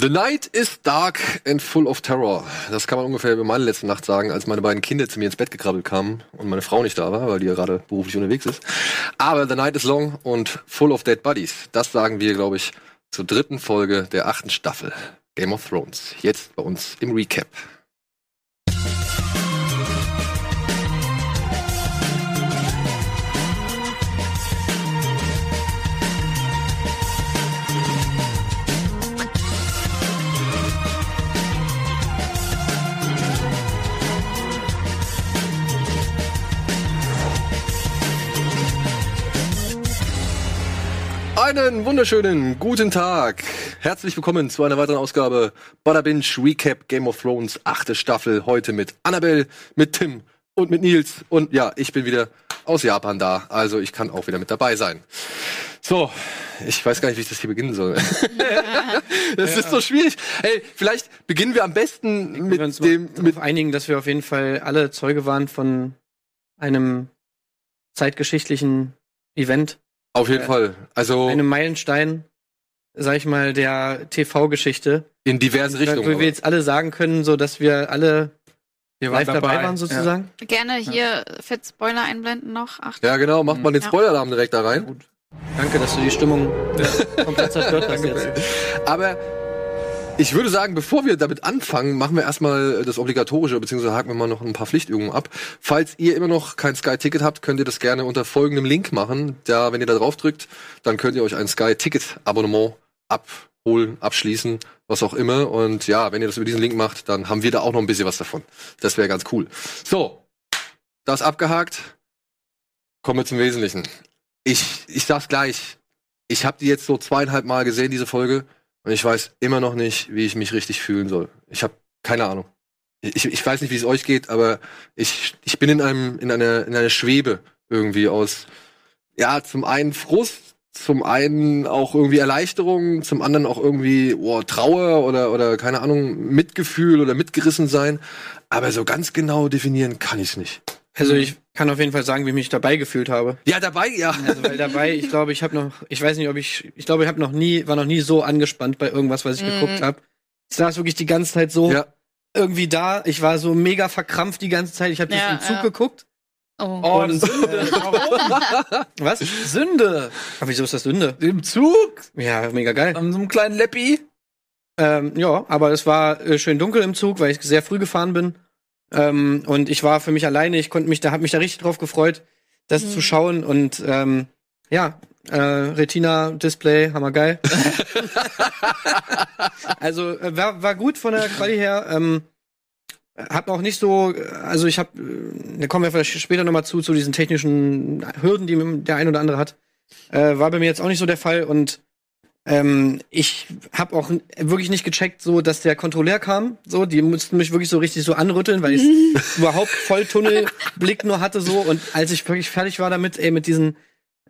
The night is dark and full of terror. Das kann man ungefähr über meine letzte Nacht sagen, als meine beiden Kinder zu mir ins Bett gekrabbelt kamen und meine Frau nicht da war, weil die ja gerade beruflich unterwegs ist. Aber the night is long und full of dead bodies. Das sagen wir, glaube ich, zur dritten Folge der achten Staffel Game of Thrones. Jetzt bei uns im Recap. Einen wunderschönen guten Tag. Herzlich willkommen zu einer weiteren Ausgabe Bada Binge Recap Game of Thrones achte Staffel. Heute mit Annabelle, mit Tim und mit Nils. Und ja, ich bin wieder aus Japan da. Also ich kann auch wieder mit dabei sein. So, ich weiß gar nicht, wie ich das hier beginnen soll. das ja. ist so schwierig. Hey, vielleicht beginnen wir am besten wir mit uns dem mit einigen, dass wir auf jeden Fall alle Zeuge waren von einem zeitgeschichtlichen Event. Auf jeden Äh, Fall. Also einem Meilenstein, sag ich mal, der TV-Geschichte. in diverse Wo Richtungen. wir jetzt alle sagen können, so dass wir alle Wir live dabei, waren sozusagen. Gerne hier fett Spoiler einblenden noch. Ach, Ja, genau. Macht mal den Ja. Spoiler-Alarm direkt da rein. Danke, dass du die Stimmung komplett zerstört hast jetzt. Aber ich würde sagen, bevor wir damit anfangen, machen wir erstmal das Obligatorische, beziehungsweise haken wir mal noch ein paar Pflichtübungen ab. Falls ihr immer noch kein Sky-Ticket habt, könnt ihr das gerne unter folgendem Link machen. Da, wenn ihr da drauf drückt, dann könnt ihr euch ein Sky-Ticket-Abonnement abholen, abschließen, was auch immer. Und ja, wenn ihr das über diesen Link macht, dann haben wir da auch noch ein bisschen was davon. Das wäre ganz cool. So, das abgehakt. Kommen wir zum Wesentlichen. Ich, ich sag's gleich. Ich habe die jetzt so zweieinhalb Mal gesehen, diese Folge. Und ich weiß immer noch nicht, wie ich mich richtig fühlen soll. Ich habe keine Ahnung. Ich, ich weiß nicht, wie es euch geht, aber ich, ich bin in einem in einer in einer Schwebe irgendwie aus ja zum einen Frust, zum einen auch irgendwie Erleichterung, zum anderen auch irgendwie oh, Trauer oder oder keine Ahnung Mitgefühl oder mitgerissen sein. Aber so ganz genau definieren kann ich es nicht. Also ich kann auf jeden Fall sagen, wie ich mich dabei gefühlt habe. Ja, dabei ja. Also weil dabei, ich glaube, ich habe noch, ich weiß nicht, ob ich, ich glaube, ich habe noch nie, war noch nie so angespannt bei irgendwas, was ich Mhm. geguckt habe. Ich saß wirklich die ganze Zeit so Ja. irgendwie da. Ich war so mega verkrampft die ganze Zeit. Ich habe das Ja, im Zug ja. geguckt. oh. Oh, Und- Sünde. Warum? Was? Sünde. Aber wieso ist das Sünde? Im Zug? Ja, mega geil. An so einem kleinen Leppi? Ähm, ja, aber es war äh, schön dunkel im Zug, weil ich sehr früh gefahren bin. Ähm, und ich war für mich alleine. Ich konnte mich da, hab mich da richtig drauf gefreut, das Mhm. zu schauen. Und ähm, ja, äh, Retina-Display, hammergeil. also äh, war, war gut von der Quali her. Ähm, hab auch nicht so, also ich hab, äh, da kommen wir vielleicht später nochmal zu, zu diesen technischen Hürden, die der ein oder andere hat. Äh, war bei mir jetzt auch nicht so der Fall und ähm, ich habe auch wirklich nicht gecheckt, so dass der Kontrolleur kam. So, die mussten mich wirklich so richtig so anrütteln, weil ich überhaupt voll Tunnelblick nur hatte so. Und als ich wirklich fertig war damit, ey, mit diesen,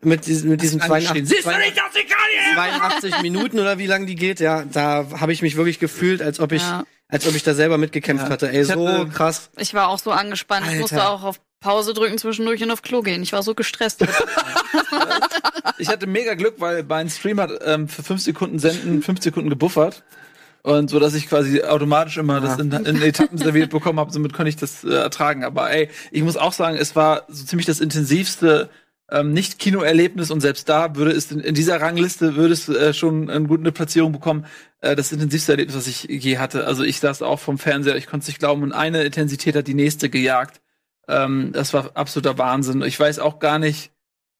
mit diesen, mit diesen 82, 82 Minuten oder wie lang die geht, ja, da habe ich mich wirklich gefühlt, als ob ich, Ja. als ob ich da selber mitgekämpft Ja. hatte. Ey, Ich so hatte- krass. Ich war auch so angespannt. Ich Alter. musste auch auf Pause drücken zwischendurch und auf Klo gehen. Ich war so gestresst. Ich hatte mega Glück, weil mein Stream hat ähm, für fünf Sekunden senden, fünf Sekunden gebuffert. Und so, dass ich quasi automatisch immer das in, in Etappen serviert bekommen habe, somit konnte ich das äh, ertragen. Aber ey, ich muss auch sagen, es war so ziemlich das intensivste ähm, Nicht-Kino-Erlebnis und selbst da würde es in, in dieser Rangliste würde es äh, schon eine gute Platzierung bekommen. Äh, das intensivste Erlebnis, was ich je hatte. Also ich saß auch vom Fernseher, ich konnte es nicht glauben und eine Intensität hat die nächste gejagt. Ähm, das war absoluter Wahnsinn. Ich weiß auch gar nicht,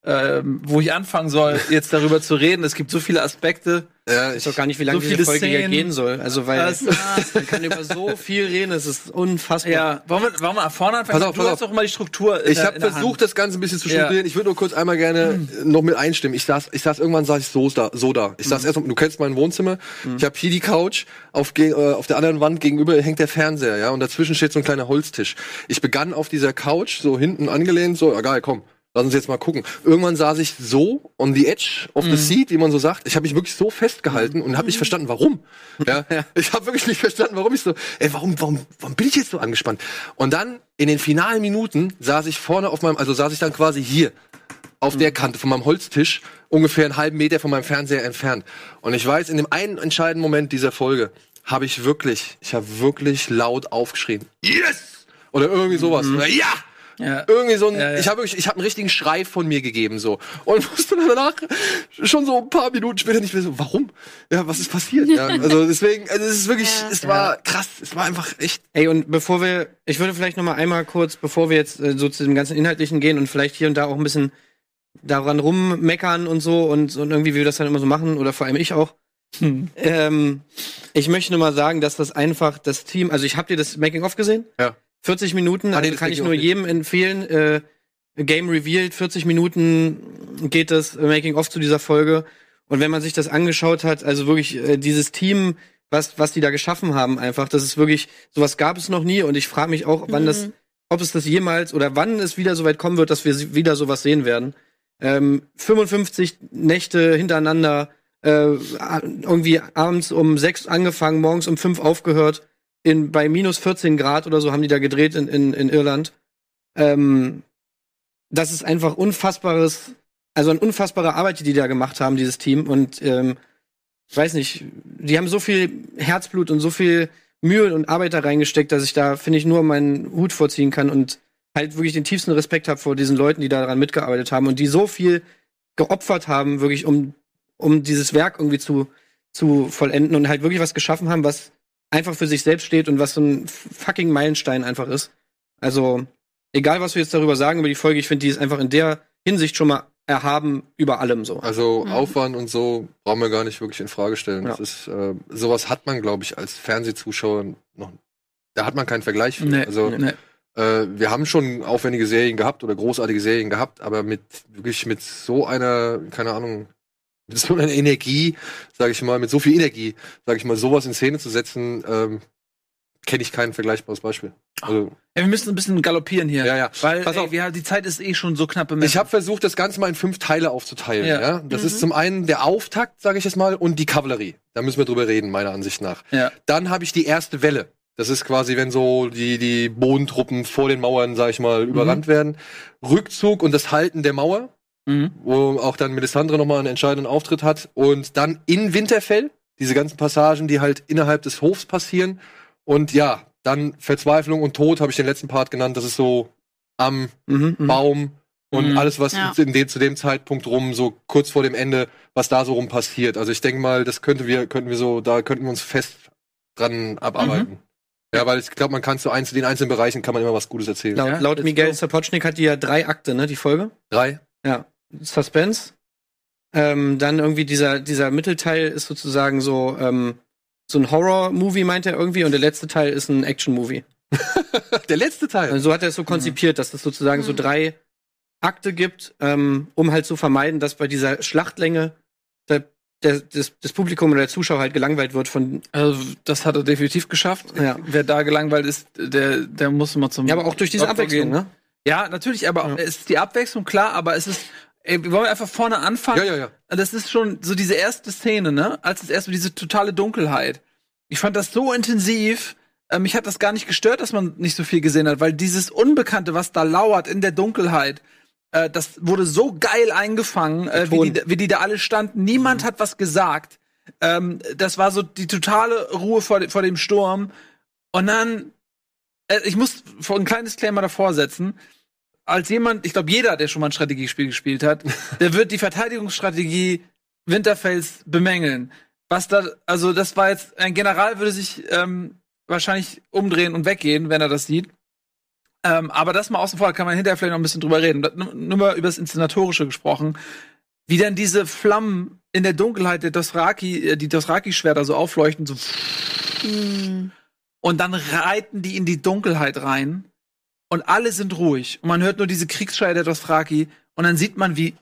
ähm, wo ich anfangen soll, jetzt darüber zu reden. Es gibt so viele Aspekte. Ja, Ich weiß auch gar nicht, wie lange So diese Folge hier gehen soll. Also, weil Das- man kann über so viel reden, es ist unfassbar. Ja, wollen wir, wollen wir vorne anfangen? Pass auf, du pass hast doch immer die Struktur. in Ich habe versucht, Hand. das Ganze ein bisschen zu Ja. strukturieren. Ich würde nur kurz einmal gerne äh, noch mit einstimmen. Ich saß, ich saß irgendwann saß ich so da, so da. Ich saß erst, du kennst mein Wohnzimmer. Ich habe hier die Couch. Auf, äh, auf der anderen Wand gegenüber hängt der Fernseher, ja, und dazwischen steht so ein kleiner Holztisch. Ich begann auf dieser Couch so hinten angelehnt, so egal, komm. Lass uns jetzt mal gucken. Irgendwann saß ich so on the edge of the seat, wie man so sagt. Ich habe mich wirklich so festgehalten und habe nicht verstanden, warum. Ja, ich habe wirklich nicht verstanden, warum ich so. Ey, warum, warum, warum bin ich jetzt so angespannt? Und dann in den finalen Minuten saß ich vorne auf meinem, also saß ich dann quasi hier auf der Kante von meinem Holztisch, ungefähr einen halben Meter von meinem Fernseher entfernt. Und ich weiß, in dem einen entscheidenden Moment dieser Folge habe ich wirklich, ich habe wirklich laut aufgeschrien. Yes! Oder irgendwie sowas. Oder ja! Ja. Irgendwie so ein, Ja, ja. ich habe wirklich, ich habe einen richtigen Schrei von mir gegeben so und wusste dann danach schon so ein paar Minuten später nicht mehr so, warum? Ja, was ist passiert? Ja, also deswegen, also es ist wirklich, Ja. es war krass, es war einfach echt. Ey, und bevor wir, ich würde vielleicht noch mal einmal kurz, bevor wir jetzt äh, so zu dem ganzen Inhaltlichen gehen und vielleicht hier und da auch ein bisschen daran rummeckern und so und, und irgendwie, wie wir das dann immer so machen, oder vor allem ich auch. Hm. Ähm, ich möchte nur mal sagen, dass das einfach das Team, also ich hab dir das Making-of gesehen? Ja. 40 Minuten, Ah, also das kann ich nur nicht. jedem empfehlen. Äh, Game Revealed, 40 Minuten geht das Making-of zu dieser Folge. Und wenn man sich das angeschaut hat, also wirklich äh, dieses Team, was, was die da geschaffen haben, einfach, das ist wirklich, sowas gab es noch nie. Und ich frage mich auch, wann das, Mhm. ob es das jemals oder wann es wieder so weit kommen wird, dass wir wieder sowas sehen werden. Ähm, 55 Nächte hintereinander, äh, irgendwie abends um sechs angefangen, morgens um fünf aufgehört. In, bei minus 14 Grad oder so haben die da gedreht in, in, in Irland. Ähm, das ist einfach unfassbares, also eine unfassbare Arbeit, die die da gemacht haben, dieses Team. Und ähm, ich weiß nicht, die haben so viel Herzblut und so viel Mühe und Arbeit da reingesteckt, dass ich da, finde ich, nur meinen Hut vorziehen kann und halt wirklich den tiefsten Respekt habe vor diesen Leuten, die daran mitgearbeitet haben und die so viel geopfert haben, wirklich, um, um dieses Werk irgendwie zu, zu vollenden und halt wirklich was geschaffen haben, was einfach für sich selbst steht und was so ein fucking Meilenstein einfach ist. Also, egal was wir jetzt darüber sagen über die Folge, ich finde, die ist einfach in der Hinsicht schon mal erhaben über allem so. Also Mhm. Aufwand und so brauchen wir gar nicht wirklich in Frage stellen. Ja. Das ist, äh, sowas hat man, glaube ich, als Fernsehzuschauer noch. Da hat man keinen Vergleich für. Nee, also nee. äh, wir haben schon aufwendige Serien gehabt oder großartige Serien gehabt, aber mit wirklich mit so einer, keine Ahnung, mit so einer Energie, sage ich mal, mit so viel Energie, sage ich mal, sowas in Szene zu setzen, ähm, kenne ich kein vergleichbares Beispiel. Also, Ja, wir müssen ein bisschen galoppieren hier. Ja, ja. Weil Pass ey, auf. wir, die Zeit ist eh schon so knapp bemessen. Ich habe versucht, das Ganze mal in fünf Teile aufzuteilen. Ja. Ja. Das Mhm. ist zum einen der Auftakt, sage ich jetzt mal, und die Kavallerie. Da müssen wir drüber reden, meiner Ansicht nach. Ja. Dann habe ich die erste Welle. Das ist quasi, wenn so die, die Bodentruppen vor den Mauern, sage ich mal, überrannt werden. Rückzug und das Halten der Mauer, Mhm. wo auch dann Melisandre nochmal einen entscheidenden Auftritt hat. Und dann in Winterfell, diese ganzen Passagen, die halt innerhalb des Hofs passieren. Und ja, dann Verzweiflung und Tod habe ich den letzten Part genannt. Das ist so am Mhm, mhm. Baum und Mhm. alles, was Ja. in dem, zu dem Zeitpunkt rum, so kurz vor dem Ende, was da so rum passiert. Also ich denke mal, das könnte wir, könnten wir so, da könnten wir uns fest dran abarbeiten. Ja, weil ich glaube, man kann zu einzelnen, den einzelnen Bereichen kann man immer was Gutes erzählen. Laut, Ja, laut Miguel. Sapochnik hat die ja drei Akte, ne, die Folge. Drei? Ja. Suspense. Ähm, dann irgendwie dieser, dieser Mittelteil ist sozusagen so, ähm, so ein Horror-Movie, meint er irgendwie, und der letzte Teil ist ein Action-Movie. Der letzte Teil. Also so hat er es so konzipiert, dass es sozusagen so Mhm. drei Akte gibt, ähm, um halt zu vermeiden, dass bei dieser Schlachtlänge der, der, das, das Publikum oder der Zuschauer halt gelangweilt wird von. Also, das hat er definitiv geschafft. Ja. Wer da gelangweilt ist, der, der muss mal zum. Ja, aber auch durch diese Abwechslung, gehen. ne? Ja, natürlich, aber Ja. es ist die Abwechslung, klar, aber es ist. Ey, wir wollen einfach vorne anfangen. Ja, ja, ja. Das ist schon so diese erste Szene, ne? Als es erstmal diese totale Dunkelheit. Ich fand das so intensiv. Äh, mich hat das gar nicht gestört, dass man nicht so viel gesehen hat, weil dieses Unbekannte, was da lauert in der Dunkelheit, äh, das wurde so geil eingefangen, äh, wie, die, wie die da alle standen. Niemand hat was gesagt. Ähm, das war so die totale Ruhe vor, de- vor dem Sturm. Und dann, äh, ich muss ein kleines Disclaimer davor setzen. Als jemand, ich glaube, jeder, der schon mal ein Strategiespiel gespielt hat, der wird die Verteidigungsstrategie Winterfells bemängeln. Was da, also das war jetzt, ein General würde sich ähm, wahrscheinlich umdrehen und weggehen, wenn er das sieht. Ähm, aber das mal außen vor, da kann man hinterher vielleicht noch ein bisschen drüber reden. Nur mal über das Inszenatorische gesprochen. Wie dann diese Flammen in der Dunkelheit der Dothraki, äh, die Dothraki-Schwerter so aufleuchten, so Mhm. und dann reiten die in die Dunkelheit rein und alle sind ruhig und man hört nur diese Kriegsschreie der Dothraki und dann sieht man, wie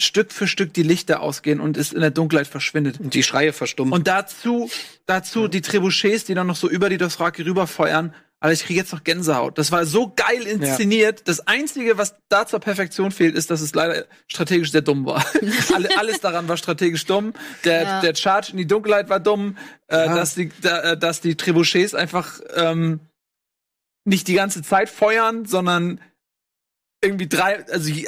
Stück für Stück die Lichter ausgehen und es in der Dunkelheit verschwindet. Und die Schreie verstummen. Und dazu, dazu die Trebuchets, die dann noch so über die Dothraki rüberfeuern. Aber ich kriege jetzt noch Gänsehaut. Das war so geil inszeniert. Das Einzige, was da zur Perfektion fehlt, ist, dass es leider strategisch sehr dumm war. Alle, alles daran war strategisch dumm. Der, Ja. der Charge in die Dunkelheit war dumm. Äh, Ja. dass, die, da, äh, dass die Trebuchets einfach ähm, nicht die ganze Zeit feuern, sondern irgendwie drei, also äh,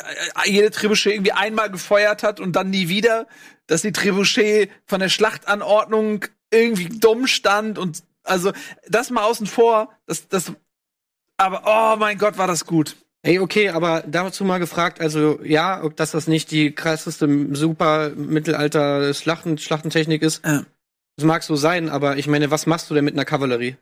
jede Trebuchet irgendwie einmal gefeuert hat und dann nie wieder, dass die Trebuchet von der Schlachtanordnung irgendwie dumm stand und also das mal außen vor, das, das, aber oh mein Gott, war das gut. Ey, okay, aber dazu mal gefragt, also ja, ob das das nicht die krasseste super Mittelalter Schlachten, Schlachtentechnik ist. Ja. Das mag so sein, aber ich meine, was machst du denn mit einer Kavallerie?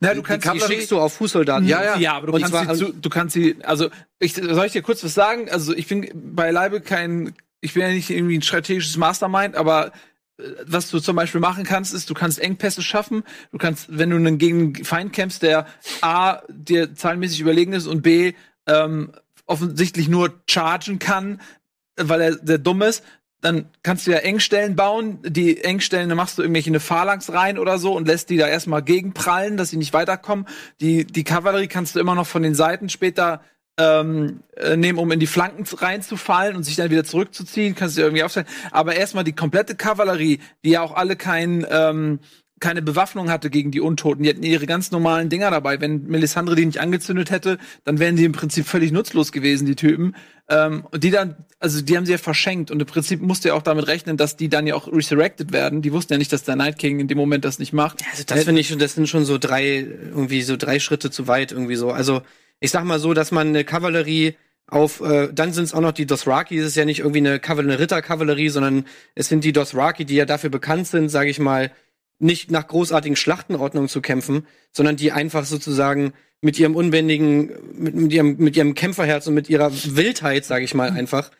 Na, du Die kannst die schickst du auf Fußsoldaten. Ja, ja. Ja, aber du Und kannst, zwar- sie zu, du kannst sie, also ich, soll ich dir kurz was sagen? Also ich bin beileibe kein, ich bin ja nicht irgendwie ein strategisches Mastermind, aber äh, was du zum Beispiel machen kannst, ist, du kannst Engpässe schaffen. Du kannst, wenn du einen gegen einen Feind kämpfst, der A, dir zahlenmäßig überlegen ist und B, ähm, offensichtlich nur chargen kann, weil er sehr dumm ist, dann kannst du ja Engstellen bauen. Die Engstellen, machst du irgendwelche eine Phalanx rein oder so und lässt die da erstmal gegenprallen, dass sie nicht weiterkommen. Die, die Kavallerie kannst du immer noch von den Seiten später ähm, äh, nehmen, um in die Flanken zu- reinzufallen und sich dann wieder zurückzuziehen, kannst du irgendwie aufstellen. Aber erstmal die komplette Kavallerie, die ja auch alle kein, ähm, keine Bewaffnung hatte gegen die Untoten. Die hatten ihre ganz normalen Dinger dabei. Wenn Melisandre die nicht angezündet hätte, dann wären die im Prinzip völlig nutzlos gewesen, die Typen. Ähm, und die dann, also die haben sie ja verschenkt. Und im Prinzip musst du ja auch damit rechnen, dass die dann ja auch resurrected werden. Die wussten ja nicht, dass der Night King in dem Moment das nicht macht. Also das finde ich, das sind schon so drei, irgendwie so drei Schritte zu weit irgendwie so. Also ich sag mal so, dass man eine Kavallerie auf, äh, dann sind es auch noch die Dothraki, es ist ja nicht irgendwie eine, Kaval eine Ritterkavallerie, sondern es sind die Dothraki, die ja dafür bekannt sind, sage ich mal, nicht nach großartigen Schlachtenordnungen zu kämpfen, sondern die einfach sozusagen mit ihrem unbändigen, mit, mit ihrem, mit ihrem Kämpferherz und mit ihrer Wildheit, sage ich mal einfach,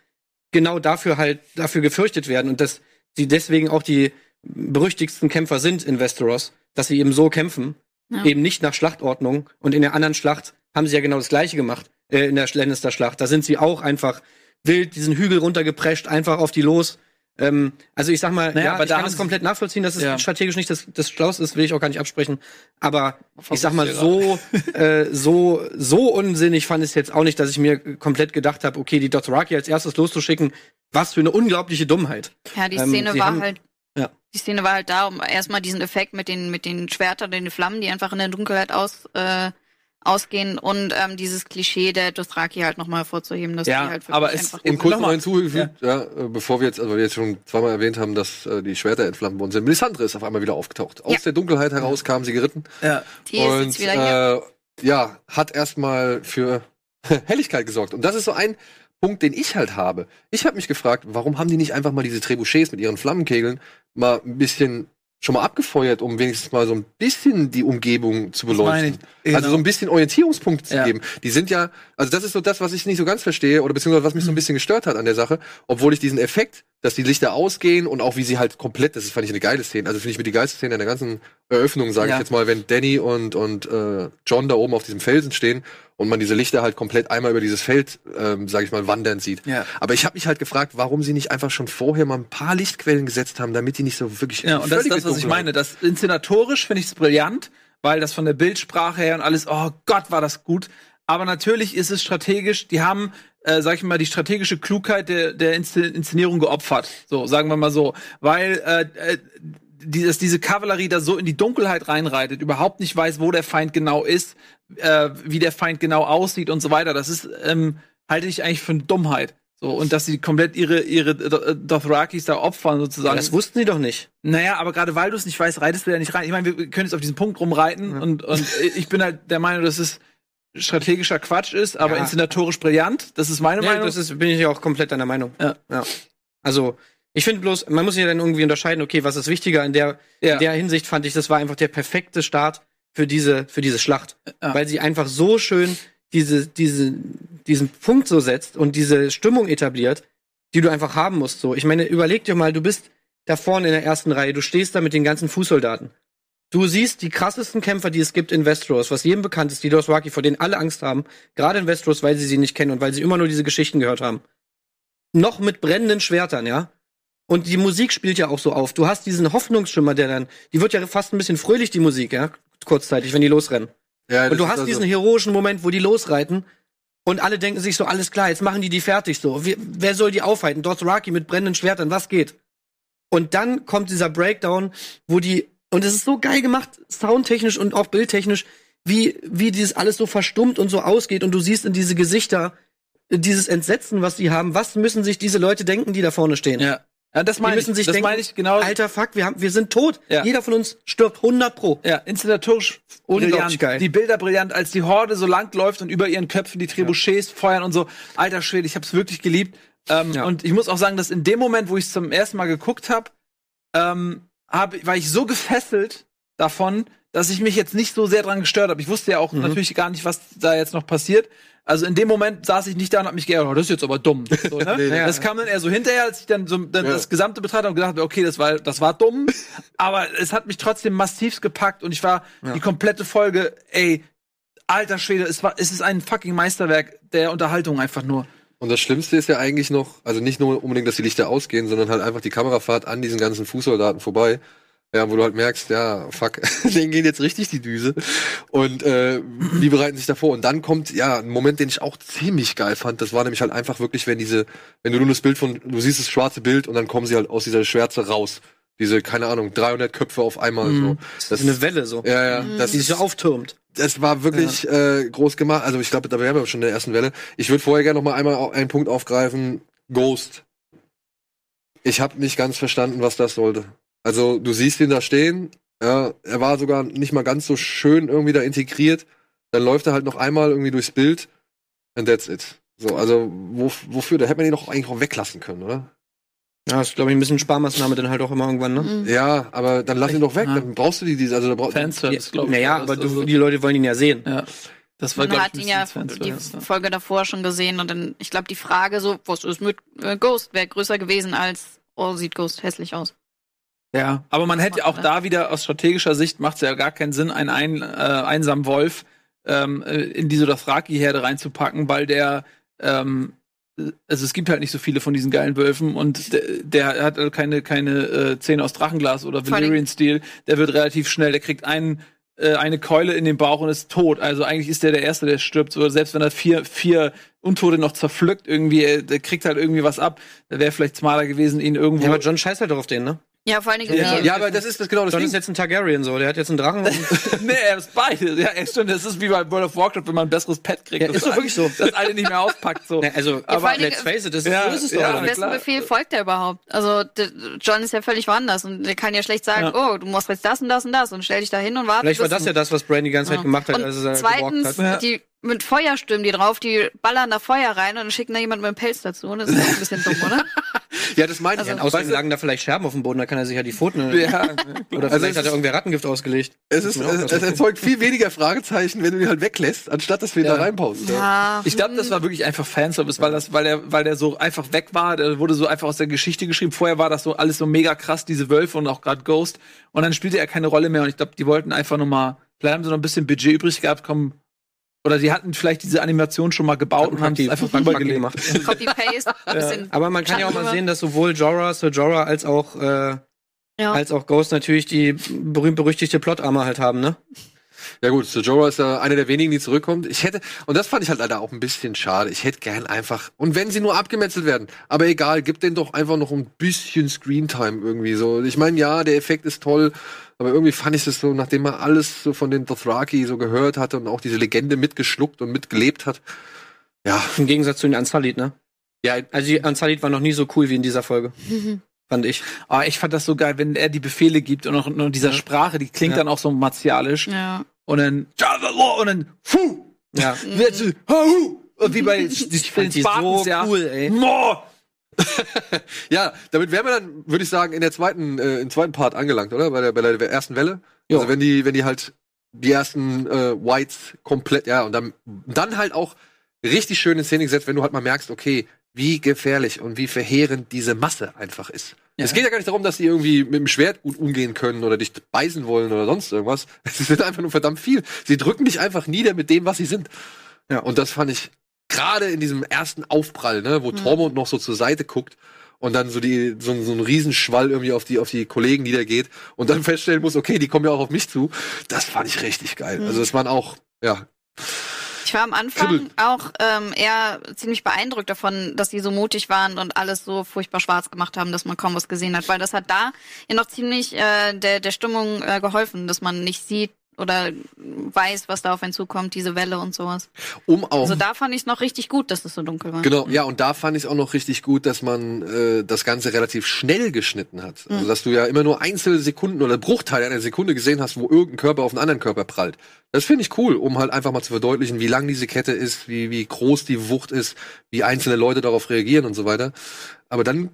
genau dafür halt, dafür gefürchtet werden und dass sie deswegen auch die berüchtigsten Kämpfer sind in Westeros, dass sie eben so kämpfen, Ja. eben nicht nach Schlachtordnung. Und in der anderen Schlacht haben sie ja genau das Gleiche gemacht, äh, in der Lannister-Schlacht. Da sind sie auch einfach wild diesen Hügel runtergeprescht, einfach auf die los. Ähm, also ich sag mal, Naja, ja, aber ich da kann es komplett nachvollziehen, dass es Ja. strategisch nicht das, das Schlauste ist, will ich auch gar nicht absprechen. Aber ich sag mal, so, äh, so, so unsinnig fand ich es jetzt auch nicht, dass ich mir komplett gedacht habe, okay, die Dothraki als erstes loszuschicken, was für eine unglaubliche Dummheit. Ja, die Ähm, Szene sie war haben- halt. Ja. Die Szene war halt da, um erstmal diesen Effekt mit den, mit den Schwertern, den Flammen, die einfach in der Dunkelheit aus, äh, ausgehen und ähm, dieses Klischee der Dothraki halt nochmal hervorzuheben, dass Ja, die halt wirklich aber es- einfach. Und kurz noch hinzugefügt, ja. äh, bevor wir jetzt, also wir jetzt schon zweimal erwähnt haben, dass äh, die Schwerter entflammt worden sind. Melisandre ist auf einmal wieder aufgetaucht. Aus Ja. der Dunkelheit heraus kam sie geritten. Ja. die ist jetzt wieder hier. äh, ja, hat erstmal für Helligkeit gesorgt. Und das ist so ein Punkt, den ich halt habe. Ich habe mich gefragt, warum haben die nicht einfach mal diese Trebuchets mit ihren Flammenkegeln mal ein bisschen schon mal abgefeuert, um wenigstens mal so ein bisschen die Umgebung zu beleuchten. ich. Also so ein bisschen Orientierungspunkt zu Ja. geben. Die sind ja, also das ist so das, was ich nicht so ganz verstehe oder beziehungsweise was mich so ein bisschen gestört hat an der Sache, obwohl ich diesen Effekt, dass die Lichter ausgehen und auch wie sie halt komplett, das ist, fand ich eine geile Szene. Also finde ich mit die geilste Szene in der ganzen Eröffnung, sage Ja. ich jetzt mal, wenn Danny und und äh, John da oben auf diesem Felsen stehen und man diese Lichter halt komplett einmal über dieses Feld, ähm, sage ich mal, wandern sieht. Ja. Aber ich habe mich halt gefragt, warum sie nicht einfach schon vorher mal ein paar Lichtquellen gesetzt haben, damit die nicht so wirklich Ja, und das ist das, was ich meine. Das inszenatorisch finde ich es brillant, weil das von der Bildsprache her und alles, oh Gott, war das gut. Aber natürlich ist es strategisch, die haben, äh, sag ich mal, die strategische Klugheit der, der Inszen- Inszenierung geopfert. So, sagen wir mal so. Weil äh, äh, die, dass diese Kavallerie da so in die Dunkelheit reinreitet, überhaupt nicht weiß, wo der Feind genau ist, äh, wie der Feind genau aussieht und so weiter. Das ist, ähm, halte ich eigentlich für eine Dummheit. So, und dass sie komplett ihre, ihre äh, Dothrakis da opfern sozusagen. Das wussten sie doch nicht. Naja, aber gerade weil du es nicht weißt, reitest du ja nicht rein. Ich meine, wir können jetzt auf diesen Punkt rumreiten und, und ich bin halt der Meinung, dass es strategischer Quatsch ist, aber Ja. inszenatorisch brillant. Das ist meine Nee, Meinung. das ist, bin ich ja auch komplett deiner Meinung. Ja. ja. Also, ich finde bloß, man muss ja dann irgendwie unterscheiden, okay, was ist wichtiger? In der, Ja. in der Hinsicht fand ich, das war einfach der perfekte Start für diese, für diese Schlacht. Weil sie einfach so schön diese, diese, diesen Punkt so setzt und diese Stimmung etabliert, die du einfach haben musst. So, ich meine, überleg dir mal, du bist da vorne in der ersten Reihe, du stehst da mit den ganzen Fußsoldaten. Du siehst die krassesten Kämpfer, die es gibt in Westeros, was jedem bekannt ist, die Dothraki, vor denen alle Angst haben, gerade in Westeros, weil sie sie nicht kennen und weil sie immer nur diese Geschichten gehört haben. Noch mit brennenden Schwertern, ja? Und die Musik spielt ja auch so auf. Du hast diesen Hoffnungsschimmer, der dann, die wird ja fast ein bisschen fröhlich, die Musik, ja? Kurzzeitig, wenn die losrennen. Ja, Und du hast also- diesen heroischen Moment, wo die losreiten und alle denken sich so, alles klar, jetzt machen die die fertig so. Wie, wer soll die aufhalten? Dothraki mit brennenden Schwertern, was geht? Und dann kommt dieser Breakdown, wo die, und es ist so geil gemacht, soundtechnisch und auch bildtechnisch, wie, wie dieses alles so verstummt und so ausgeht und du siehst in diese Gesichter, dieses Entsetzen, was die haben, was müssen sich diese Leute denken, die da vorne stehen? Ja. Ja, das meine ich. sich das denken, meine ich genau. Alter Fuck, wir, haben, wir sind tot. Ja. Jeder von uns stirbt 100 pro. Ja, inszenatorisch brillant. geil. Die Bilder brillant, als die Horde so lang läuft und über ihren Köpfen die Trebuchets feuern und so. Alter Schwede, ich hab's wirklich geliebt. Ähm, Ja. Und ich muss auch sagen, dass in dem Moment, wo ich zum ersten Mal geguckt habe, ähm, hab, war ich so gefesselt davon, dass ich mich jetzt nicht so sehr dran gestört habe. Ich wusste ja auch Mhm. natürlich gar nicht, was da jetzt noch passiert. Also in dem Moment saß ich nicht da und hab mich geärgert, oh, das ist jetzt aber dumm. So, ne? Nee. Das kam dann eher so hinterher, als ich dann so dann Ja. das gesamte betrachtet habe und gedacht habe, okay, das war, das war dumm, aber es hat mich trotzdem massivst gepackt und ich war die komplette Folge, ey, alter Schwede, es war, es ist ein fucking Meisterwerk der Unterhaltung einfach nur. Und das Schlimmste ist ja eigentlich noch, also nicht nur unbedingt, dass die Lichter ausgehen, sondern halt einfach die Kamerafahrt an diesen ganzen Fußsoldaten vorbei. Ja, wo du halt merkst, ja, fuck, denen geht jetzt richtig die Düse. Und äh, die bereiten sich davor. Und dann kommt, ja, ein Moment, den ich auch ziemlich geil fand. Das war nämlich halt einfach wirklich, wenn diese, wenn du nur das Bild von, du siehst das schwarze Bild und dann kommen sie halt aus dieser Schwärze raus. Diese, keine Ahnung, 300 Köpfe auf einmal. So. Das ist eine Welle so, ja, ja, das die sich so auftürmt. Das war wirklich äh, groß gemacht. Also ich glaube, da wären wir schon in der ersten Welle. Ich würde vorher gerne noch mal einmal einen Punkt aufgreifen. Ghost. Ich habe nicht ganz verstanden, was das sollte. Also du siehst ihn da stehen. Ja, er war sogar nicht mal ganz so schön irgendwie da integriert. Dann läuft er halt noch einmal irgendwie durchs Bild. And that's it. So, also wo, wofür? Da hätte man ihn doch eigentlich auch weglassen können, oder? Ja, das ist, glaube ich, ein bisschen Sparmaßnahme dann halt auch immer irgendwann, ne? Mhm. Ja, aber dann lass ihn doch weg. Ja. Dann brauchst du die, diese, also da brauchst Fanservice, glaube ich. Naja, aber du, Also, die Leute wollen ihn ja sehen. ja. Das war, Man hat ihn ja die ja. Folge davor schon gesehen und dann, ich glaube, die Frage so, was ist mit äh, Ghost, wäre größer gewesen als, oh, sieht Ghost hässlich aus. Ja, aber man hätte auch da wieder aus strategischer Sicht macht es ja gar keinen Sinn, einen ein, äh, einsamen Wolf ähm, äh, in diese Dothraki-Herde reinzupacken, weil der ähm, also es gibt halt nicht so viele von diesen geilen Wölfen und der, der hat also keine keine äh, Zähne aus Drachenglas oder Vor allem- Valyrian-Stil. Der wird relativ schnell, der kriegt einen äh, eine Keule in den Bauch und ist tot. Also eigentlich ist der der Erste, der stirbt. So, selbst wenn er vier, vier Untote noch zerpflückt, irgendwie, äh, der kriegt halt irgendwie was ab. Da wäre vielleicht smarter gewesen, ihn irgendwo. Ja, aber John scheißt halt doch auf den, ne? Ja, vor allen Dingen, Ja. Ja, aber das ist das genau das John Ding. ist jetzt ein Targaryen so, der hat jetzt einen Drachen und nee, er ist beide. Ja, echt stimmt. Das ist wie bei World of Warcraft, wenn man ein besseres Pet kriegt. Ja, das ist doch wirklich so. Das eine nicht mehr auspackt. So. Ne, also, vor allen let's face it, das Ja, so ist es doch. ja, na wessen klar. Befehl folgt er überhaupt? Also, John ist ja völlig woanders und der kann ja schlecht sagen, Ja. oh, du musst jetzt das und das und das und stell dich da hin und warte. Vielleicht war das ja das, was Brian die ganze Zeit Ja. gemacht hat, und als er zweitens, hat. Ja. die mit Feuer stürmen die drauf, die ballern da Feuer rein und dann schicken da jemand mit dem Pelz dazu. Das ist ein bisschen dumm, oder? Ja, das meine ich. Also- Außerdem lagen da vielleicht Scherben auf dem Boden, da kann er sich ja die Pfoten. Ja, Oder Also vielleicht es hat er irgendwer Rattengift ausgelegt. Es, ist, es, es erzeugt viel weniger Fragezeichen, wenn du ihn halt weglässt, anstatt dass wir ihn Ja. da reinpausen. Ja. Ich glaube, das war wirklich einfach Fanservice, weil das, weil der, weil der so einfach weg war. Der wurde so einfach aus der Geschichte geschrieben. Vorher war das so alles so mega krass, diese Wölfe und auch gerade Ghost. Und dann spielte er keine Rolle mehr. Und ich glaube, die wollten einfach noch mal, vielleicht haben sie noch ein bisschen Budget übrig gehabt, kommen. Oder die hatten vielleicht diese Animation schon mal gebaut und haben es einfach rübergelegt. gemacht. Copy-Paste. ein bisschen Aber man kann ja auch mal sehen, dass sowohl Jorah, Sir Jorah als auch, äh, Ja. als auch Ghost natürlich die berühmt-berüchtigte Plot-Armor halt haben, ne? Ja gut, so Jorah ist ja einer der wenigen, die zurückkommt. Ich hätte, und das fand ich halt leider auch ein bisschen schade. Ich hätte gern einfach, und wenn sie nur abgemetzelt werden, aber egal, gib denen doch einfach noch ein bisschen Screentime irgendwie so. Ich meine, ja, der Effekt ist toll, aber irgendwie fand ich es so, nachdem man alles so von den Dothraki so gehört hatte und auch diese Legende mitgeschluckt und mitgelebt hat. Ja, Im Gegensatz zu den Unsullied, ne? ja, Also die Unsullied war noch nie so cool wie in dieser Folge, fand ich. Ah, ich fand das so geil, wenn er die Befehle gibt und auch in dieser Sprache, die klingt Ja. dann auch so martialisch. Ja. Und dann, und dann, fuh, Ja. Und wie bei die Spartans, so ja. cool, ey. Mo! Ja, damit wären wir dann, würde ich sagen, in der zweiten, äh, im zweiten Part angelangt, oder? Bei der, bei der ersten Welle. Jo. Also wenn die, wenn die halt die ersten äh, Whites komplett, ja, und dann, dann halt auch richtig schön in Szene gesetzt, wenn du halt mal merkst, okay, wie gefährlich und wie verheerend diese Masse einfach ist. Ja. Es geht ja gar nicht darum, dass die irgendwie mit dem Schwert gut umgehen können oder dich beißen wollen oder sonst irgendwas. Es sind einfach nur verdammt viel. Sie drücken dich einfach nieder mit dem, was sie sind. Ja. Und das fand ich gerade in diesem ersten Aufprall, ne, wo Tormund noch so zur Seite guckt und dann so die so, ein- so ein Riesenschwall irgendwie auf die auf die Kollegen niedergeht und dann feststellen muss, okay, die kommen ja auch auf mich zu. Das fand ich richtig geil. Also es waren auch ja, Ich war am Anfang Kribbelt. auch ähm, eher ziemlich beeindruckt davon, dass die so mutig waren und alles so furchtbar schwarz gemacht haben, dass man kaum was gesehen hat, weil das hat da ja noch ziemlich äh, der, der Stimmung äh, geholfen, dass man nicht sieht, oder weiß, was da auf einen zukommt, diese Welle und sowas. Um auch. Also da fand ich es noch richtig gut, dass es so dunkel war. Genau, ja, und da fand ich es auch noch richtig gut, dass man äh, das Ganze relativ schnell geschnitten hat. Also, dass du ja immer nur einzelne Sekunden oder Bruchteile einer Sekunde gesehen hast, wo irgendein Körper auf einen anderen Körper prallt. Das finde ich cool, um halt einfach mal zu verdeutlichen, wie lang diese Kette ist, wie, wie groß die Wucht ist, wie einzelne Leute darauf reagieren und so weiter. Aber dann.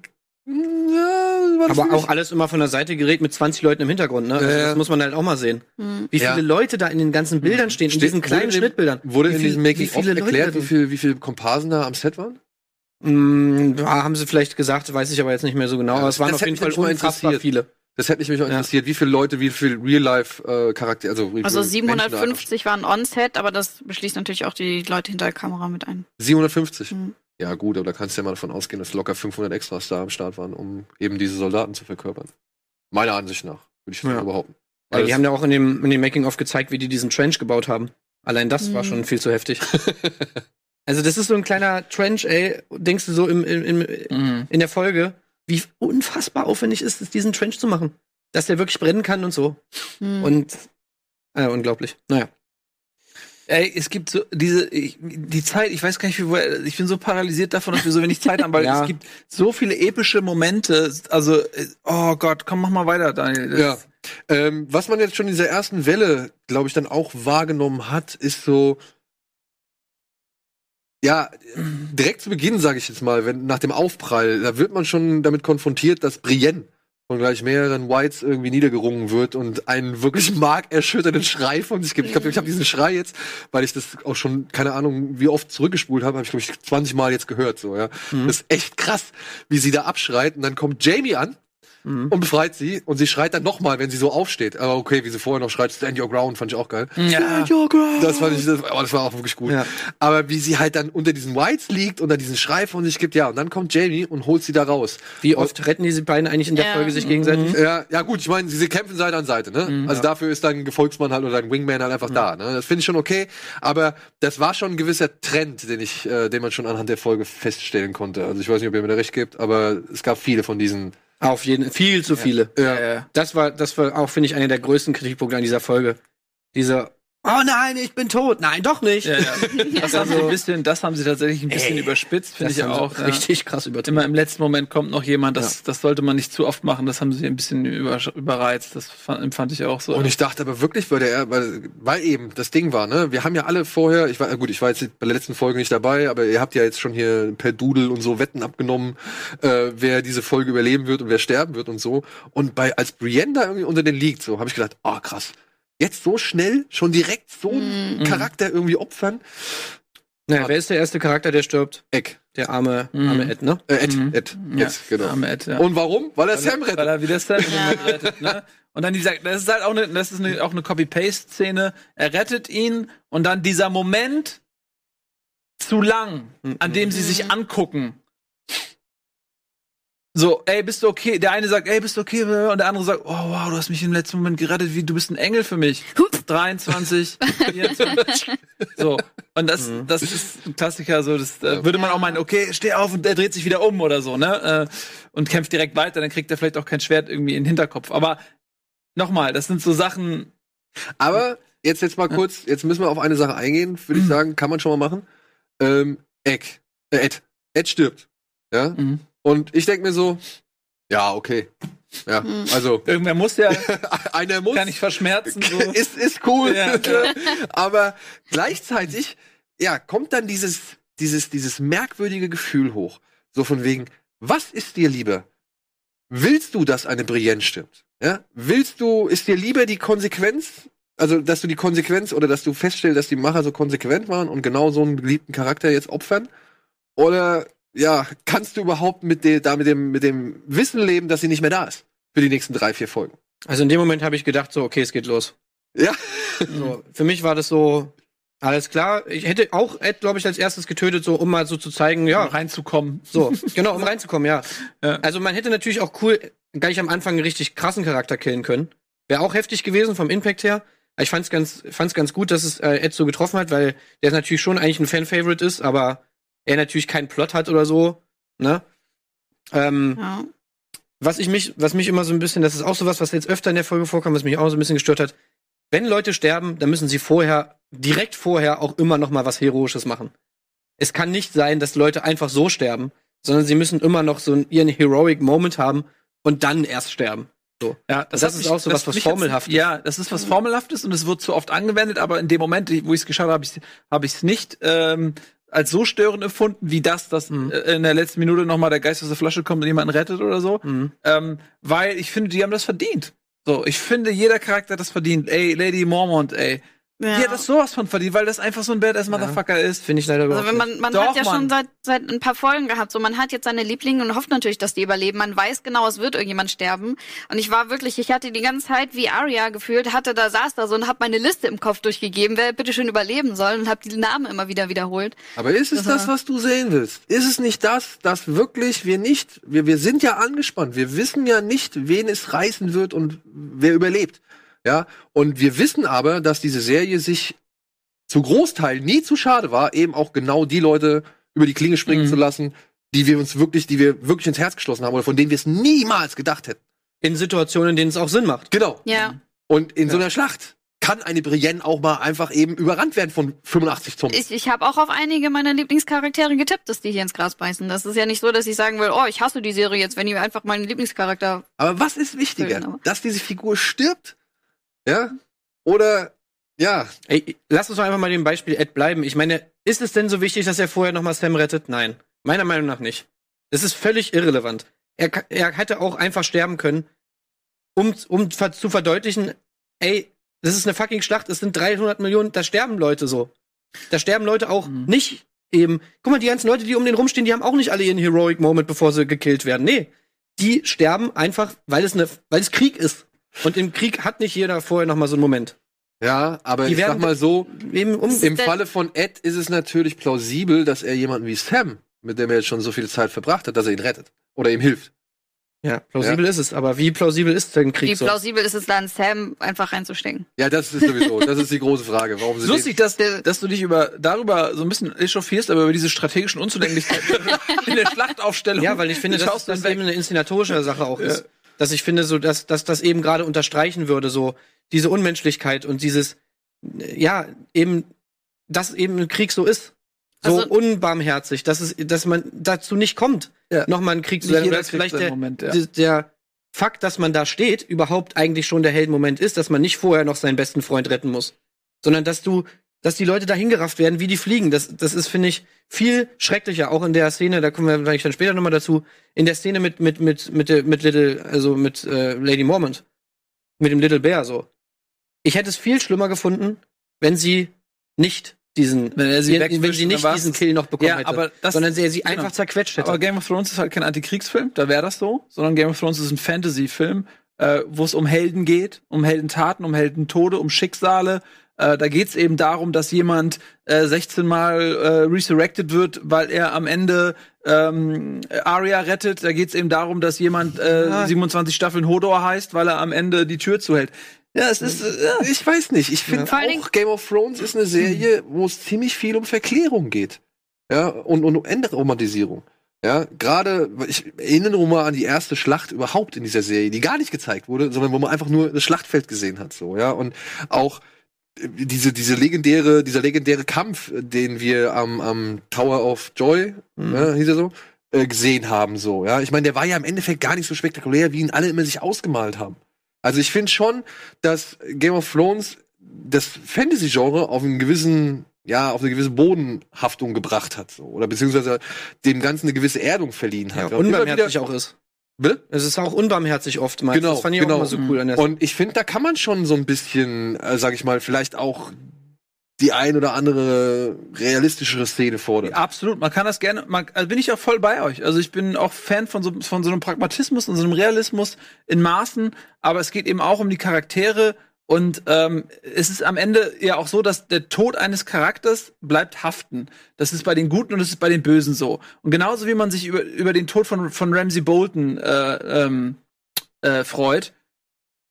Ja, Aber auch alles immer von der Seite gerät mit 20 Leuten im Hintergrund, ne? Also Ja, ja. das muss man halt auch mal sehen. Hm. Wie viele Ja. Leute da in den ganzen Bildern stehen, in Steht- diesen kleinen wurde in Schnittbildern. Wurde wie in viel- diesem wie Making of viele Leute erklärt, wie sind. viel, wie viele Komparsen da am Set waren? Mm, ja, haben sie vielleicht gesagt, weiß ich aber jetzt nicht mehr so genau. Ja, aber es waren das auf jeden mich Fall unfassbar interessiert. viele. Das hätte mich mich auch Ja. interessiert, wie viele Leute, wie viel Real-Life-Charakter, also wie Also viele Menschen da einfach- 750 waren on-set, aber das beschließt natürlich auch die Leute hinter der Kamera mit ein. 750. Mhm. Ja, gut, aber da kannst du ja mal davon ausgehen, dass locker 500 Extras da am Start waren, um eben diese Soldaten zu verkörpern. Meiner Ansicht nach, würde ich Ja. so behaupten. Ja, Weil die haben ja auch in dem, in dem Making-of gezeigt, wie die diesen Trench gebaut haben. Allein das war Mhm. schon viel zu heftig. also das ist so ein kleiner Trench, ey, denkst du so im, im, im, Mhm. in der Folge, wie unfassbar aufwendig ist es, diesen Trench zu machen. Dass der wirklich brennen kann und so. Hm. Und äh, unglaublich. Naja. Ey, es gibt so diese ich, die Zeit, ich weiß gar nicht, wie ich bin so paralysiert davon, dass wir so wenig Zeit haben, weil Ja. es gibt so viele epische Momente. Also, oh Gott, komm, mach mal weiter, Daniel. Das- Ja. Ähm, was man jetzt schon in dieser ersten Welle, glaube ich, dann auch wahrgenommen hat, ist so, ja, direkt zu Beginn, sage ich jetzt mal, wenn nach dem Aufprall, da wird man schon damit konfrontiert, dass Brienne von gleich mehreren Whites irgendwie niedergerungen wird und einen wirklich markerschütternden Schrei von sich gibt. Ich glaube, ich habe diesen Schrei jetzt, weil ich das auch schon, keine Ahnung, wie oft zurückgespult habe, habe ich, glaube ich, 20 Mal jetzt gehört. So, ja. Das ist echt krass, wie sie da abschreit. Und dann kommt Jamie an Mhm. und befreit sie und sie schreit dann nochmal, wenn sie so aufsteht. Aber okay, wie sie vorher noch schreit, stand your ground, fand ich auch geil. Ja. Das fand ich, das, oh, das war auch wirklich gut. Ja. Aber wie sie halt dann unter diesen Whites liegt dann diesen Schrei von sich gibt, ja, und dann kommt Jamie und holt sie da raus. Wie oft retten diese beiden eigentlich in der Ja. Folge sich gegenseitig? Ja, ja gut, ich meine, sie, sie kämpfen Seite an Seite, ne? also dafür ist dein Gefolgsmann halt oder dein Wingman halt einfach da, ne? Das finde ich schon okay, aber das war schon ein gewisser Trend, den ich, äh, den man schon anhand der Folge feststellen konnte. Also ich weiß nicht, ob ihr mir da recht gibt, aber es gab viele von diesen. Auf jeden viel zu viele. Ja. Das war, das war auch, finde ich, einer der größten Kritikpunkte an dieser Folge. Diese, oh nein, ich bin tot. Nein, doch nicht. Ja, ja. Das haben sie ein bisschen, das haben sie tatsächlich ein bisschen Ey, überspitzt, finde ich auch. ja. Richtig krass übertrieben. Immer im letzten Moment kommt noch jemand, das, das sollte man nicht zu oft machen, das haben sie ein bisschen über, überreizt, das fand, empfand ich auch so. Und ich dachte aber wirklich, weil der, weil, weil eben das Ding war, ne? Wir haben ja alle vorher, ich war, gut, ich war jetzt bei der letzten Folge nicht dabei, aber ihr habt ja jetzt schon hier per Doodle und so Wetten abgenommen, äh, wer diese Folge überleben wird und wer sterben wird und so. Und bei, als Brienne da irgendwie unter den liegt, so, habe ich gedacht, oh krass, jetzt so schnell, schon direkt so einen Charakter irgendwie opfern. naja, wer ist der erste Charakter, der stirbt? Eck. Der arme, Mhm. arme Ed, ne? Äh, Ed, Mhm. Ed, ja, Ed, genau. arme Ed, ja. Und warum? Weil er Sam Weil rettet. er wieder Sam rettet, ne? Und dann dieser, das ist halt auch eine, das ist eine, auch eine Copy-Paste-Szene. Er rettet ihn und dann dieser Moment zu lang, an dem sie sich angucken. So, ey, bist du okay? Der eine sagt, ey, bist du okay? Und der andere sagt, oh wow, du hast mich im letzten Moment gerettet, wie du bist ein Engel für mich. 23, 24. So, und das, das ist ein Klassiker, so, das äh, würde man auch meinen, okay, steh auf und er dreht sich wieder um oder so, ne? Äh, und kämpft direkt weiter, dann kriegt er vielleicht auch kein Schwert irgendwie in den Hinterkopf. Aber nochmal, das sind so Sachen, Aber jetzt jetzt mal kurz, jetzt müssen wir auf eine Sache eingehen, würde ich sagen, kann man schon mal machen. Ähm, Eck, äh, Ed, Ed stirbt, ja. Mhm. Und ich denke mir so, ja okay, ja, Mhm. also irgendwer muss ja, einer muss, kann ich verschmerzen. So. ist ist cool, Ja, ja. aber gleichzeitig, ja, kommt dann dieses dieses dieses merkwürdige Gefühl hoch, so von wegen, was ist dir lieber? Willst du, dass eine Brienne stirbt? Ja? Willst du, ist dir lieber die Konsequenz, also dass du die Konsequenz oder dass du feststellst, dass die Macher so konsequent waren und genau so einen geliebten Charakter jetzt opfern? Oder ja, kannst du überhaupt mit, de, da mit, dem, mit dem Wissen leben, dass sie nicht mehr da ist? Für die nächsten drei, vier Folgen. Also in dem Moment habe ich gedacht, so, okay, es geht los. Ja. So, für mich war das so, alles klar. Ich hätte auch Ed, glaube ich, als erstes getötet, so, um mal so zu zeigen, ja, um reinzukommen. so, genau, um reinzukommen, ja. Ja. Also man hätte natürlich auch cool gleich am Anfang einen richtig krassen Charakter killen können. Wäre auch heftig gewesen vom Impact her. Aber Ich fand's ganz, fand's ganz gut, dass es äh, Ed so getroffen hat, weil der natürlich schon eigentlich ein Fan-Favorite ist, aber er natürlich keinen Plot hat oder so. Ne? Ähm, Ja. was ich mich, was mich immer so ein bisschen, das ist auch sowas, was jetzt öfter in der Folge vorkam, was mich auch so ein bisschen gestört hat. wenn Leute sterben, dann müssen sie vorher, direkt vorher auch immer noch mal was Heroisches machen. Es kann nicht sein, dass Leute einfach so sterben, sondern sie müssen immer noch so einen, ihren Heroic Moment haben und dann erst sterben. So. Ja, Das, hat ist mich- auch so was, was mich hat's- formelhaftes. Ja, das ist was formelhaftes und es wird zu oft angewendet, aber in dem Moment, wo ich es geschaut habe, habe ich habe ich es nicht ähm, als so störend empfunden, wie das, dass Mhm. äh, in der letzten Minute noch mal der Geist aus der Flasche kommt und jemanden rettet oder so. Mhm. Ähm, weil ich finde, die haben das verdient. So, ich finde, jeder Charakter hat das verdient. Ey, Lady Mormont, ey. Ja. Die hat das sowas von verdient, weil das einfach so ein Badass Motherfucker ist. Finde ich leider Also überhaupt wenn nicht. man, man Doch, hat ja Mann. schon seit, seit ein paar Folgen gehabt, so man hat jetzt seine Lieblinge und hofft natürlich, dass die überleben. Man weiß genau, es wird irgendjemand sterben. Und ich war wirklich, ich hatte die ganze Zeit wie Arya gefühlt, hatte da saß da so und hab meine Liste im Kopf durchgegeben, wer bitte schön überleben soll und hab die Namen immer wieder wiederholt. Aber ist es das, was du sehen willst? Ist es nicht das, dass wirklich wir nicht, wir, wir sind ja angespannt. Wir wissen ja nicht, wen es reißen wird und wer überlebt. Ja, und wir wissen aber, dass diese Serie sich zu Großteil nie zu schade war, eben auch genau die Leute über die Klinge springen Mhm. zu lassen, die wir uns wirklich, die wir wirklich ins Herz geschlossen haben oder von denen wir es niemals gedacht hätten. In Situationen, in denen es auch Sinn macht. Genau. Ja. Und in so einer Schlacht kann eine Brienne auch mal einfach eben überrannt werden von 85 Zombies. Ich, ich habe auch auf einige meiner Lieblingscharaktere getippt, dass die hier ins Gras beißen. Das ist ja nicht so, dass ich sagen will, oh, ich hasse die Serie jetzt, wenn die einfach meinen Lieblingscharakter. Aber was ist wichtiger? Dass diese Figur stirbt? Ja? Oder, ja, Ey, lass uns doch einfach mal dem Beispiel Ed bleiben. Ich meine, ist es denn so wichtig, dass er vorher noch mal Sam rettet? Nein. Meiner Meinung nach nicht. Das ist völlig irrelevant. Er, er hätte auch einfach sterben können, um, um zu verdeutlichen, ey, das ist eine fucking Schlacht, es sind 300 Millionen, da sterben Leute so. Da sterben Leute auch Mhm. nicht eben. Guck mal, die ganzen Leute, die um den rumstehen, die haben auch nicht alle ihren Heroic Moment, bevor sie gekillt werden. Nee. Die sterben einfach, weil es, eine, weil es Krieg ist. Und im Krieg hat nicht jeder vorher noch mal so einen Moment. ja, aber Die ich sag werden- mal so, Eben um, im Falle von Ed ist es natürlich plausibel, dass er jemanden wie Sam, mit dem er jetzt schon so viel Zeit verbracht hat, dass er ihn rettet. Oder ihm hilft. Ja, plausibel ist es, aber wie plausibel ist denn Krieg Wie so? plausibel ist es dann, Sam einfach reinzustecken? Ja, das ist sowieso, das ist die große Frage. Warum sie lustig, dass, Der- dass du dich über, darüber so ein bisschen echauffierst, aber über diese strategischen Unzulänglichkeiten in der Schlachtaufstellung. Ja, weil ich finde, dass schaust das dann eben weg. eine inszenatorische Sache auch ist. Dass ich finde, so, dass, dass das eben gerade unterstreichen würde, so diese Unmenschlichkeit und dieses, ja, eben, dass eben ein Krieg so ist. So Also- unbarmherzig, dass es, dass man dazu nicht kommt, Ja. nochmal einen Krieg zu sein. Oder vielleicht der, Moment, ja. der, der Fakt, dass man da steht, überhaupt eigentlich schon der Heldenmoment ist, dass man nicht vorher noch seinen besten Freund retten muss. Sondern dass du, dass die Leute da hingerafft werden, wie die fliegen. Das, das ist, finde ich, viel schrecklicher. Auch in der Szene, da kommen wir vielleicht dann später nochmal dazu, in der Szene mit, mit, mit, mit, mit Little, also mit äh, Lady Mormont. Mit dem Little Bear so. Ich hätte es viel schlimmer gefunden, wenn sie nicht diesen, Wenn er sie wenn, wenn sie nicht diesen. Kill noch bekommen Ja, hätte. aber das- sondern sie, sie genau. einfach zerquetscht hätte. Aber Game of Thrones ist halt kein Antikriegsfilm, da wäre das so, sondern Game of Thrones ist ein Fantasy-Film, äh, wo es um Helden geht, um Heldentaten, um Heldentode, um Schicksale. Äh, da geht es eben darum, dass jemand äh, 16 Mal äh, resurrected wird, weil er am Ende ähm, Arya rettet. Da geht es eben darum, dass jemand äh, Ja. 27 Staffeln Hodor heißt, weil er am Ende die Tür zuhält. Ja, es ist äh, ja. Ich weiß nicht. Ich finde Dingen- auch Game of Thrones ist eine Serie, wo es ziemlich viel um Verklärung geht. Ja, und, und um Entromantisierung. Ja, gerade, ich erinnere mal an die erste Schlacht überhaupt in dieser Serie, die gar nicht gezeigt wurde, sondern wo man einfach nur das Schlachtfeld gesehen hat, so, ja, und auch diese, diese legendäre, dieser legendäre Kampf, äh, den wir am, am Tower of Joy, Mhm. ja, hieß er so, äh, gesehen haben, so, ja. Ich meine, der war ja im Endeffekt gar nicht so spektakulär, wie ihn alle immer sich ausgemalt haben. Also ich finde schon, dass Game of Thrones das Fantasy-Genre auf einen gewissen, ja, auf eine gewisse Bodenhaftung gebracht hat, so. Oder beziehungsweise dem Ganzen eine gewisse Erdung verliehen ja, hat. Und immer unbarmherzig auch ist. Bitte? Es ist auch unbarmherzig oftmals. Genau, das fand ich genau. auch immer so cool an der Und ich finde, da kann man schon so ein bisschen, äh, sag ich mal, vielleicht auch die ein oder andere realistischere Szene fordern. Absolut, man kann das gerne, man, also bin ich auch voll bei euch. Also ich bin auch Fan von so, von so einem Pragmatismus und so einem Realismus in Maßen, aber es geht eben auch um die Charaktere und ähm, es ist am Ende ja auch so, dass der Tod eines Charakters bleibt haften. Das ist bei den Guten und das ist bei den Bösen so. Und genauso wie man sich über, über den Tod von, von Ramsey Bolton äh, ähm, äh, freut,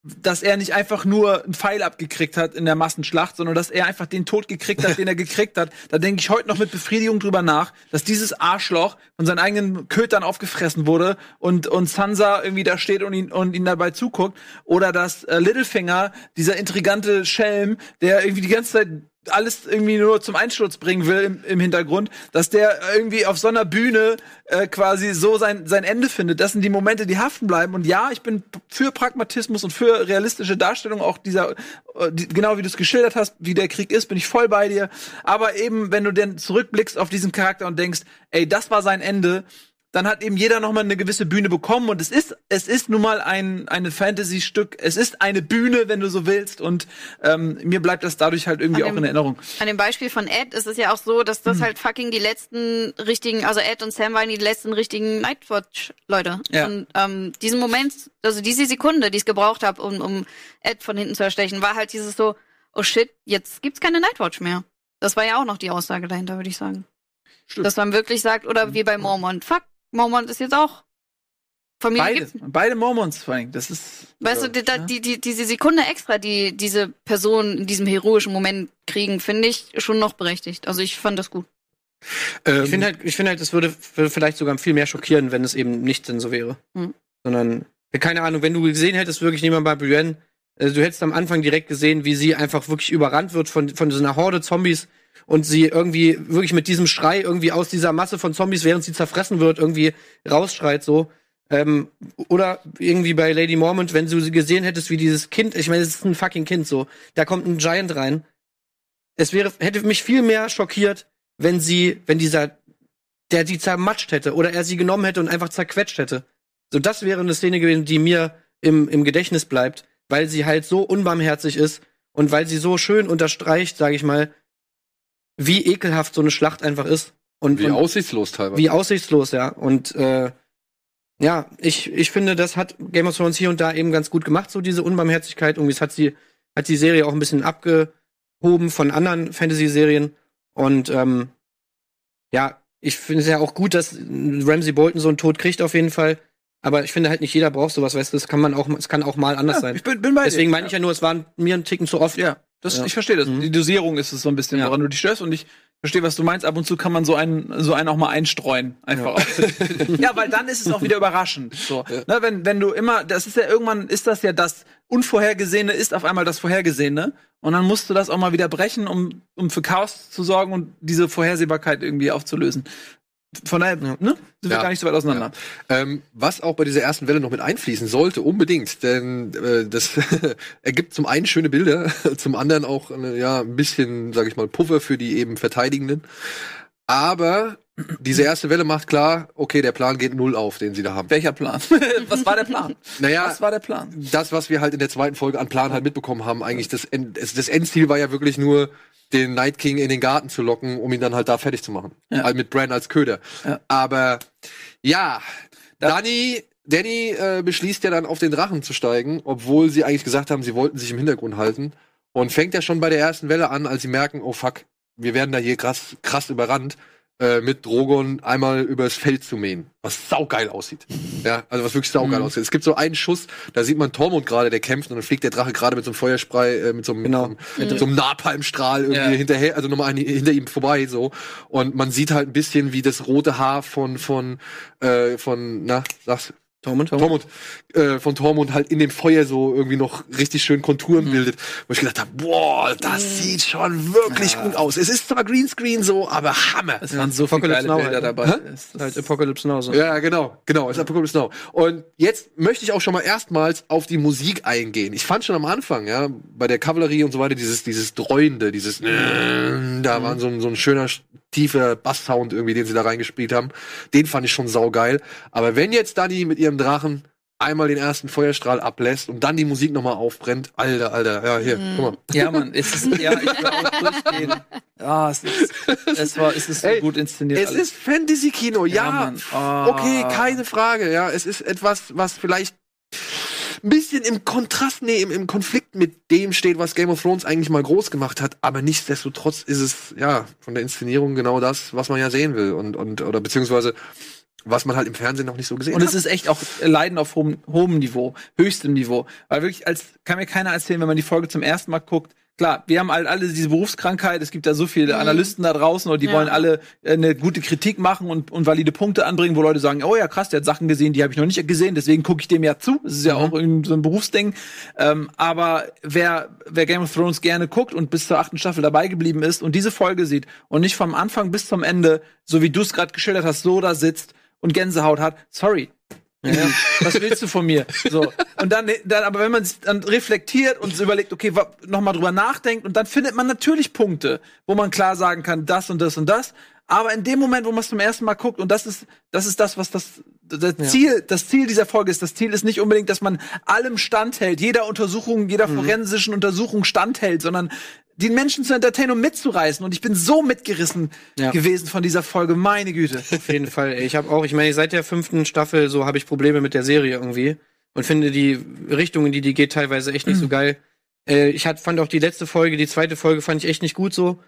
dass er nicht einfach nur einen Pfeil abgekriegt hat in der Massenschlacht, sondern dass er einfach den Tod gekriegt hat, den er gekriegt hat. Da denke ich heute noch mit Befriedigung drüber nach, dass dieses Arschloch von seinen eigenen Kötern aufgefressen wurde und, und Sansa irgendwie da steht und ihn, und ihn dabei zuguckt. Oder dass äh, Littlefinger, dieser intrigante Schelm, der irgendwie die ganze Zeit alles irgendwie nur zum Einsturz bringen will im, im Hintergrund, dass der irgendwie auf so einer Bühne äh, quasi so sein, sein Ende findet. Das sind die Momente, die haften bleiben. Und ja, ich bin für Pragmatismus und für realistische Darstellung auch dieser, äh, die, genau wie du es geschildert hast, wie der Krieg ist, bin ich voll bei dir. Aber eben, wenn du dann zurückblickst auf diesen Charakter und denkst, ey, das war sein Ende, dann hat eben jeder noch mal eine gewisse Bühne bekommen und es ist es ist nun mal ein eine Fantasy Stück es ist eine Bühne wenn du so willst und ähm, mir bleibt das dadurch halt irgendwie An dem- auch in Erinnerung An dem Beispiel von Ed ist es ja auch so, dass das halt fucking die letzten richtigen, also Ed und Sam waren die letzten richtigen Nightwatch-Leute. Ja. Und ähm, diesen Moment, also diese Sekunde, die ich gebraucht habe, um, um Ed von hinten zu erstechen, war halt dieses so, oh shit, jetzt gibt's keine Nightwatch mehr. Das war ja auch noch die Aussage dahinter, würde ich sagen. Stimmt. Dass man wirklich sagt, oder wie bei Mormont, fuck, Mormont ist jetzt auch Familie beide gibt's beide Mormons vor allem das ist Weißt du, die, da- die, die, diese Sekunde extra, die diese Personen in diesem heroischen Moment kriegen, finde ich schon noch berechtigt. Also ich fand das gut. Ähm, Ich finde halt, ich finde halt, es würde vielleicht sogar viel mehr schockieren, wenn es eben nicht denn so wäre. Hm. Sondern, keine Ahnung, wenn du gesehen hättest, wirklich niemand bei Brienne, äh, du hättest am Anfang direkt gesehen, wie sie einfach wirklich überrannt wird von, von so einer Horde Zombies und sie irgendwie wirklich mit diesem Schrei irgendwie aus dieser Masse von Zombies, während sie zerfressen wird, irgendwie rausschreit so. Ähm, oder irgendwie bei Lady Mormont, wenn du sie gesehen hättest, wie dieses Kind, ich meine, es ist ein fucking Kind so, da kommt ein Giant rein. Es wäre, hätte mich viel mehr schockiert, wenn sie, wenn dieser, der sie zermatscht hätte oder er sie genommen hätte und einfach zerquetscht hätte. So, das wäre eine Szene gewesen, die mir im, im Gedächtnis bleibt, weil sie halt so unbarmherzig ist und weil sie so schön unterstreicht, sage ich mal, wie ekelhaft so eine Schlacht einfach ist. Und, wie und aussichtslos teilweise. wie aussichtslos, ja. Und äh, ja, ich, ich finde, das hat Game of Thrones hier und da eben ganz gut gemacht, so diese Unbarmherzigkeit. Irgendwie hat sie, hat die Serie auch ein bisschen abgehoben von anderen Fantasy-Serien. Und ähm, ja, ich finde es ja auch gut, dass Ramsey Bolton so einen Tod kriegt auf jeden Fall. Aber ich finde halt nicht jeder braucht sowas, weißt du, das kann man auch, es kann auch mal anders sein. ich bin, bin bei Deswegen meine ich ja nur, es waren mir ein Ticken zu oft. Ja, das, Ja. ich verstehe das. Mhm. Die Dosierung ist es so ein bisschen, Ja. woran du dich störst. Und ich verstehe, was du meinst. Ab und zu kann man so einen, so einen auch mal einstreuen. Einfach. Ja, ja weil dann ist es auch wieder überraschend. So, ne, wenn, wenn du immer, das ist ja irgendwann, ist das ja das Unvorhergesehene, ist auf einmal das Vorhergesehene. Und dann musst du das auch mal wieder brechen, um, um für Chaos zu sorgen und diese Vorhersehbarkeit irgendwie aufzulösen. Von daher, ne, sind wir Ja. gar nicht so weit auseinander. Ähm, was auch bei dieser ersten Welle noch mit einfließen sollte, unbedingt, denn äh, das ergibt zum einen schöne Bilder, zum anderen auch eine, ja ein bisschen, sage ich mal, Puffer für die eben Verteidigenden. Aber diese erste Welle macht klar, okay, der Plan geht null auf, den sie da haben. Welcher Plan? was war der Plan? Naja, Was war der Plan? das, was wir halt in der zweiten Folge an Plan halt mitbekommen haben, eigentlich das, End, es- das Endziel war ja wirklich nur, den Night King in den Garten zu locken, um ihn dann halt da fertig zu machen. Ja. Halt mit Bran als Köder. Ja. Aber ja, Da- Dani, Danny äh, beschließt ja dann auf den Drachen zu steigen, obwohl sie eigentlich gesagt haben, sie wollten sich im Hintergrund halten. Und fängt ja schon bei der ersten Welle an, als sie merken, oh fuck, wir werden da hier krass, krass überrannt, äh, mit Drogon einmal übers Feld zu mähen. Was saugeil aussieht. Ja, also was wirklich saugeil Mhm. aussieht. Es gibt so einen Schuss, da sieht man Tormund gerade, der kämpft und dann fliegt der Drache gerade mit so einem Feuerspray, äh, mit so einem, Genau. mit so einem Napalmstrahl irgendwie Ja. hinterher, also nochmal hinter ihm vorbei so. Und man sieht halt ein bisschen, wie das rote Haar von, von, äh, von, na, sag's, Tormund? Tormund, äh, von Tormund halt in dem Feuer so irgendwie noch richtig schön Konturen bildet. Wo ich gedacht habe, boah, das sieht schon wirklich gut aus. Es ist zwar Greenscreen so, aber Hammer. Es waren so viele geile Bilder halt, dabei. Hä? Es ist- Halt Apocalypse Now so. Ja, genau, genau, ist Apocalypse Now. Und jetzt möchte ich auch schon mal erstmals auf die Musik eingehen. Ich fand schon am Anfang, ja, bei der Kavallerie und so weiter, dieses, dieses Dreuende, dieses, da war so ein, so ein schöner, tiefer Basssound irgendwie, den sie da reingespielt haben. Den fand ich schon saugeil. Aber wenn jetzt Dani mit ihrem Drachen einmal den ersten Feuerstrahl ablässt und dann die Musik nochmal aufbrennt, alter, alter, ja, hier, guck mal. Ja, Mann, es ist, ja, ich will auch durchgehen. Ja, es ist, es war, es ist Ey, gut inszeniert. Es ist Fantasy-Kino, ja. Ja, Mann. Oh. Okay, keine Frage. Ja, es ist etwas, was vielleicht ein bisschen im Kontrast, nee, im, im Konflikt mit dem steht, was Game of Thrones eigentlich mal groß gemacht hat. Aber nichtsdestotrotz ist es, ja, von der Inszenierung genau das, was man ja sehen will. Und, und oder beziehungsweise was man halt im Fernsehen noch nicht so gesehen Und hat. es ist echt auch Leiden auf hohem, hohem Niveau, höchstem Niveau. Weil wirklich, als kann mir keiner erzählen, wenn man die Folge zum ersten Mal guckt, klar, wir haben halt alle diese Berufskrankheit, es gibt da so viele Analysten da draußen und die Ja. wollen alle äh, eine gute Kritik machen und, und valide Punkte anbringen, wo Leute sagen, oh ja, krass, der hat Sachen gesehen, die habe ich noch nicht gesehen, deswegen gucke ich dem ja zu. Das ist ja auch irgendwie so ein Berufsding. Ähm, aber wer, wer Game of Thrones gerne guckt und bis zur achten Staffel dabei geblieben ist und diese Folge sieht und nicht vom Anfang bis zum Ende, so wie du es gerade geschildert hast, so da sitzt und Gänsehaut hat, sorry. Was willst du von mir? So. Und dann, dann aber wenn man dann reflektiert und so überlegt, okay, nochmal drüber nachdenkt und dann findet man natürlich Punkte, wo man klar sagen kann, das und das und das. Aber in dem Moment, wo man es zum ersten Mal guckt, und das ist, das ist das, was das, das Ziel, das Ziel dieser Folge ist. Das Ziel ist nicht unbedingt, dass man allem standhält, jeder Untersuchung, jeder forensischen Untersuchung standhält, sondern die Menschen zu entertainen und mitzureißen. Und ich bin so mitgerissen Ja. gewesen von dieser Folge, meine Güte. Auf jeden Fall. Ich habe auch, ich meine, seit der fünften Staffel so habe ich Probleme mit der Serie irgendwie und finde die Richtung, in die die geht, teilweise echt nicht so geil. Äh, ich hat, fand auch die letzte Folge, die zweite Folge fand ich echt nicht gut so.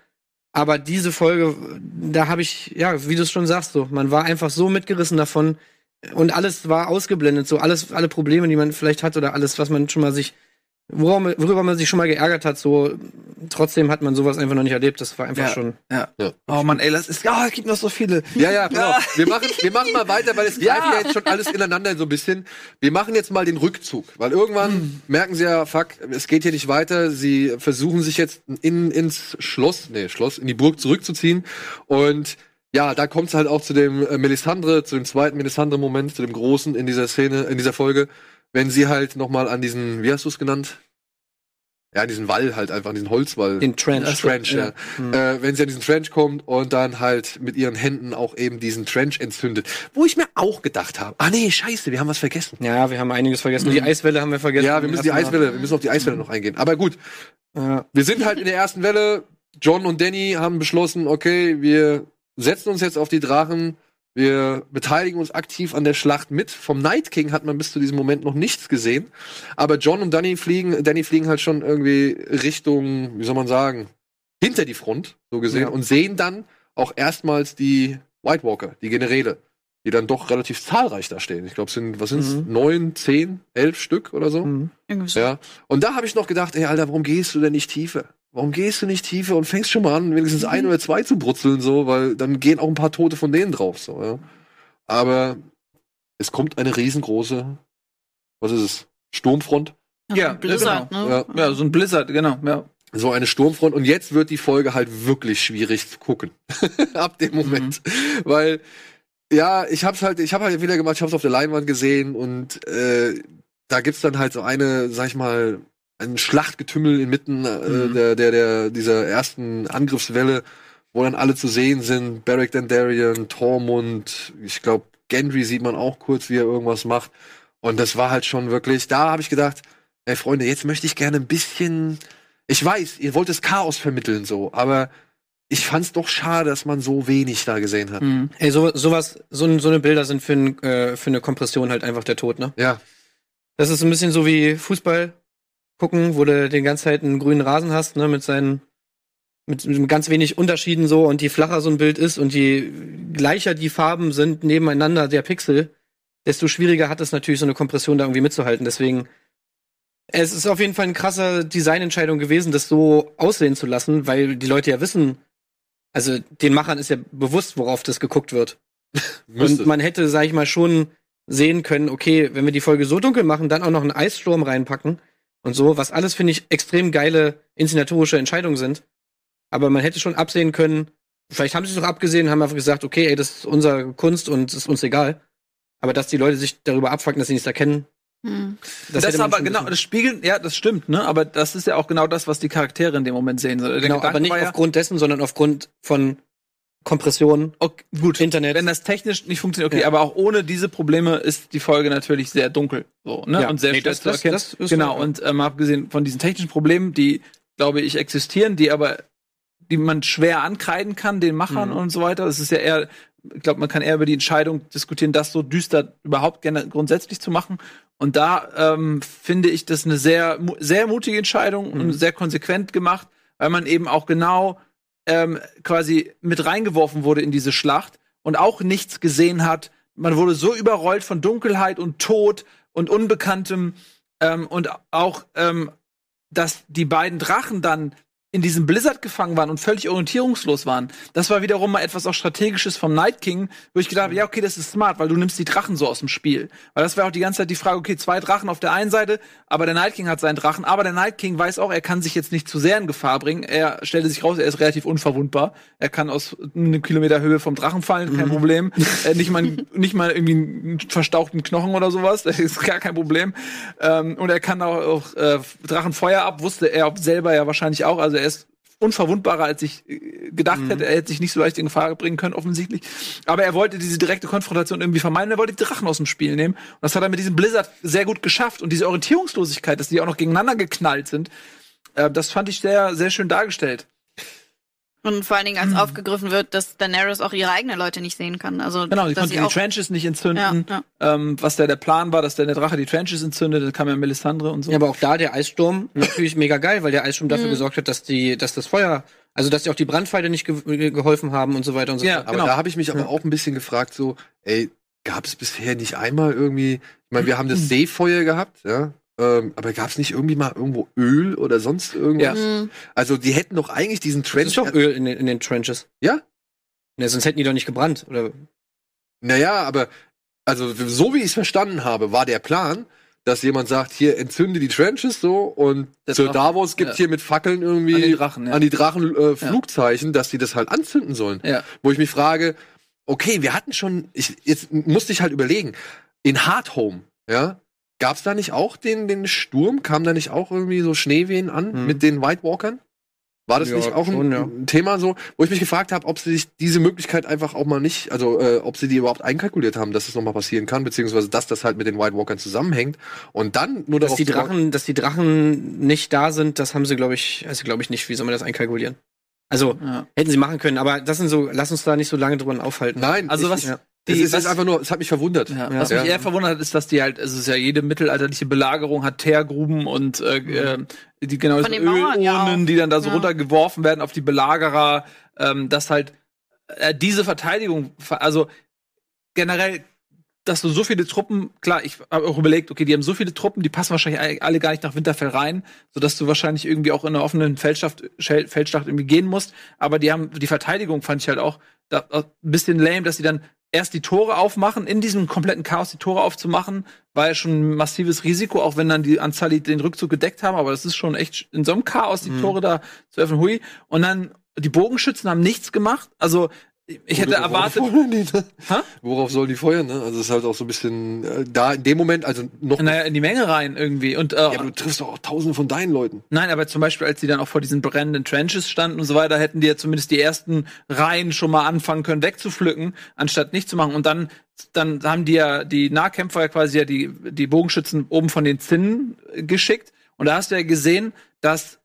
Aber diese Folge, da habe ich, ja, wie du es schon sagst, so, man war einfach so mitgerissen davon und alles war ausgeblendet, so alles, alle Probleme, die man vielleicht hat oder alles, was man schon mal sich, worüber, man- worüber man sich schon mal geärgert hat, so, trotzdem hat man sowas einfach noch nicht erlebt. Das war einfach Ja. schon. Ja. Ja. Oh Mann, ey, das ist, ja, es gibt noch so viele. Ja, ja, auf. Wir machen, wir machen mal weiter, weil es Ja. greift ja jetzt schon alles ineinander so ein bisschen. Wir machen jetzt mal den Rückzug, weil irgendwann Hm. merken sie ja, fuck, es geht hier nicht weiter. Sie versuchen sich jetzt in, ins Schloss, nee, Schloss, in die Burg zurückzuziehen. Und ja, da kommt es halt auch zu dem äh, Melisandre, zu dem zweiten Melisandre-Moment, zu dem großen in dieser Szene, in dieser Folge, wenn sie halt nochmal an diesen, wie hast du es genannt? Ja, an diesen Wall halt einfach, an diesen Holzwall. Den Trench. Das Trench, ja. Äh, wenn sie an diesen Trench kommt und dann halt mit ihren Händen auch eben diesen Trench entzündet. Wo ich mir auch gedacht habe, ah nee, scheiße, wir haben was vergessen. Ja, wir haben einiges vergessen. Die Eiswelle haben wir vergessen. Ja, wir müssen die. Eiswelle, wir müssen auf die Eiswelle noch eingehen. Aber gut, Ja. wir sind halt in der ersten Welle. John und Danny haben beschlossen, okay, wir setzen uns jetzt auf die Drachen. Wir beteiligen uns aktiv an der Schlacht mit. Vom Night King hat man bis zu diesem Moment noch nichts gesehen. Aber John und Danny fliegen, Danny fliegen halt schon irgendwie Richtung, wie soll man sagen, hinter die Front, so gesehen, Ja. und sehen dann auch erstmals die White Walker, die Generäle, die dann doch relativ zahlreich da stehen. Ich glaube, es sind, was sind's? Mhm. Neun, zehn, elf Stück oder so. Mhm. Irgendwie so. Ja. Und da habe ich noch gedacht, ey, Alter, warum gehst du denn nicht tiefer? Warum gehst du nicht tiefer und fängst schon mal an, wenigstens ein oder zwei zu brutzeln, so, weil dann gehen auch ein paar Tote von denen drauf, so, ja. Aber es kommt eine riesengroße, was ist es? Sturmfront? Ja, Blizzard, genau. ne? Ja. Ja, so ein Blizzard, genau, ja. So eine Sturmfront. Und jetzt wird die Folge halt wirklich schwierig zu gucken. Ab dem Moment. Weil, ja, ich hab's halt, ich hab halt wieder gemacht, ich hab's auf der Leinwand gesehen und äh, da gibt's dann halt so eine, sag ich mal, ein Schlachtgetümmel inmitten äh, Mhm. der, der, der, dieser ersten Angriffswelle, wo dann alle zu sehen sind. Beric Dandarian, Tormund, ich glaube, Gendry sieht man auch kurz, wie er irgendwas macht. Und das war halt schon wirklich, da habe ich gedacht, ey Freunde, jetzt möchte ich gerne ein bisschen, ich weiß, ihr wollt das Chaos vermitteln so, aber ich fand's doch schade, dass man so wenig da gesehen hat. Mhm. Ey, so, sowas, so, so eine Bilder sind für, äh, für eine Kompression halt einfach der Tod, ne? Ja, Das ist ein bisschen so wie Fußball gucken, wo du den ganze Zeit einen grünen Rasen hast, ne, mit seinen, mit, mit ganz wenig Unterschieden so und je flacher so ein Bild ist und je gleicher die Farben sind nebeneinander der Pixel, desto schwieriger hat es natürlich so eine Kompression da irgendwie mitzuhalten. Deswegen, es ist auf jeden Fall eine krasse Designentscheidung gewesen, das so aussehen zu lassen, weil die Leute ja wissen, also den Machern ist ja bewusst, worauf das geguckt wird. müsste. Und man hätte, sag ich mal, schon sehen können, okay, wenn wir die Folge so dunkel machen, dann auch noch einen Eissturm reinpacken und so, was alles, finde ich, extrem geile inszenatorische Entscheidungen sind. Aber man hätte schon absehen können, vielleicht haben sie es doch abgesehen, haben einfach gesagt, okay, ey, das ist unsere Kunst und es ist uns egal. Aber dass die Leute sich darüber abfucken, dass sie nichts erkennen, Hm. das, Das, aber genau, das spiegelt, ja, das stimmt, ne? Aber das ist ja auch genau das, was die Charaktere in dem Moment sehen. Der genau, Gedanke aber nicht ja, aufgrund dessen, sondern aufgrund von Kompression, okay, gut, Internet. wenn das technisch nicht funktioniert, okay, Ja. aber auch ohne diese Probleme ist die Folge natürlich sehr dunkel, so, ne? Ja. Und sehr Nee, schwer das- zu das- erkennen. das ist genau, und ähm, abgesehen von diesen technischen Problemen, die, glaube ich, existieren, die aber, die man schwer ankreiden kann, den Machern Mhm. und so weiter. Das ist ja eher, ich glaube, man kann eher über die Entscheidung diskutieren, das so düster überhaupt gerne grundsätzlich zu machen. Und da ähm, finde ich das eine sehr, sehr mutige Entscheidung und Mhm. sehr konsequent gemacht, weil man eben auch genau ähm, quasi mit reingeworfen wurde in diese Schlacht und auch nichts gesehen hat, man wurde so überrollt von Dunkelheit und Tod und Unbekanntem ähm, und auch, ähm, dass die beiden Drachen dann in diesem Blizzard gefangen waren und völlig orientierungslos waren. Das war wiederum mal etwas auch Strategisches vom Night King, wo ich gedacht habe, ja, okay, das ist smart, weil du nimmst die Drachen so aus dem Spiel. Weil das war auch die ganze Zeit die Frage, okay, zwei Drachen auf der einen Seite, aber der Night King hat seinen Drachen, aber der Night King weiß auch, er kann sich jetzt nicht zu sehr in Gefahr bringen. Er stellte sich raus, er ist relativ unverwundbar. Er kann aus einem Kilometer Höhe vom Drachen fallen, kein Problem. äh, nicht mal, nicht mal irgendwie einen verstauchten Knochen oder sowas, das ist gar kein Problem. Ähm, und er kann auch, auch äh, Drachenfeuer ab, wusste er selber ja wahrscheinlich auch, also er ist unverwundbarer, als ich äh, gedacht Mhm. hätte. Er hätte sich nicht so leicht in Gefahr bringen können, offensichtlich. Aber er wollte diese direkte Konfrontation irgendwie vermeiden. Er wollte die Drachen aus dem Spiel nehmen. Und das hat er mit diesem Blizzard sehr gut geschafft. Und diese Orientierungslosigkeit, dass die auch noch gegeneinander geknallt sind, äh, das fand ich sehr, sehr schön dargestellt. Und vor allen Dingen, Mhm. als aufgegriffen wird, dass Daenerys auch ihre eigenen Leute nicht sehen kann. Also, Genau, die dass konnte die auch, Trenches nicht entzünden. Ja, Ähm, was da der Plan war, dass der, Drache die Trenches entzündet, dann kam ja Melisandre und so. Ja, aber auch da der Eissturm natürlich mega geil, weil der Eissturm Mhm. dafür gesorgt hat, dass die, dass das Feuer, also dass die auch die Brandpfeile nicht ge geholfen haben und so weiter und so Ja, fort. Aber genau. da habe ich mich aber auch ein bisschen gefragt, so, ey, gab es bisher nicht einmal irgendwie, ich meine, wir haben das Seefeuer gehabt, ja, ähm, aber gab es nicht irgendwie mal irgendwo Öl oder sonst irgendwas? Ja. Mhm. Also die hätten doch eigentlich diesen Das Trench. ist doch Öl in den, in den Trenches. Ja? Ne, sonst hätten die doch nicht gebrannt. Oder Naja, aber also so wie ich es verstanden habe, war der Plan, dass jemand sagt, hier entzünde die Trenches so und Sir Drache. Davos gibt Ja. hier mit Fackeln irgendwie An die Drachen, ja. an die Drachen äh, Flugzeichen, dass die das halt anzünden sollen. Ja. Wo ich mich frage, okay, wir hatten schon, ich, jetzt musste ich halt überlegen, in Hardhome, ja, gab's da nicht auch den, den Sturm? Kam da nicht auch irgendwie so Schneewehen an Hm. mit den White Walkern? War das Ja, nicht auch ein, schon, ja. ein Thema so, wo ich mich gefragt habe, ob sie sich diese Möglichkeit einfach auch mal nicht, also äh, ob sie die überhaupt einkalkuliert haben, dass es nochmal passieren kann, beziehungsweise dass das halt mit den White Walkern zusammenhängt und dann nur dass die Drachen, dass die Drachen nicht da sind, das haben sie, glaube ich, also glaube ich nicht. Wie soll man das einkalkulieren? Also Ja. hätten sie machen können, aber das sind so, lass uns da nicht so lange drüber aufhalten. Nein, Also ich, was- ja. es die- ist was- einfach nur, es hat mich verwundert. Ja, Ja. was mich Ja. eher verwundert hat, ist, dass die halt, also es ist ja jede mittelalterliche Belagerung hat Teergruben und äh, äh, die genau ja Ölurnen, auch. die dann da so Ja. runtergeworfen werden auf die Belagerer, ähm, dass halt äh, diese Verteidigung, ver- also generell, dass du so viele Truppen, klar, ich habe auch überlegt, okay, die haben so viele Truppen, die passen wahrscheinlich alle- gar nicht nach Winterfell rein, sodass du wahrscheinlich irgendwie auch in einer offenen Feldschlacht, Feldschlacht irgendwie gehen musst. Aber die haben, die Verteidigung fand ich halt auch da, ein bisschen lame, dass sie dann erst die Tore aufmachen, in diesem kompletten Chaos die Tore aufzumachen, war ja schon ein massives Risiko, auch wenn dann die Anzahl den Rückzug gedeckt haben, aber das ist schon echt in so einem Chaos, die Mhm. Tore da zu öffnen, hui. Und dann, die Bogenschützen haben nichts gemacht, also ich hätte erwartet, feuern die? Hä? Worauf sollen die feuern, ne? Also es ist halt auch so ein bisschen äh, da in dem Moment, also noch. naja, in die Menge rein irgendwie. Und äh, ja, aber du triffst doch auch tausende von deinen Leuten. Nein, aber zum Beispiel, als die dann auch vor diesen brennenden Trenches standen und so weiter, hätten die ja zumindest die ersten Reihen schon mal anfangen können wegzupflücken, anstatt nicht zu machen. Und dann, dann haben die ja die Nahkämpfer ja quasi ja die, die Bogenschützen oben von den Zinnen äh, geschickt. Und da hast du ja gesehen, dass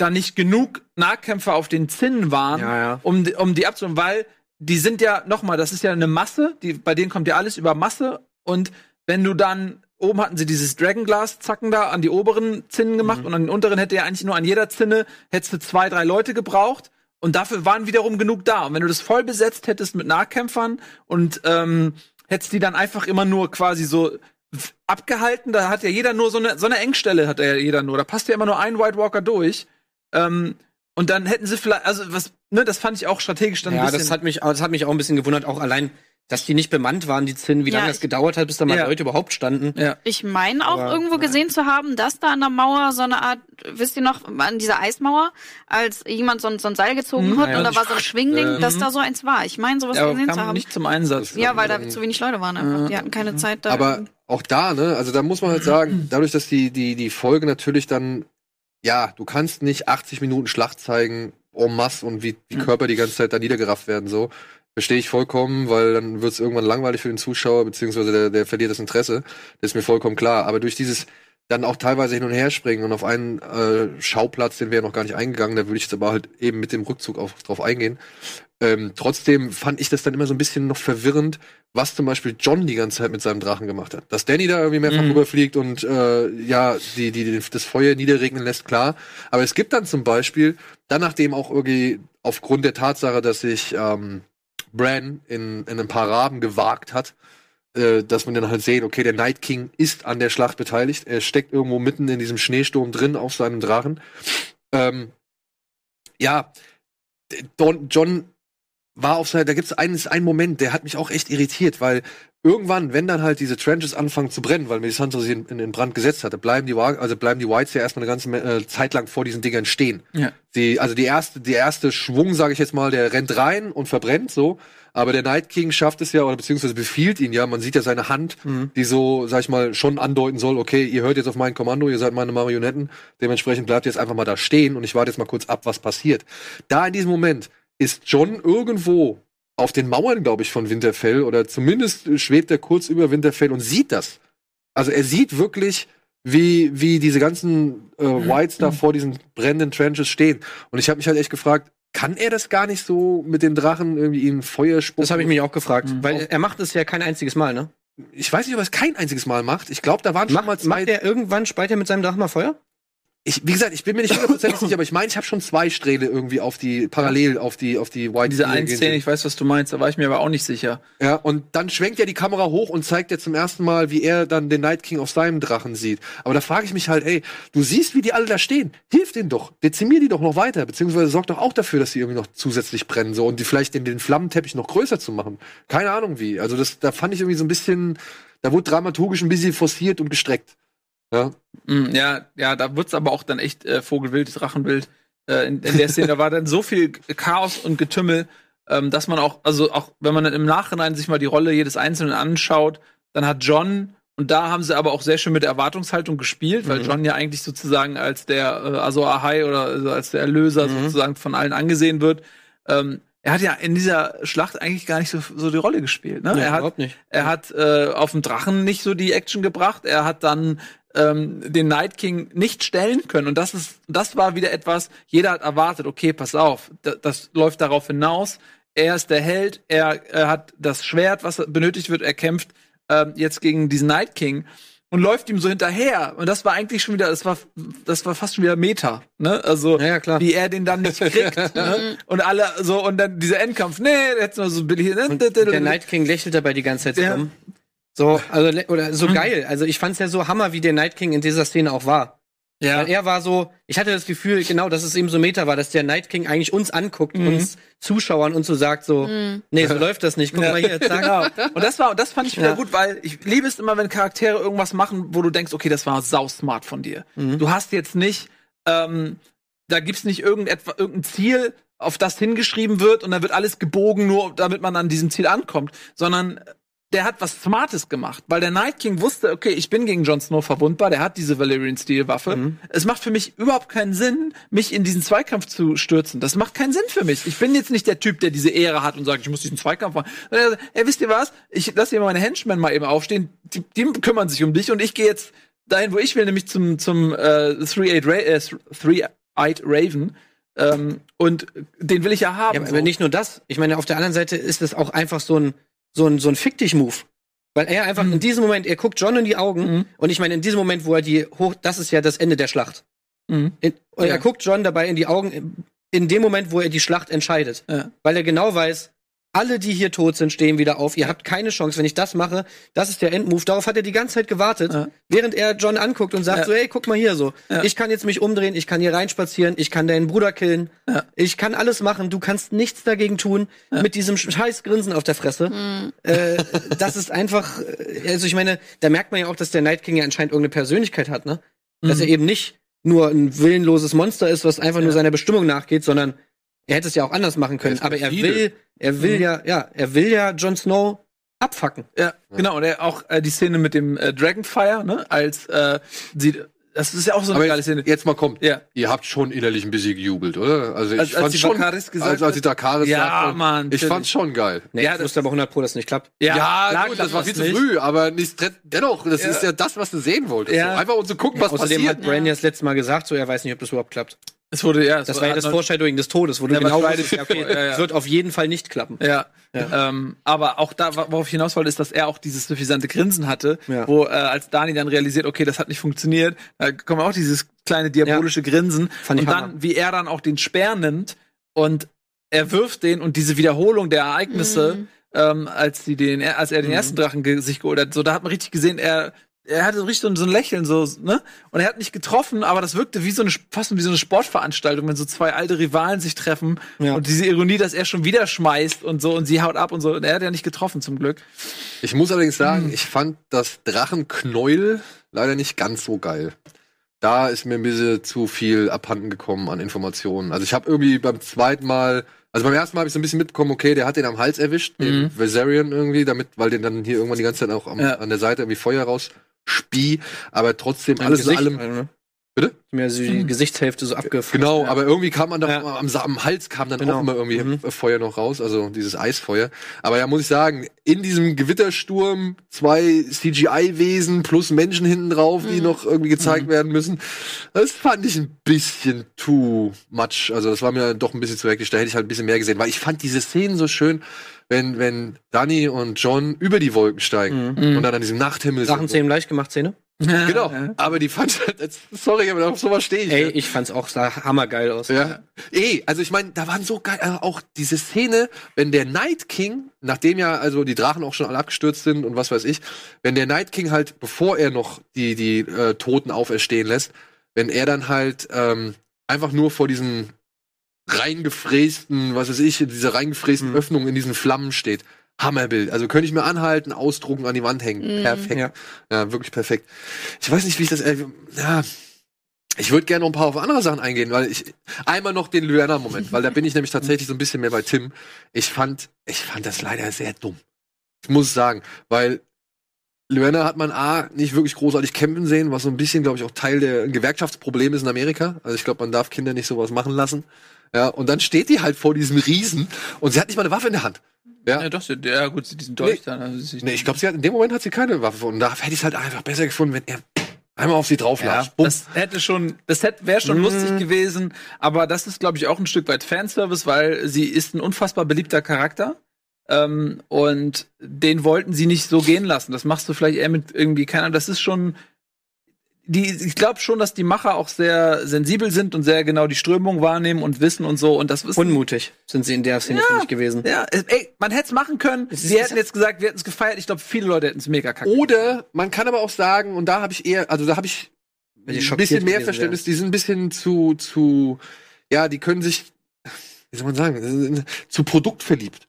da nicht genug Nahkämpfer auf den Zinnen waren, Ja, ja. um, die- um die abzuholen, weil die sind ja, nochmal, das ist ja eine Masse, die, bei denen kommt ja alles über Masse und wenn du dann, oben hatten sie dieses Dragonglass-Zacken da an die oberen Zinnen gemacht und an den unteren hätte ja eigentlich nur an jeder Zinne, hättest du zwei, drei Leute gebraucht und dafür waren wiederum genug da. Und wenn du das voll besetzt hättest mit Nahkämpfern und ähm, hättest die dann einfach immer nur quasi so abgehalten, da hat ja jeder nur so eine, so eine Engstelle hat ja jeder nur, da passt ja immer nur ein White Walker durch. Ähm, und dann hätten sie vielleicht, also was, ne, das fand ich auch strategisch dann ein Ja, bisschen. das hat mich, das hat mich auch ein bisschen gewundert, auch allein, dass die nicht bemannt waren, die Zinnen, wie Ja, lange das gedauert hat, bis da mal Ja. Leute überhaupt standen. ja. Ich meine auch Aber, irgendwo nein. gesehen zu haben, dass da an der Mauer so eine Art, wisst ihr noch, an dieser Eismauer, als jemand so, ein- so ein Seil gezogen Mhm, hat ja. und da war so ein Schwingding, Ähm, dass da so eins war. Ich meine, sowas gesehen zu kam haben. nicht zum Einsatz. ja, weil da zu wenig Leute waren einfach. Die hatten keine Zeit da. Aber auch da, ne, also da muss man halt sagen, dadurch, dass die, die, die Folge natürlich dann, ja, du kannst nicht 80 Minuten Schlacht zeigen, en masse und wie die Mhm. Körper die ganze Zeit da niedergerafft werden, so. Verstehe ich vollkommen, weil dann wird es irgendwann langweilig für den Zuschauer, beziehungsweise der, der verliert das Interesse. Das ist mir vollkommen klar. Aber durch dieses dann auch teilweise hin und her springen und auf einen äh, Schauplatz, den wir ja noch gar nicht eingegangen, da würde ich jetzt aber halt eben mit dem Rückzug auf, drauf eingehen. Ähm, trotzdem fand ich das dann immer so ein bisschen noch verwirrend, was zum Beispiel John die ganze Zeit mit seinem Drachen gemacht hat. Dass Danny da irgendwie mehrfach Mhm. rüberfliegt und äh, ja, die, die, die, das Feuer niederregnen lässt, klar. Aber es gibt dann zum Beispiel, dann nachdem auch irgendwie aufgrund der Tatsache, dass sich ähm, Bran in, in ein paar Raben gewagt hat, äh, dass man dann halt sehen, okay, der Night King ist an der Schlacht beteiligt. Er steckt irgendwo mitten in diesem Schneesturm drin auf seinem Drachen. Ähm, ja, Don, John war auf seiner, da gibt es einen, einen Moment, der hat mich auch echt irritiert, weil irgendwann, wenn dann halt diese Trenches anfangen zu brennen, weil Melisandre sie in, in, in Brand gesetzt hatte, bleiben die, also bleiben die Whites ja erstmal eine ganze äh, Zeit lang vor diesen Dingern stehen. Ja. Die, also die erste, die erste Schwung, sage ich jetzt mal, der rennt rein und verbrennt so. Aber der Night King schafft es ja, oder beziehungsweise befiehlt ihn ja, man sieht ja seine Hand, die so, sag ich mal, schon andeuten soll, okay, ihr hört jetzt auf mein Kommando, ihr seid meine Marionetten, dementsprechend bleibt ihr jetzt einfach mal da stehen und ich warte jetzt mal kurz ab, was passiert. Da in diesem Moment ist John irgendwo auf den Mauern, glaube ich, von Winterfell, oder zumindest schwebt er kurz über Winterfell und sieht das. Also er sieht wirklich, wie, wie diese ganzen äh, Whites da vor diesen brennenden Trenches stehen. Und ich habe mich halt echt gefragt, kann er das gar nicht so mit den Drachen irgendwie in Feuer spucken? Das habe ich mich auch gefragt. Mhm. Weil er macht es ja kein einziges Mal, ne? Ich weiß nicht, ob er es kein einziges Mal macht. Ich glaube, da waren schon mal Macht, zwei. macht er irgendwann, speit er mit seinem Drachen mal Feuer? Ich, wie gesagt, ich bin mir nicht hundertprozentig sicher, aber ich meine, ich habe schon zwei Strähle irgendwie auf die, parallel auf die, auf die White Diese Linie eine gehen Szene, ich weiß, was du meinst, da war ich mir aber auch nicht sicher. Ja, und dann schwenkt ja die Kamera hoch und zeigt ja zum ersten Mal, wie er dann den Night King auf seinem Drachen sieht. Aber da frage ich mich halt, ey, du siehst, wie die alle da stehen. Hilf denen doch. Dezimier die doch noch weiter. Beziehungsweise sorg doch auch dafür, dass sie irgendwie noch zusätzlich brennen, so. Und die vielleicht den, den Flammenteppich noch größer zu machen. Keine Ahnung wie. Also das, da fand ich irgendwie so ein bisschen, da wurde dramaturgisch ein bisschen forciert und gestreckt. Ja. Mm, Ja, ja, da wird's aber auch dann echt äh, Vogelwild, Drachenwild. Äh, in, in der Szene, da war dann so viel Chaos und Getümmel, ähm, dass man auch, also auch wenn man dann im Nachhinein sich mal die Rolle jedes Einzelnen anschaut, dann hat John, und da haben sie aber auch sehr schön mit der Erwartungshaltung gespielt, weil John ja eigentlich sozusagen als der äh, Azor Ahai oder also als der Erlöser sozusagen von allen angesehen wird. Ähm, er hat ja in dieser Schlacht eigentlich gar nicht so, so die Rolle gespielt. Ne? Nee, er hat, überhaupt nicht. er hat äh, auf dem Drachen nicht so die Action gebracht. Er hat dann ähm, den Night King nicht stellen können. Und das ist, das war wieder etwas, jeder hat erwartet, okay, pass auf, das, das läuft darauf hinaus. Er ist der Held, er, er hat das Schwert, was benötigt wird, er kämpft ähm, jetzt gegen diesen Night King und läuft ihm so hinterher. Und das war eigentlich schon wieder, das war, das war fast schon wieder Meta, ne? Also, Ja, ja, klar. wie er den dann nicht kriegt, ne? Und alle, so, und dann dieser Endkampf, nee, jetzt nur so billig. Der Night King lächelt dabei die ganze Zeit so Ja. So, also, oder so geil. Also ich fand's ja so Hammer, wie der Night King in dieser Szene auch war. ja. Weil er war so, ich hatte das Gefühl, genau, dass es eben so Meta war, dass der Night King eigentlich uns anguckt, Mhm. uns Zuschauern und so sagt so, nee, so läuft das nicht. Guck mal hier, zack. Genau. Und das war, und das fand ich wieder Ja. gut, weil ich liebe es immer, wenn Charaktere irgendwas machen, wo du denkst, okay, das war sausmart von dir. Mhm. Du hast jetzt nicht, ähm, da gibt's nicht irgendetwa, irgendein Ziel, auf das hingeschrieben wird und dann wird alles gebogen, nur damit man an diesem Ziel ankommt, sondern der hat was Smartes gemacht, weil der Night King wusste, okay, ich bin gegen Jon Snow verwundbar, der hat diese Valyrian Steel Waffe. Mhm. Es macht für mich überhaupt keinen Sinn, mich in diesen Zweikampf zu stürzen. Das macht keinen Sinn für mich. Ich bin jetzt nicht der Typ, der diese Ehre hat und sagt, ich muss diesen Zweikampf machen. Er sagt, Ey, wisst ihr was? Ich lasse hier meine Henchmen mal eben aufstehen, die, die kümmern sich um dich und ich gehe jetzt dahin, wo ich will, nämlich zum zum äh, Three-Eyed Ra äh, Three-Eyed Raven. Ähm, und den will ich ja haben. Ja, aber so. nicht nur das. Ich meine, auf der anderen Seite ist es auch einfach so ein, so ein, so ein Fick dich Move. Weil er einfach Mhm. in diesem Moment, er guckt John in die Augen Mhm. und ich meine, in diesem Moment, wo er die hoch, das ist ja das Ende der Schlacht. Mhm. In, und Ja. er guckt John dabei in die Augen, in dem Moment, wo er die Schlacht entscheidet. Ja. Weil er genau weiß, alle, die hier tot sind, stehen wieder auf. Ihr habt keine Chance, wenn ich das mache. Das ist der Endmove. Darauf hat er die ganze Zeit gewartet, Ja. während er John anguckt und sagt Ja. so, hey, guck mal hier so. Ja. Ich kann jetzt mich umdrehen, ich kann hier reinspazieren, ich kann deinen Bruder killen. Ja. Ich kann alles machen. Du kannst nichts dagegen tun. Mit diesem scheiß Grinsen auf der Fresse. Äh, das ist einfach, äh, also ich meine, da merkt man ja auch, dass der Night King ja anscheinend irgendeine Persönlichkeit hat, ne? Dass Mhm. er eben nicht nur ein willenloses Monster ist, was einfach nur seiner Bestimmung nachgeht, sondern er hätte es ja auch anders machen können. ist Aber er will, er will Mhm. ja, ja, er will ja Jon Snow abfacken. Ja, genau. Und er auch äh, die Szene mit dem äh, Dragonfire, ne? Als äh, sie, das ist ja auch so eine Aber geile jetzt, Szene. jetzt mal kommt. Ja. Ihr habt schon innerlich ein bisschen gejubelt, oder? Also ich Als- die schon, Dracarys gesagt als, als die hat? Dakaris Ja, sagte, Mann, Ich fand's schon geil. Nee, Ja, ich das- wusste aber 100 pro, dass es nicht klappt. Ja, klar gut, das war viel zu nicht. früh, aber nicht, dennoch, das Ja. ist ja das, was du sehen wolltest. Ja. So, einfach um zu gucken, was Außerdem passiert. hat Brand ja das letzte Mal gesagt, so er weiß nicht, ob das überhaupt klappt. Es wurde ja, es Das wurde- war ja das Foreshadowing des Todes, wo du Ja, genau wusstest, ja, okay, Ja, ja. es wird auf jeden Fall nicht klappen. Ja. Ähm, aber auch da, worauf ich hinaus wollte, ist, dass er auch dieses suffisante Grinsen hatte, Ja. wo äh, als Dani dann realisiert, okay, das hat nicht funktioniert, da kommt auch dieses kleine diabolische Grinsen Fand ich und Hammer. dann, wie er dann auch den Speer nimmt und er wirft den und diese Wiederholung der Ereignisse, Mhm. ähm, als die den, als er den ersten Drachen ge sich geholt hat, so da hat man richtig gesehen, er er hatte richtig so, ein Lächeln so, ne? Und er hat nicht getroffen, aber das wirkte wie so eine fast wie so eine Sportveranstaltung, wenn so zwei alte Rivalen sich treffen Ja. und diese Ironie, dass er schon wieder schmeißt und so und sie haut ab und so und er hat ja nicht getroffen zum Glück. Ich muss allerdings sagen, Hm. ich fand das Drachenknäuel leider nicht ganz so geil. Da ist mir ein bisschen zu viel abhanden gekommen an Informationen. Also ich habe irgendwie beim zweiten Mal, also beim ersten Mal habe ich so ein bisschen mitbekommen, okay, der hat den am Hals erwischt, den Mhm. Viserion irgendwie, damit, weil den dann hier irgendwann die ganze Zeit auch am, Ja. an der Seite irgendwie Feuer raus spie, aber trotzdem Im alles Gesicht, in allem. Bitte? Mir so die Hm. Gesichtshälfte so abgefasst. Genau, aber irgendwie kam man da Ja. am, am Hals kam dann Genau. auch immer irgendwie Mhm. Feuer noch raus, also dieses Eisfeuer. Aber ja, muss ich sagen, in diesem Gewittersturm zwei CGI-Wesen plus Menschen hinten drauf, die Mhm. noch irgendwie gezeigt werden müssen. Das fand ich ein bisschen too much. Also das war mir doch ein bisschen zu hektisch. Da hätte ich halt ein bisschen mehr gesehen, weil ich fand diese Szenen so schön, wenn wenn Danny und John über die Wolken steigen Mhm. und dann an diesem Nachthimmel sind. Drachenzähmen leicht gemacht, Szene. Genau, aber die fand halt, sorry, aber auf sowas stehe ich. Ey, ja. ich fand's auch sah hammergeil aus. Ja. Eh, also ich meine, da waren so geil, äh, auch diese Szene, wenn der Night King, nachdem ja also die Drachen auch schon alle abgestürzt sind und was weiß ich, wenn der Night King halt, bevor er noch die, die äh, Toten auferstehen lässt, wenn er dann halt ähm, einfach nur vor diesen reingefrästen, was weiß ich, in dieser reingefrästen Mhm. Öffnung in diesen Flammen steht. Hammerbild. Also könnte ich mir anhalten, ausdrucken, an die Wand hängen. Mhm. Perfekt. Ja. Ja. wirklich perfekt. Ich weiß nicht, wie ich das. Äh, ja. Ich würde gerne noch ein paar auf andere Sachen eingehen, weil ich einmal noch den Lyanna-Moment, weil da bin ich nämlich tatsächlich so ein bisschen mehr bei Tim. Ich fand, ich fand das leider sehr dumm. Ich muss sagen, weil Lyanna hat man A, nicht wirklich großartig kämpfen sehen, was so ein bisschen, glaube ich, auch Teil der Gewerkschaftsprobleme ist in Amerika. Also ich glaube, man darf Kinder nicht sowas machen lassen. Ja, und dann steht die halt vor diesem Riesen und sie hat nicht mal eine Waffe in der Hand. Ja, Ja, doch, ja gut, diesen Dolch dann. Also, sich- Nee, ich glaube, sie hat in dem Moment hat sie keine Waffe und da hätte ich es halt einfach besser gefunden, wenn er einmal auf sie Ja, drauflatscht. Bumm. das hätte schon, das hätte, wäre schon Mhm. lustig gewesen, aber das ist, glaube ich, auch ein Stück weit Fanservice, weil sie ist ein unfassbar beliebter Charakter. Ähm, und den wollten sie nicht so gehen lassen. Das machst du vielleicht eher mit irgendwie, keine Ahnung, das ist schon. Die, ich glaube schon, dass die Macher auch sehr sensibel sind und sehr genau die Strömung wahrnehmen und wissen und so. Und das wissen. Unmutig sind sie in der Szene für mich gewesen. ja, äh, ey, man hätte es machen können. Es Sie ist- hätten jetzt gesagt, wir hätten es gefeiert. Ich glaube, viele Leute hätten es mega kacke. Oder man kann aber auch sagen, und da habe ich eher, also da habe ich ein bisschen mehr Verständnis, die sind ein bisschen zu, zu, ja, die können sich, wie soll man sagen, zu Produkt verliebt.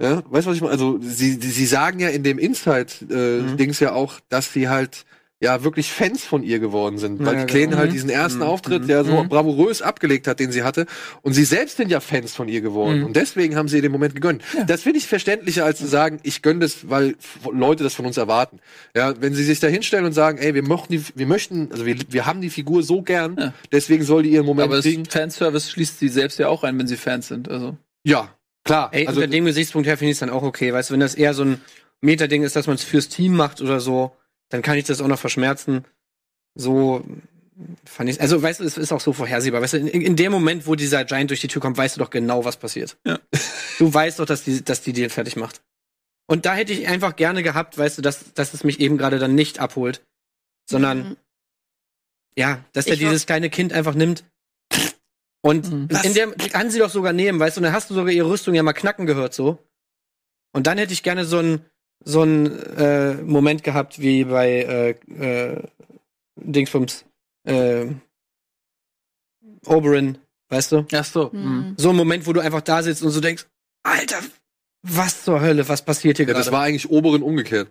Ja, weißt du, was ich meine? Also, sie, sie sagen ja in dem Inside-Dings ja auch, dass sie halt ja wirklich Fans von ihr geworden sind, weil Ja, die Kleine genau. halt Mhm. diesen ersten Mhm. Auftritt ja so Mhm. bravourös abgelegt hat, den sie hatte. Und sie selbst sind ja Fans von ihr geworden. Mhm. Und deswegen haben sie ihr den Moment gegönnt. Das finde ich verständlicher, als zu sagen, ich gönne das, weil Leute das von uns erwarten. Ja, wenn sie sich da hinstellen und sagen, ey, wir möchten, die, wir möchten, also wir, wir haben die Figur so gern, Ja. deswegen soll die ihren Moment aber das kriegen. Fanservice schließt sie selbst ja auch ein, wenn sie Fans sind. Also. Ja, klar. Ey, also, unter dem Gesichtspunkt her finde ich es dann auch okay. Weißt du, wenn das eher so ein Metading ist, dass man es fürs Team macht oder so, dann kann ich das auch noch verschmerzen. So fand ich Also, weißt du, es ist auch so vorhersehbar. Weißt du, in, in dem Moment, wo dieser Giant durch die Tür kommt, weißt du doch genau, was passiert. Ja. Du weißt doch, dass die, dass die den fertig macht. Und da hätte ich einfach gerne gehabt, weißt du, dass, dass es mich eben gerade dann nicht abholt, sondern Mhm. ja, dass er dieses kleine Kind einfach nimmt. Und Mhm. in der kann sie doch sogar nehmen, weißt du, und dann hast du sogar ihre Rüstung ja mal knacken gehört so. Und dann hätte ich gerne so einen so einen äh, Moment gehabt wie bei äh, äh, Dingsbums äh, Oberyn, weißt du? Ach so. Mhm. So ein Moment, wo du einfach da sitzt und so denkst, Alter, was zur Hölle, was passiert hier ja, das gerade? war eigentlich oberen umgekehrt.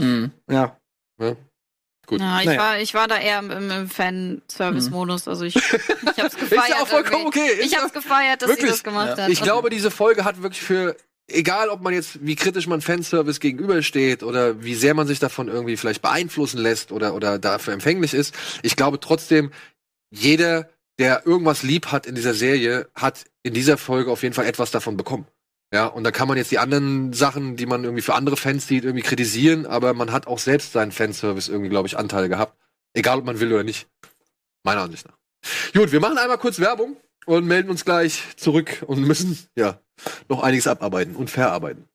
Mhm. Ja. Gut. Ja, ich, Naja. war, ich war da eher im, im Fan-Service-Modus. Also ich, ich hab's gefeiert. Ist ja auch vollkommen irgendwie. okay. Ist Ich ja- hab's gefeiert, dass Wirklich? sie das gemacht Ja. hat. Ich glaube, diese Folge hat wirklich für, egal ob man jetzt, wie kritisch man Fanservice gegenübersteht oder wie sehr man sich davon irgendwie vielleicht beeinflussen lässt oder, oder dafür empfänglich ist, ich glaube trotzdem, jeder, der irgendwas lieb hat in dieser Serie, hat in dieser Folge auf jeden Fall etwas davon bekommen. Ja, und da kann man jetzt die anderen Sachen, die man irgendwie für andere Fans sieht, irgendwie kritisieren, aber man hat auch selbst seinen Fanservice irgendwie, glaube ich, Anteil gehabt. Egal, ob man will oder nicht. Meiner Ansicht nach. Gut, wir machen einmal kurz Werbung und melden uns gleich zurück und müssen, ja, noch einiges abarbeiten und verarbeiten.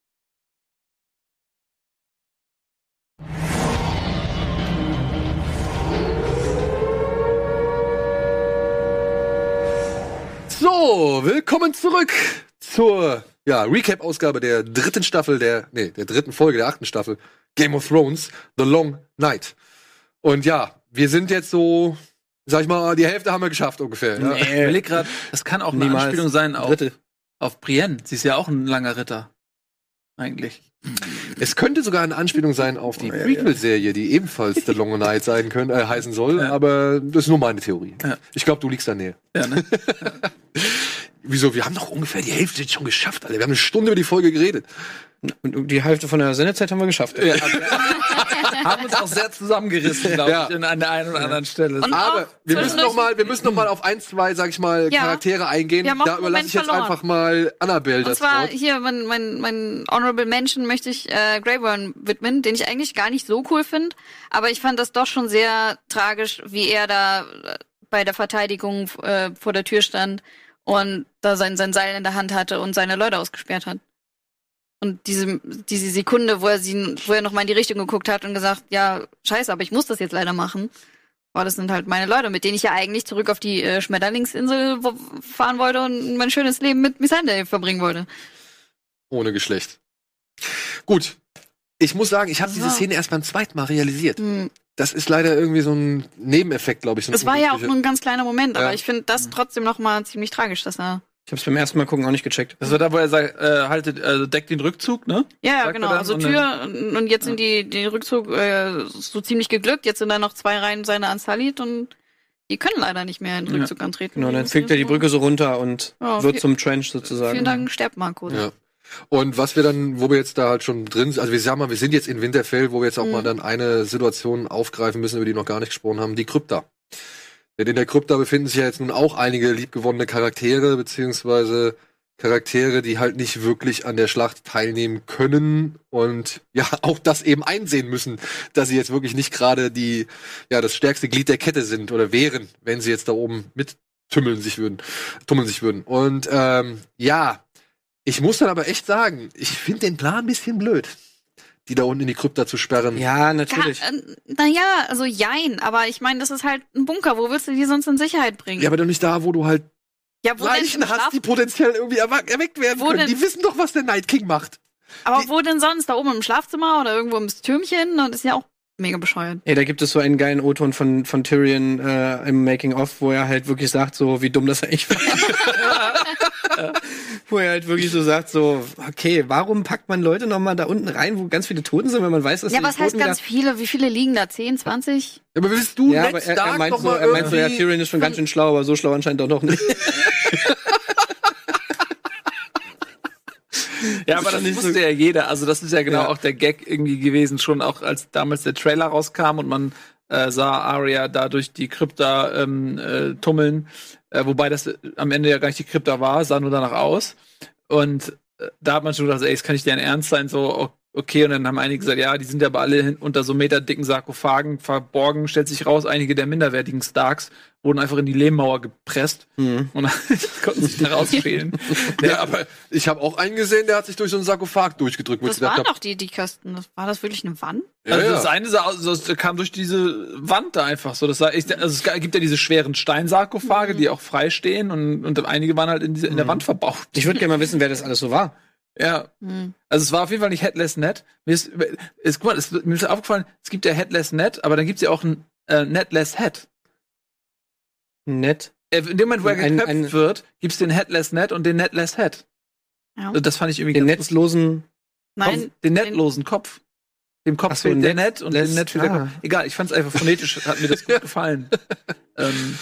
So, willkommen zurück zur ja, Recap-Ausgabe der dritten Staffel, der, nee, der dritten Folge der achten Staffel Game of Thrones, The Long Night. Und ja, wir sind jetzt so, sag ich mal, die Hälfte haben wir geschafft ungefähr. Ja. Ich überleg grad, das kann auch eine Niemals. Anspielung sein auf, Drittel. Auf Brienne. Sie ist ja auch ein langer Ritter. Eigentlich. Es könnte sogar eine Anspielung sein auf die Prequel-Serie, die ebenfalls The Long Night sein können, äh, heißen soll, Ja. aber das ist nur meine Theorie. Ja. Ich glaube, du liegst da näher. Ja, ne? Wieso? Wir haben doch ungefähr die Hälfte jetzt schon geschafft, Alter. Wir haben eine Stunde über die Folge geredet. Und die Hälfte von der Sendezeit haben wir geschafft. ja, haben uns auch sehr zusammengerissen, glaube Ja. ich, an der einen oder anderen Stelle. Und Aber auch wir müssen noch mal, wir müssen noch mal auf ein, zwei, sag ich mal, Ja. Charaktere eingehen. Wir haben auch Da überlasse Moment ich jetzt verloren. einfach mal Annabelle Und das zwar Wort. hier, mein, mein, mein Honorable Mention möchte ich äh, Grey Worm widmen, den ich eigentlich gar nicht so cool finde. Aber ich fand das doch schon sehr tragisch, wie er da äh, bei der Verteidigung äh, vor der Tür stand und da sein, sein Seil in der Hand hatte und seine Leute ausgesperrt hat. Und diese, diese Sekunde, wo er sie, wo er nochmal in die Richtung geguckt hat und gesagt, ja, scheiße, aber ich muss das jetzt leider machen. Boah, das sind halt meine Leute, mit denen ich ja eigentlich zurück auf die äh, Schmetterlingsinsel fahren wollte und mein schönes Leben mit Missandei verbringen wollte. Ohne Geschlecht. Gut. Ich muss sagen, ich habe diese Szene erst beim zweiten Mal realisiert. Hm. Das ist leider irgendwie so ein Nebeneffekt, glaube ich. So Es war ja auch nur ein ganz kleiner Moment, aber Ja. ich finde das trotzdem noch mal ziemlich tragisch, dass er. Ich hab's beim ersten Mal gucken auch nicht gecheckt. Das war da, wo er sagt, äh, haltet, also deckt den Rückzug, ne? Ja, ja, Sagt genau. Also und Tür und und jetzt sind die den Rückzug äh, so ziemlich geglückt. Jetzt sind da noch zwei Reihen seiner Ansalit und die können leider nicht mehr in den Ja. Rückzug antreten. Genau, dann fegt er die Brücke so runter und Ja, wird viel- zum Trench sozusagen. Vielen Dank, sterbt Marco. Ja. Und was wir dann, wo wir jetzt da halt schon drin sind, also wir sagen mal, wir sind jetzt in Winterfell, wo wir jetzt auch Mhm. mal dann eine Situation aufgreifen müssen, über die wir noch gar nicht gesprochen haben, die Krypta. Denn in der Krypta befinden sich ja jetzt nun auch einige liebgewonnene Charaktere, beziehungsweise Charaktere, die halt nicht wirklich an der Schlacht teilnehmen können und ja auch das eben einsehen müssen, dass sie jetzt wirklich nicht gerade die, ja, das stärkste Glied der Kette sind oder wären, wenn sie jetzt da oben mittümmeln sich würden, tummeln sich würden. Und ähm, ja, ich muss dann aber echt sagen, ich finde den Plan ein bisschen blöd, die da unten in die Krypta zu sperren. Ja, natürlich. Naja, also jein, aber ich meine, das ist halt ein Bunker. Wo willst du die sonst in Sicherheit bringen? Ja, aber doch nicht da, wo du halt ja wo denn Leichen hast, die potenziell irgendwie erwa- erweckt werden Wo können. denn? Die wissen doch, was der Night King macht. Aber die- wo denn sonst? Da oben im Schlafzimmer oder irgendwo im Türmchen? Und ist ja auch mega bescheuert. Ey, da gibt es so einen geilen O-Ton von, von Tyrion äh, im Making-of, wo er halt wirklich sagt, so wie dumm das eigentlich war. wo er halt wirklich so sagt, so, okay, warum packt man Leute nochmal da unten rein, wo ganz viele Toten sind, wenn man weiß, dass Ja, die was heißt Toten ganz viele? Wie viele liegen da? 10, 20? Ja, aber willst du Ja, aber er, Stark er meint so, er meint so, ja, Tyrion ist schon ganz schön schlau, aber so schlau anscheinend doch noch nicht. Ja, aber das wusste ja jeder. Also das ist ja genau Ja. auch der Gag irgendwie gewesen, schon auch als damals der Trailer rauskam und man äh, sah Arya da durch die Krypta ähm, äh, tummeln, äh, wobei das äh, am Ende ja gar nicht die Krypta war, sah nur danach aus. Und äh, da hat man schon gedacht, ey, das kann nicht deren Ernst sein, so o- okay. Und dann haben einige gesagt, ja, die sind ja aber alle unter so meterdicken Sarkophagen verborgen. Stellt sich raus, einige der minderwertigen Starks wurden einfach in die Lehmmauer gepresst Mhm. und konnten sich da rausschälen. Ja, aber ich habe auch einen gesehen, der hat sich durch so einen Sarkophag durchgedrückt. Das waren doch die, die Kasten. Das, war das wirklich eine Wand? ja, also ja. das eine sah das kam durch diese Wand da einfach so. Das sah also es gibt ja diese schweren Steinsarkophage, die auch frei stehen und, und einige waren halt in, diese, in der Wand verbaut. Ich würde gerne mal wissen, wer das alles so war. Ja. Hm. Also es war auf jeden Fall nicht Headless Net. Mir ist, ist, guck mal, es, mir ist aufgefallen, es gibt ja Headless Net, aber dann gibt es ja auch ein äh, Netless Head. Nett. Äh, In dem Moment, wo er Ein- geköpft ein- wird, gibt es den Headless Net und den Netless Head. Ja. Also Das fand ich irgendwie Den ganz netzlosen. Nein, Kopf, den netlosen Kopf. Dem Kopf so, fehlt der Net- Net und dem Less- Net fehlt der ah. Kopf. Egal, ich fand es einfach phonetisch, hat mir das gut gefallen. ähm,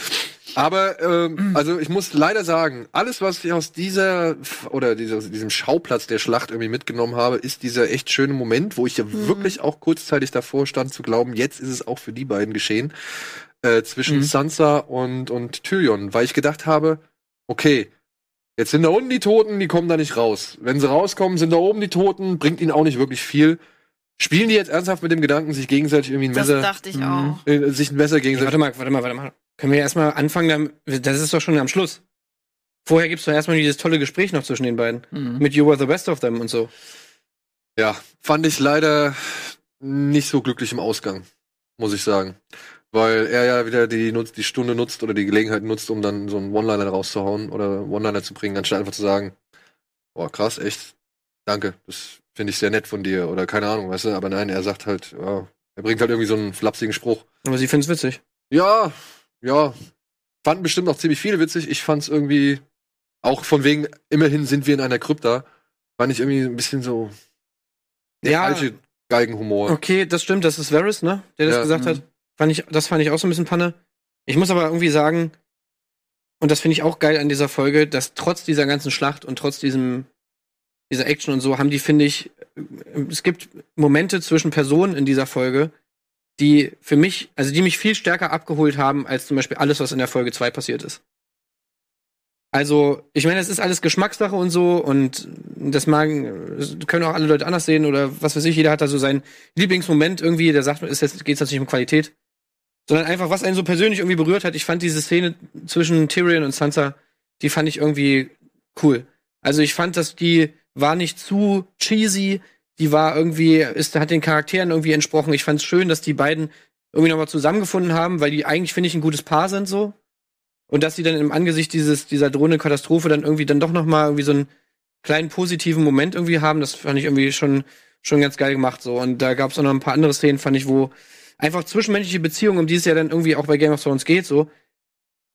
Aber ähm, also ich muss leider sagen, alles, was ich aus dieser oder dieser, diesem Schauplatz der Schlacht irgendwie mitgenommen habe, ist dieser echt schöne Moment, wo ich ja Mhm. wirklich auch kurzzeitig davor stand zu glauben, jetzt ist es auch für die beiden geschehen äh, zwischen Mhm. Sansa und und Tyrion, weil ich gedacht habe, okay, jetzt sind da unten die Toten, die kommen da nicht raus. Wenn sie rauskommen, sind da oben die Toten, bringt ihnen auch nicht wirklich viel. Spielen die jetzt ernsthaft mit dem Gedanken, sich gegenseitig irgendwie ein das Messer, dachte ich Mhm. auch. äh, sich ein Messer Ja, gegenseitig warte mal, warte mal, warte mal. Können wir erstmal anfangen, das ist doch schon am Schluss. Vorher gibt's doch erstmal dieses tolle Gespräch noch zwischen den beiden. mhm. Mit You Were the Best of Them und so. Ja, fand ich leider nicht so glücklich im Ausgang, muss ich sagen. Weil er ja wieder die, nutzt, die Stunde nutzt oder die Gelegenheit nutzt, um dann so einen One-Liner rauszuhauen oder One-Liner zu bringen, anstatt einfach zu sagen, boah, krass, echt, danke, das finde ich sehr nett von dir oder keine Ahnung, weißt du, aber nein, er sagt halt, ja, er bringt halt irgendwie so einen flapsigen Spruch. Aber sie finden's witzig. Ja, ja, fanden bestimmt auch ziemlich viele witzig. Ich fand's irgendwie, auch von wegen, immerhin sind wir in einer Krypta, fand ich irgendwie ein bisschen so, der Ja. falsche Geigenhumor. Okay, das stimmt, das ist Varys, ne? Der das Ja. gesagt hat. Fand ich, das fand ich auch so ein bisschen Panne. Ich muss aber irgendwie sagen, und das finde ich auch geil an dieser Folge, dass trotz dieser ganzen Schlacht und trotz diesem, dieser Action und so, haben die, finde ich, es gibt Momente zwischen Personen in dieser Folge, die für mich, also die mich viel stärker abgeholt haben, als zum Beispiel alles, was in der Folge 2 passiert ist. Also, ich meine, es ist alles Geschmackssache und so, und das mag, können auch alle Leute anders sehen, oder was weiß ich, jeder hat da so seinen Lieblingsmoment irgendwie, der sagt, ist jetzt, geht's nicht um Qualität, sondern einfach, was einen so persönlich irgendwie berührt hat. Ich fand diese Szene zwischen Tyrion und Sansa, die fand ich irgendwie cool. Also ich fand, dass die war nicht zu cheesy, die war irgendwie, ist, hat den Charakteren irgendwie entsprochen. Ich fand es schön, dass die beiden irgendwie nochmal zusammengefunden haben, weil die eigentlich, finde ich, ein gutes Paar sind so. Und dass sie dann im Angesicht dieses, dieser drohenden Katastrophe dann irgendwie dann doch nochmal irgendwie so einen kleinen positiven Moment irgendwie haben, das fand ich irgendwie schon, schon ganz geil gemacht so. Und da gab es auch noch ein paar andere Szenen, fand ich, wo einfach zwischenmenschliche Beziehungen, um die es ja dann irgendwie auch bei Game of Thrones geht, so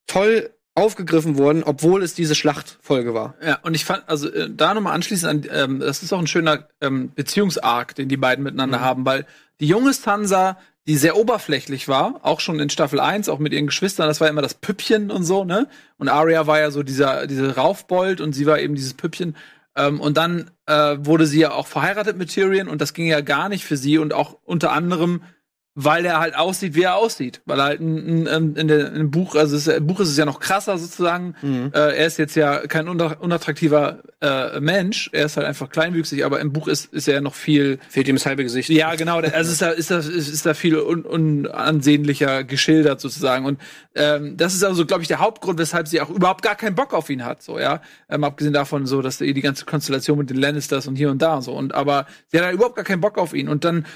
toll aufgegriffen wurden, obwohl es diese Schlachtfolge war. Ja, und ich fand, also äh, da nochmal anschließend an, ähm, das ist auch ein schöner ähm, Beziehungsarg, den die beiden miteinander haben, weil die junge Sansa, die sehr oberflächlich war, auch schon in Staffel 1, auch mit ihren Geschwistern, das war immer das Püppchen und so, ne? Und Arya war ja so dieser, diese Raufbold und sie war eben dieses Püppchen. Ähm, und dann äh, wurde sie ja auch verheiratet mit Tyrion und das ging ja gar nicht für sie und auch unter anderem weil er halt aussieht, wie er aussieht. Weil er halt ein, ein, ein, in, der, in dem Buch, also es, im Buch ist es ja noch krasser sozusagen. Äh, er ist jetzt ja kein unatt- unattraktiver äh, Mensch, er ist halt einfach kleinwüchsig, aber im Buch ist, ist er noch viel. Fehlt ihm das halbe Gesicht. Ja, genau, also ist da, ist da, ist, ist da viel un, unansehnlicher geschildert sozusagen. Und ähm, das ist also, glaube ich, der Hauptgrund, weshalb sie auch überhaupt gar keinen Bock auf ihn hat. So, ja. Ähm, abgesehen davon, so, dass die ganze Konstellation mit den Lannisters und hier und da und so. Und aber sie hat halt überhaupt gar keinen Bock auf ihn. Und dann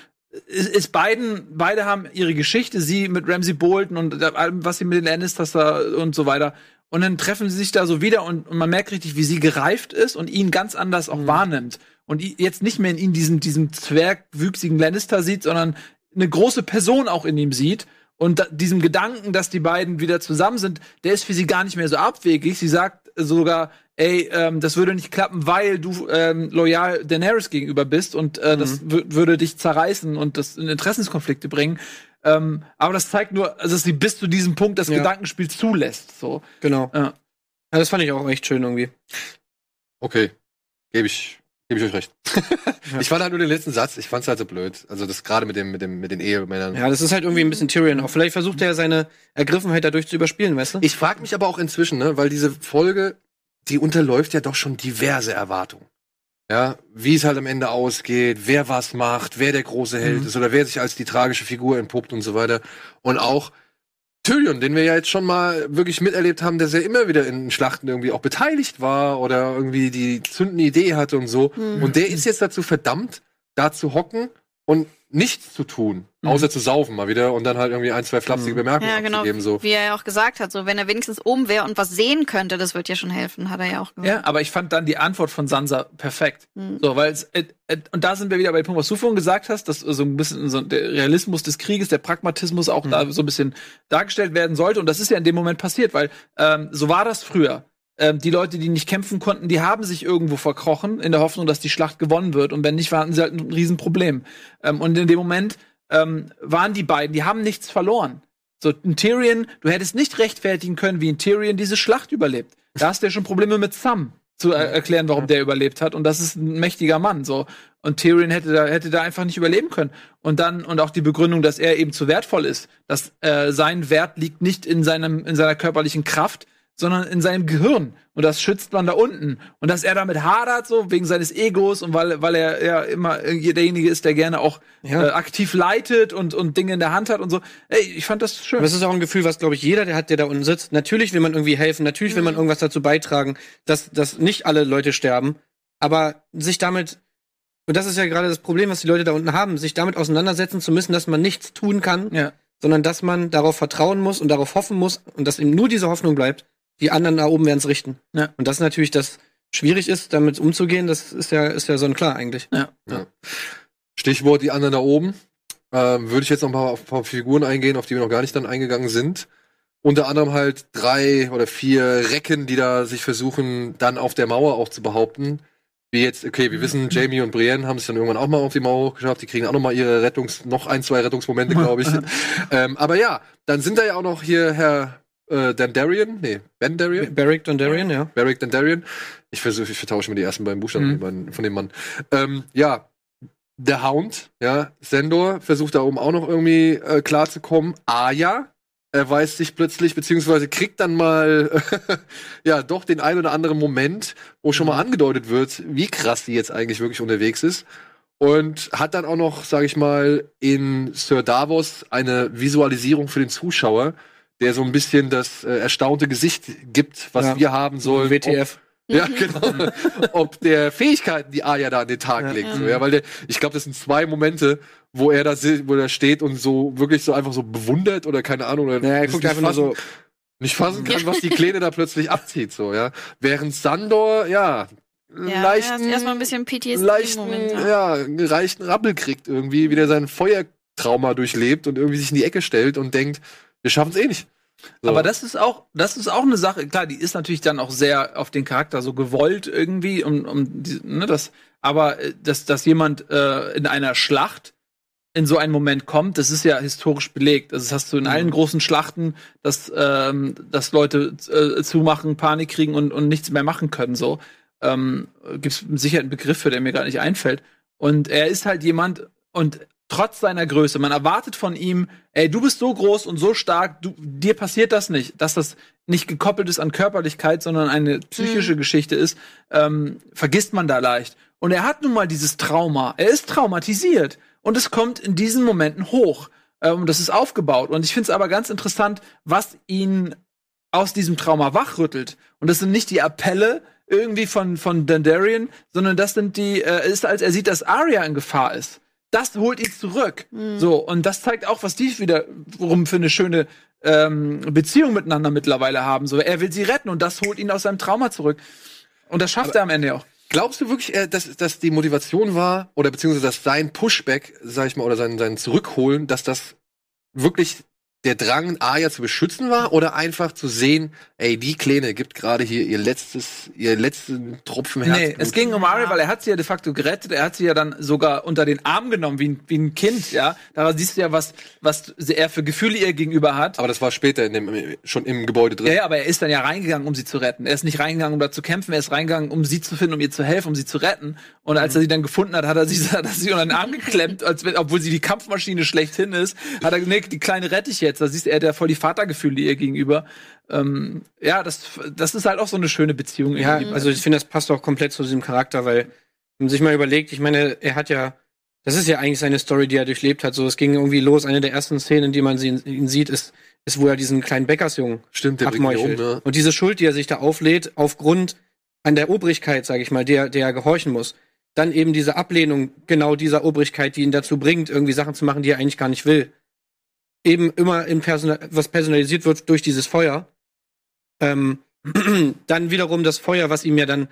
ist, ist beiden, beide haben ihre Geschichte, sie mit Ramsey Bolton und allem, was sie mit den Lannisters da und so weiter. Und dann treffen sie sich da so wieder und, und man merkt richtig, wie sie gereift ist und ihn ganz anders auch wahrnimmt. Und jetzt nicht mehr in ihn diesen, diesen zwergwüchsigen Lannister sieht, sondern eine große Person auch in ihm sieht. Und da, diesem Gedanken, dass die beiden wieder zusammen sind, der ist für sie gar nicht mehr so abwegig. Sie sagt sogar, ey, ähm, das würde nicht klappen, weil du ähm, loyal Daenerys gegenüber bist und äh, das wü- würde dich zerreißen und das in Interessenskonflikte bringen. Ähm, aber das zeigt nur, also dass sie bis zu diesem Punkt das Ja. Gedankenspiel zulässt. So. Genau. Ja. Ja, das fand ich auch echt schön irgendwie. Okay, gebe ich, gebe ich euch recht. Ich fand halt nur den letzten Satz, ich fand's halt so blöd. Also das gerade mit dem, mit dem, mit den Ehemännern. Ja, das ist halt irgendwie ein bisschen Tyrion auch. Vielleicht versucht er seine Ergriffenheit dadurch zu überspielen, weißt du? Ich frage mich aber auch inzwischen, ne, weil diese Folge, die unterläuft ja doch schon diverse Erwartungen. Ja, wie es halt am Ende ausgeht, wer was macht, wer der große Held ist oder wer sich als die tragische Figur entpuppt und so weiter. Und auch Tyrion, den wir ja jetzt schon mal wirklich miterlebt haben, dass er immer wieder in Schlachten irgendwie auch beteiligt war oder irgendwie die zündende Idee hatte und so. Und der ist jetzt dazu verdammt, da zu hocken und nichts zu tun, außer zu saufen mal wieder und dann halt irgendwie ein, zwei flapsige Bemerkungen Ja, genau. abzugeben. So. Wie er ja auch gesagt hat, so wenn er wenigstens oben wäre und was sehen könnte, das wird ja schon helfen, hat er ja auch gesagt. Ja, aber ich fand dann die Antwort von Sansa perfekt. Mhm. So, weil es, äh, äh, und da sind wir wieder bei dem Punkt, was du vorhin gesagt hast, dass so ein bisschen so der Realismus des Krieges, der Pragmatismus auch da so ein bisschen dargestellt werden sollte. Und das ist ja in dem Moment passiert, weil ähm, so war das früher. Ähm, die Leute, die nicht kämpfen konnten, die haben sich irgendwo verkrochen, in der Hoffnung, dass die Schlacht gewonnen wird. Und wenn nicht, hatten sie halt ein Riesenproblem. Ähm, und in dem Moment ähm, waren die beiden, die haben nichts verloren. So, ein Tyrion, du hättest nicht rechtfertigen können, wie ein Tyrion diese Schlacht überlebt. Da hast du ja schon Probleme mit Sam zu er erklären, warum der überlebt hat. Und das ist ein mächtiger Mann, so. Und Tyrion hätte da, hätte da einfach nicht überleben können. Und dann, und auch die Begründung, dass er eben zu wertvoll ist, dass äh, sein Wert liegt nicht in seinem, in seiner körperlichen Kraft, sondern in seinem Gehirn. Und das schützt man da unten. Und dass er damit hadert, so wegen seines Egos und weil, weil er ja immer derjenige ist, der gerne auch Ja. äh, aktiv leitet und, und Dinge in der Hand hat und so. Ey, ich fand das schön. Aber das ist auch ein Gefühl, was, glaube ich, jeder, der hat, der da unten sitzt. Natürlich will man irgendwie helfen, natürlich will man irgendwas dazu beitragen, dass, dass nicht alle Leute sterben. Aber sich damit, und das ist ja gerade das Problem, was die Leute da unten haben, sich damit auseinandersetzen zu müssen, dass man nichts tun kann, ja. sondern dass man darauf vertrauen muss und darauf hoffen muss und dass ihm nur diese Hoffnung bleibt, die anderen da oben werden es richten. Ja. Und das ist natürlich das, schwierig ist, damit umzugehen, das ist ja, ist ja sonnenklar eigentlich. Stichwort die anderen da oben. Ähm, Würde ich jetzt noch mal auf ein paar Figuren eingehen, auf die wir noch gar nicht dann eingegangen sind. Unter anderem halt drei oder vier Recken, die da sich versuchen, dann auf der Mauer auch zu behaupten. Wie jetzt, okay, wir wissen, Jamie und Brienne haben es dann irgendwann auch mal auf die Mauer geschafft. Die kriegen auch noch mal ihre Rettungs-, noch ein, zwei Rettungsmomente, glaube ich. ähm, aber ja, dann sind da ja auch noch hier Herr äh, Dandarian, nee, Ben Darian? Beric Dondarrion, ja. Beric Dandarian. Ich versuche, ich vertausche mir die ersten beiden Buchstaben Mhm. von dem Mann- von dem Mann. Ähm, ja, der Hound, ja, Sendor versucht da oben auch noch irgendwie äh, klarzukommen. Aya erweist sich plötzlich, beziehungsweise kriegt dann mal, ja, doch den ein oder anderen Moment, wo schon mal angedeutet wird, wie krass die jetzt eigentlich wirklich unterwegs ist. Und hat dann auch noch, sage ich mal, in Sir Davos eine Visualisierung für den Zuschauer, der so ein bisschen das äh, erstaunte Gesicht gibt, was Ja. wir haben sollen. WTF. Ja, genau. Ob der Fähigkeiten, die Aya da an den Tag Ja. legt. So, ja, weil der, ich glaube, das sind zwei Momente, wo er da wo er steht und so wirklich so einfach so bewundert oder keine Ahnung. Oder Ja, er nicht guckt einfach nur fassen- so, Nicht fassen kann, was die Kleine da plötzlich abzieht, so, ja. Während Sandor, ja, Ja, leichten, erst erstmal ein bisschen PTSD leichten, Moment. Ja. ja, gereichten Rappel kriegt irgendwie, wie der sein Feuertrauma durchlebt und irgendwie sich in die Ecke stellt und denkt, wir schaffen es eh nicht. So. Aber das ist auch, das ist auch eine Sache. Klar, die ist natürlich dann auch sehr auf den Charakter so gewollt irgendwie, um, um ne, das. Aber äh, dass, dass jemand äh, in einer Schlacht in so einen Moment kommt, das ist ja historisch belegt. Also das hast du in allen großen Schlachten, dass, ähm, dass Leute äh, zumachen, Panik kriegen und, und nichts mehr machen können. So ähm, gibt es sicher einen Begriff für, der mir gerade nicht einfällt. Und er ist halt jemand und trotz seiner Größe, man erwartet von ihm, ey, du bist so groß und so stark, du, dir passiert das nicht, dass das nicht gekoppelt ist an Körperlichkeit, sondern eine psychische Geschichte ist, ähm, vergisst man da leicht. Und er hat nun mal dieses Trauma. Er ist traumatisiert. Und es kommt in diesen Momenten hoch. Ähm, das ist aufgebaut. Und ich finde es aber ganz interessant, was ihn aus diesem Trauma wachrüttelt. Und das sind nicht die Appelle irgendwie von, von Dandarian, sondern das sind die, äh, ist, als er sieht, dass Arya in Gefahr ist. Das holt ihn zurück. So, und das zeigt auch, was die wiederum für eine schöne ähm, Beziehung miteinander mittlerweile haben. So, er will sie retten und das holt ihn aus seinem Trauma zurück. Und das schafft er am Ende auch. Glaubst du wirklich, äh, dass, dass die Motivation war, oder beziehungsweise dass sein Pushback, sag ich mal, oder sein, sein Zurückholen, dass das wirklich der Drang, Aya zu beschützen war, oder einfach zu sehen, ey, die Kleine gibt gerade hier ihr letztes, ihr letzten Tropfen Herzblut. Nee, es ging um Arya, weil er hat sie ja de facto gerettet. Er hat sie ja dann sogar unter den Arm genommen, wie ein, wie ein Kind, ja. Daran siehst du ja, was, was er für Gefühle ihr gegenüber hat. Aber das war später in dem, schon im Gebäude drin. Ja, ja, aber er ist dann ja reingegangen, um sie zu retten. Er ist nicht reingegangen, um da zu kämpfen. Er ist reingegangen, um sie zu finden, um ihr zu helfen, um sie zu retten. Und als er sie dann gefunden hat, hat er sie, hat er sie unter den Arm geklemmt, als wenn, obwohl sie die Kampfmaschine schlechthin ist. Hat er, nee, die Kleine rette ich jetzt. Da siehst du, er hat ja voll die Vatergefühle ihr gegenüber. Ähm, ja, das, das ist halt auch so eine schöne Beziehung. Ja, irgendwie. also ich finde, das passt auch komplett zu diesem Charakter, weil wenn man sich mal überlegt, ich meine, er hat ja, das ist ja eigentlich seine Story, die er durchlebt hat. So, es ging irgendwie los. Eine der ersten Szenen, in die man sie, ihn sieht, ist, ist, wo er diesen kleinen Bäckersjungen Stimmt, der ihn um, abmeuchelt. ne? Und diese Schuld, die er sich da auflädt, aufgrund an der Obrigkeit, sage ich mal, der, der er gehorchen muss. Dann eben diese Ablehnung genau dieser Obrigkeit, die ihn dazu bringt, irgendwie Sachen zu machen, die er eigentlich gar nicht will. Eben immer in Personal, was personalisiert wird durch dieses Feuer. Ähm, dann wiederum das Feuer, was ihm ja dann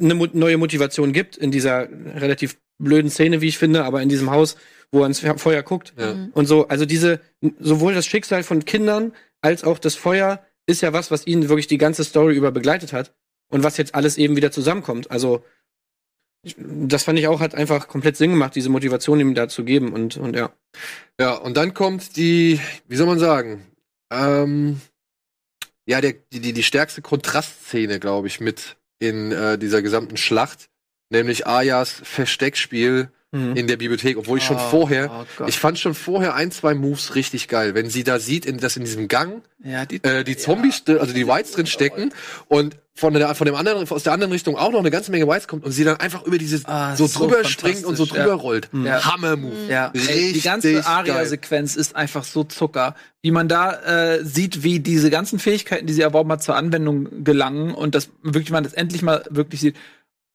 eine mo neue Motivation gibt in dieser relativ blöden Szene, wie ich finde, aber in diesem Haus, wo er ins Feuer guckt. Ja. Und so, also diese, sowohl das Schicksal von Kindern als auch das Feuer ist ja was, was ihn wirklich die ganze Story über begleitet hat und was jetzt alles eben wieder zusammenkommt. Also, das fand ich auch, hat einfach komplett Sinn gemacht, diese Motivation ihm da zu geben und, und ja. Ja, und dann kommt die, wie soll man sagen, ähm, ja, der, die, die, die stärkste Kontrastszene, glaube ich, mit in äh, dieser gesamten Schlacht, nämlich Ayas Versteckspiel in der Bibliothek, obwohl ich schon Oh, vorher, oh ich fand schon vorher ein, zwei Moves richtig geil, wenn sie da sieht, in, dass in diesem Gang ja, die, äh, die Zombies, drin- also die Whites drin stecken und von der von dem anderen aus der anderen Richtung auch noch eine ganze Menge Whites kommt und sie dann einfach über diese Ah, so so drüber springt und so drüber ja. rollt. Ja. Hammer Move. Ja, die ganze geil. Aria-Sequenz ist einfach so Zucker. Wie man da äh, sieht, wie diese ganzen Fähigkeiten, die sie erworben hat, zur Anwendung gelangen und dass wirklich man das endlich mal wirklich sieht.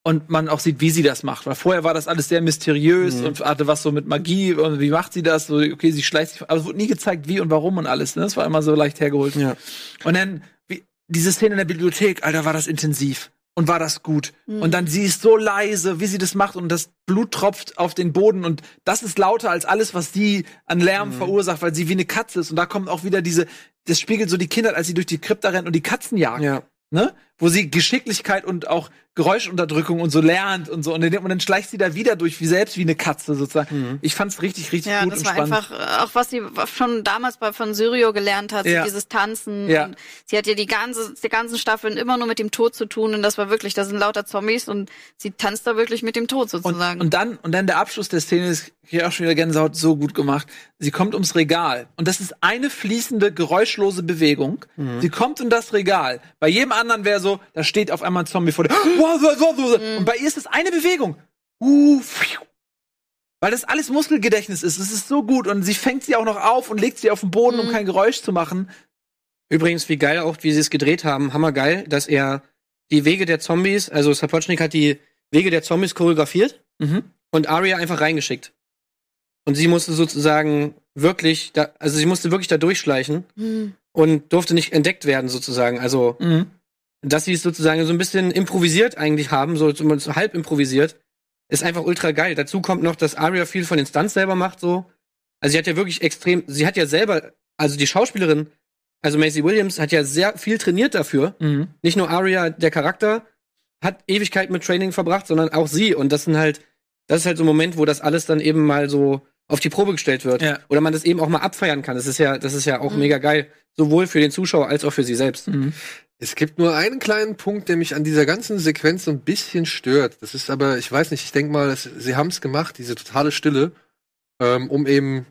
Und man auch sieht, wie sie das macht. Weil vorher war das alles sehr mysteriös Mhm. und hatte was so mit Magie und wie macht sie das? So, okay, sie schleicht sich, aber es wurde nie gezeigt, wie und warum und alles. Ne? Das war immer so leicht hergeholt. Ja. Und dann, wie, diese Szene in der Bibliothek, Alter, war das intensiv. und war das gut. Und dann sie ist so leise, wie sie das macht und das Blut tropft auf den Boden und das ist lauter als alles, was sie an Lärm verursacht, weil sie wie eine Katze ist. Und da kommt auch wieder diese, das spiegelt so die Kinder, als sie durch die Krypta rennt und die Katzen jagen. Ja. Ne? Wo sie Geschicklichkeit und auch Geräuschunterdrückung und so lernt und so. Und dann, und dann schleicht sie da wieder durch, wie selbst wie eine Katze sozusagen. Ich fand's richtig, richtig Ja, gut das und war spannend. einfach äh, auch, was sie schon damals bei von Syrio gelernt hat, so Ja. dieses Tanzen. Ja. Und sie hat ja die ganze, die ganzen Staffeln immer nur mit dem Tod zu tun und das war wirklich, das sind lauter Zombies und sie tanzt da wirklich mit dem Tod Und, sozusagen. und dann und dann der Abschluss der Szene ist hier auch schon wieder Gänsehaut so gut gemacht. Sie kommt ums Regal und das ist eine fließende geräuschlose Bewegung. Sie kommt in das Regal. Bei jedem anderen wäre so, da steht auf einmal ein Zombie vor der. Und bei ihr ist es eine Bewegung. Uh. Weil das alles Muskelgedächtnis ist. Es ist so gut und sie fängt sie auch noch auf und legt sie auf den Boden, um kein Geräusch zu machen. Übrigens, wie geil auch, wie sie es gedreht haben, hammergeil, dass er die Wege der Zombies, also Sapochnik hat die Wege der Zombies choreografiert Mhm. und Arya einfach reingeschickt. Und sie musste sozusagen wirklich, da, also sie musste wirklich da durchschleichen Hm. und durfte nicht entdeckt werden sozusagen. Also, Mhm. Dass sie es sozusagen so ein bisschen improvisiert eigentlich haben, so zumindest halb improvisiert, ist einfach ultra geil. Dazu kommt noch, dass Arya viel von den Stunts selber macht, so. Also sie hat ja wirklich extrem, sie hat ja selber, also die Schauspielerin, also Maisie Williams hat ja sehr viel trainiert dafür. Mhm. Nicht nur Arya, der Charakter, hat Ewigkeit mit Training verbracht, sondern auch sie. Und das sind halt, das ist halt so ein Moment, wo das alles dann eben mal so auf die Probe gestellt wird. Ja. Oder man das eben auch mal abfeiern kann. Das ist ja, das ist ja auch mega geil. Sowohl für den Zuschauer als auch für sie selbst. Mhm. Es gibt nur einen kleinen Punkt, der mich an dieser ganzen Sequenz so ein bisschen stört. Das ist aber, ich weiß nicht, ich denke mal, dass, sie haben es gemacht, diese totale Stille, ähm, um eben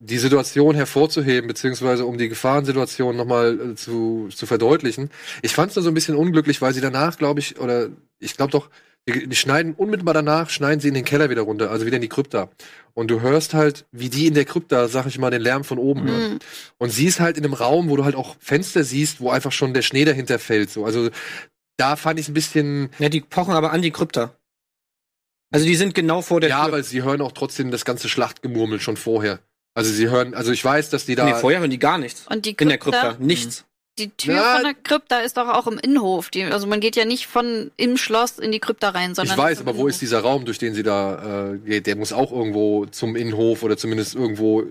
die Situation hervorzuheben, beziehungsweise um die Gefahrensituation nochmal äh, zu, zu verdeutlichen. Ich fand es nur so ein bisschen unglücklich, weil sie danach, glaube ich, oder ich glaube doch, die, die schneiden unmittelbar danach, schneiden sie in den Keller wieder runter, also wieder in die Krypta. Und du hörst halt, wie die in der Krypta, sag ich mal, den Lärm von oben hören. Mhm. Und sie ist halt in einem Raum, wo du halt auch Fenster siehst, wo einfach schon der Schnee dahinter fällt. So. Also da fand ich ein bisschen. Ja, die pochen aber an die Krypta. Also die sind genau vor der ja, Tür. aber sie hören auch trotzdem das ganze Schlachtgemurmel schon vorher. Also sie hören, also ich weiß, dass die da. nee, vorher hören die gar nichts. Und die In der Krypta, Krypta. Nichts. Die Tür Ja. von der Krypta ist doch auch im Innenhof. Die, also man geht ja nicht von im Schloss in die Krypta rein, sondern ich weiß, aber wo ist dieser Raum, durch den sie da äh, geht? Der muss auch irgendwo zum Innenhof oder zumindest irgendwo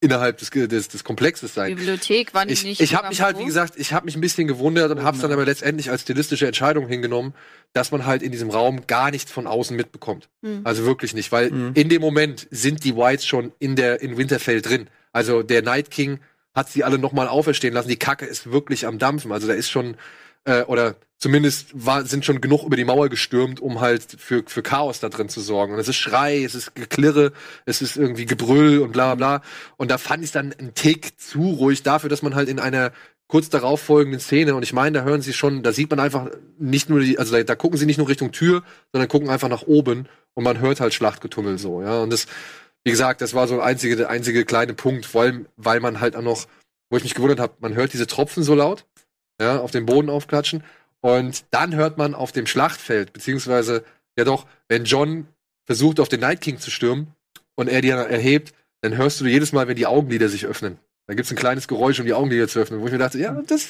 innerhalb des, des, des Komplexes sein. Bibliothek war die Ich, nicht. ich habe mich halt, wie gesagt, ich habe mich ein bisschen gewundert und habe es dann aber letztendlich als stilistische Entscheidung hingenommen, dass man halt in diesem Raum gar nichts von außen mitbekommt. Hm. Also wirklich nicht, weil Mhm. in dem Moment sind die Whites schon in der in Winterfell drin. Also der Night King hat sie alle noch mal auferstehen lassen. Die Kacke ist wirklich am dampfen. Also da ist schon äh, oder zumindest war, sind schon genug über die Mauer gestürmt, um halt für, für Chaos da drin zu sorgen. Und es ist Schrei, es ist Geklirre, es ist irgendwie Gebrüll und bla bla. Und da fand ich dann einen Tick zu ruhig dafür, dass man halt in einer kurz darauf folgenden Szene, und ich meine, da hören sie schon, da sieht man einfach nicht nur die, also da, da gucken sie nicht nur Richtung Tür, sondern gucken einfach nach oben und man hört halt Schlachtgetummel so, ja. Und das, wie gesagt, das war so der einzige, der einzige kleine Punkt, vor allem, weil man halt auch noch, wo ich mich gewundert habe, man hört diese Tropfen so laut, ja, auf dem Boden aufklatschen. Und dann hört man auf dem Schlachtfeld, beziehungsweise, ja doch, wenn John versucht, auf den Night King zu stürmen und er die dann erhebt, dann hörst du jedes Mal, wenn die Augenlider sich öffnen. Da gibt's ein kleines Geräusch, um die Augenlider zu öffnen, wo ich mir dachte, ja, das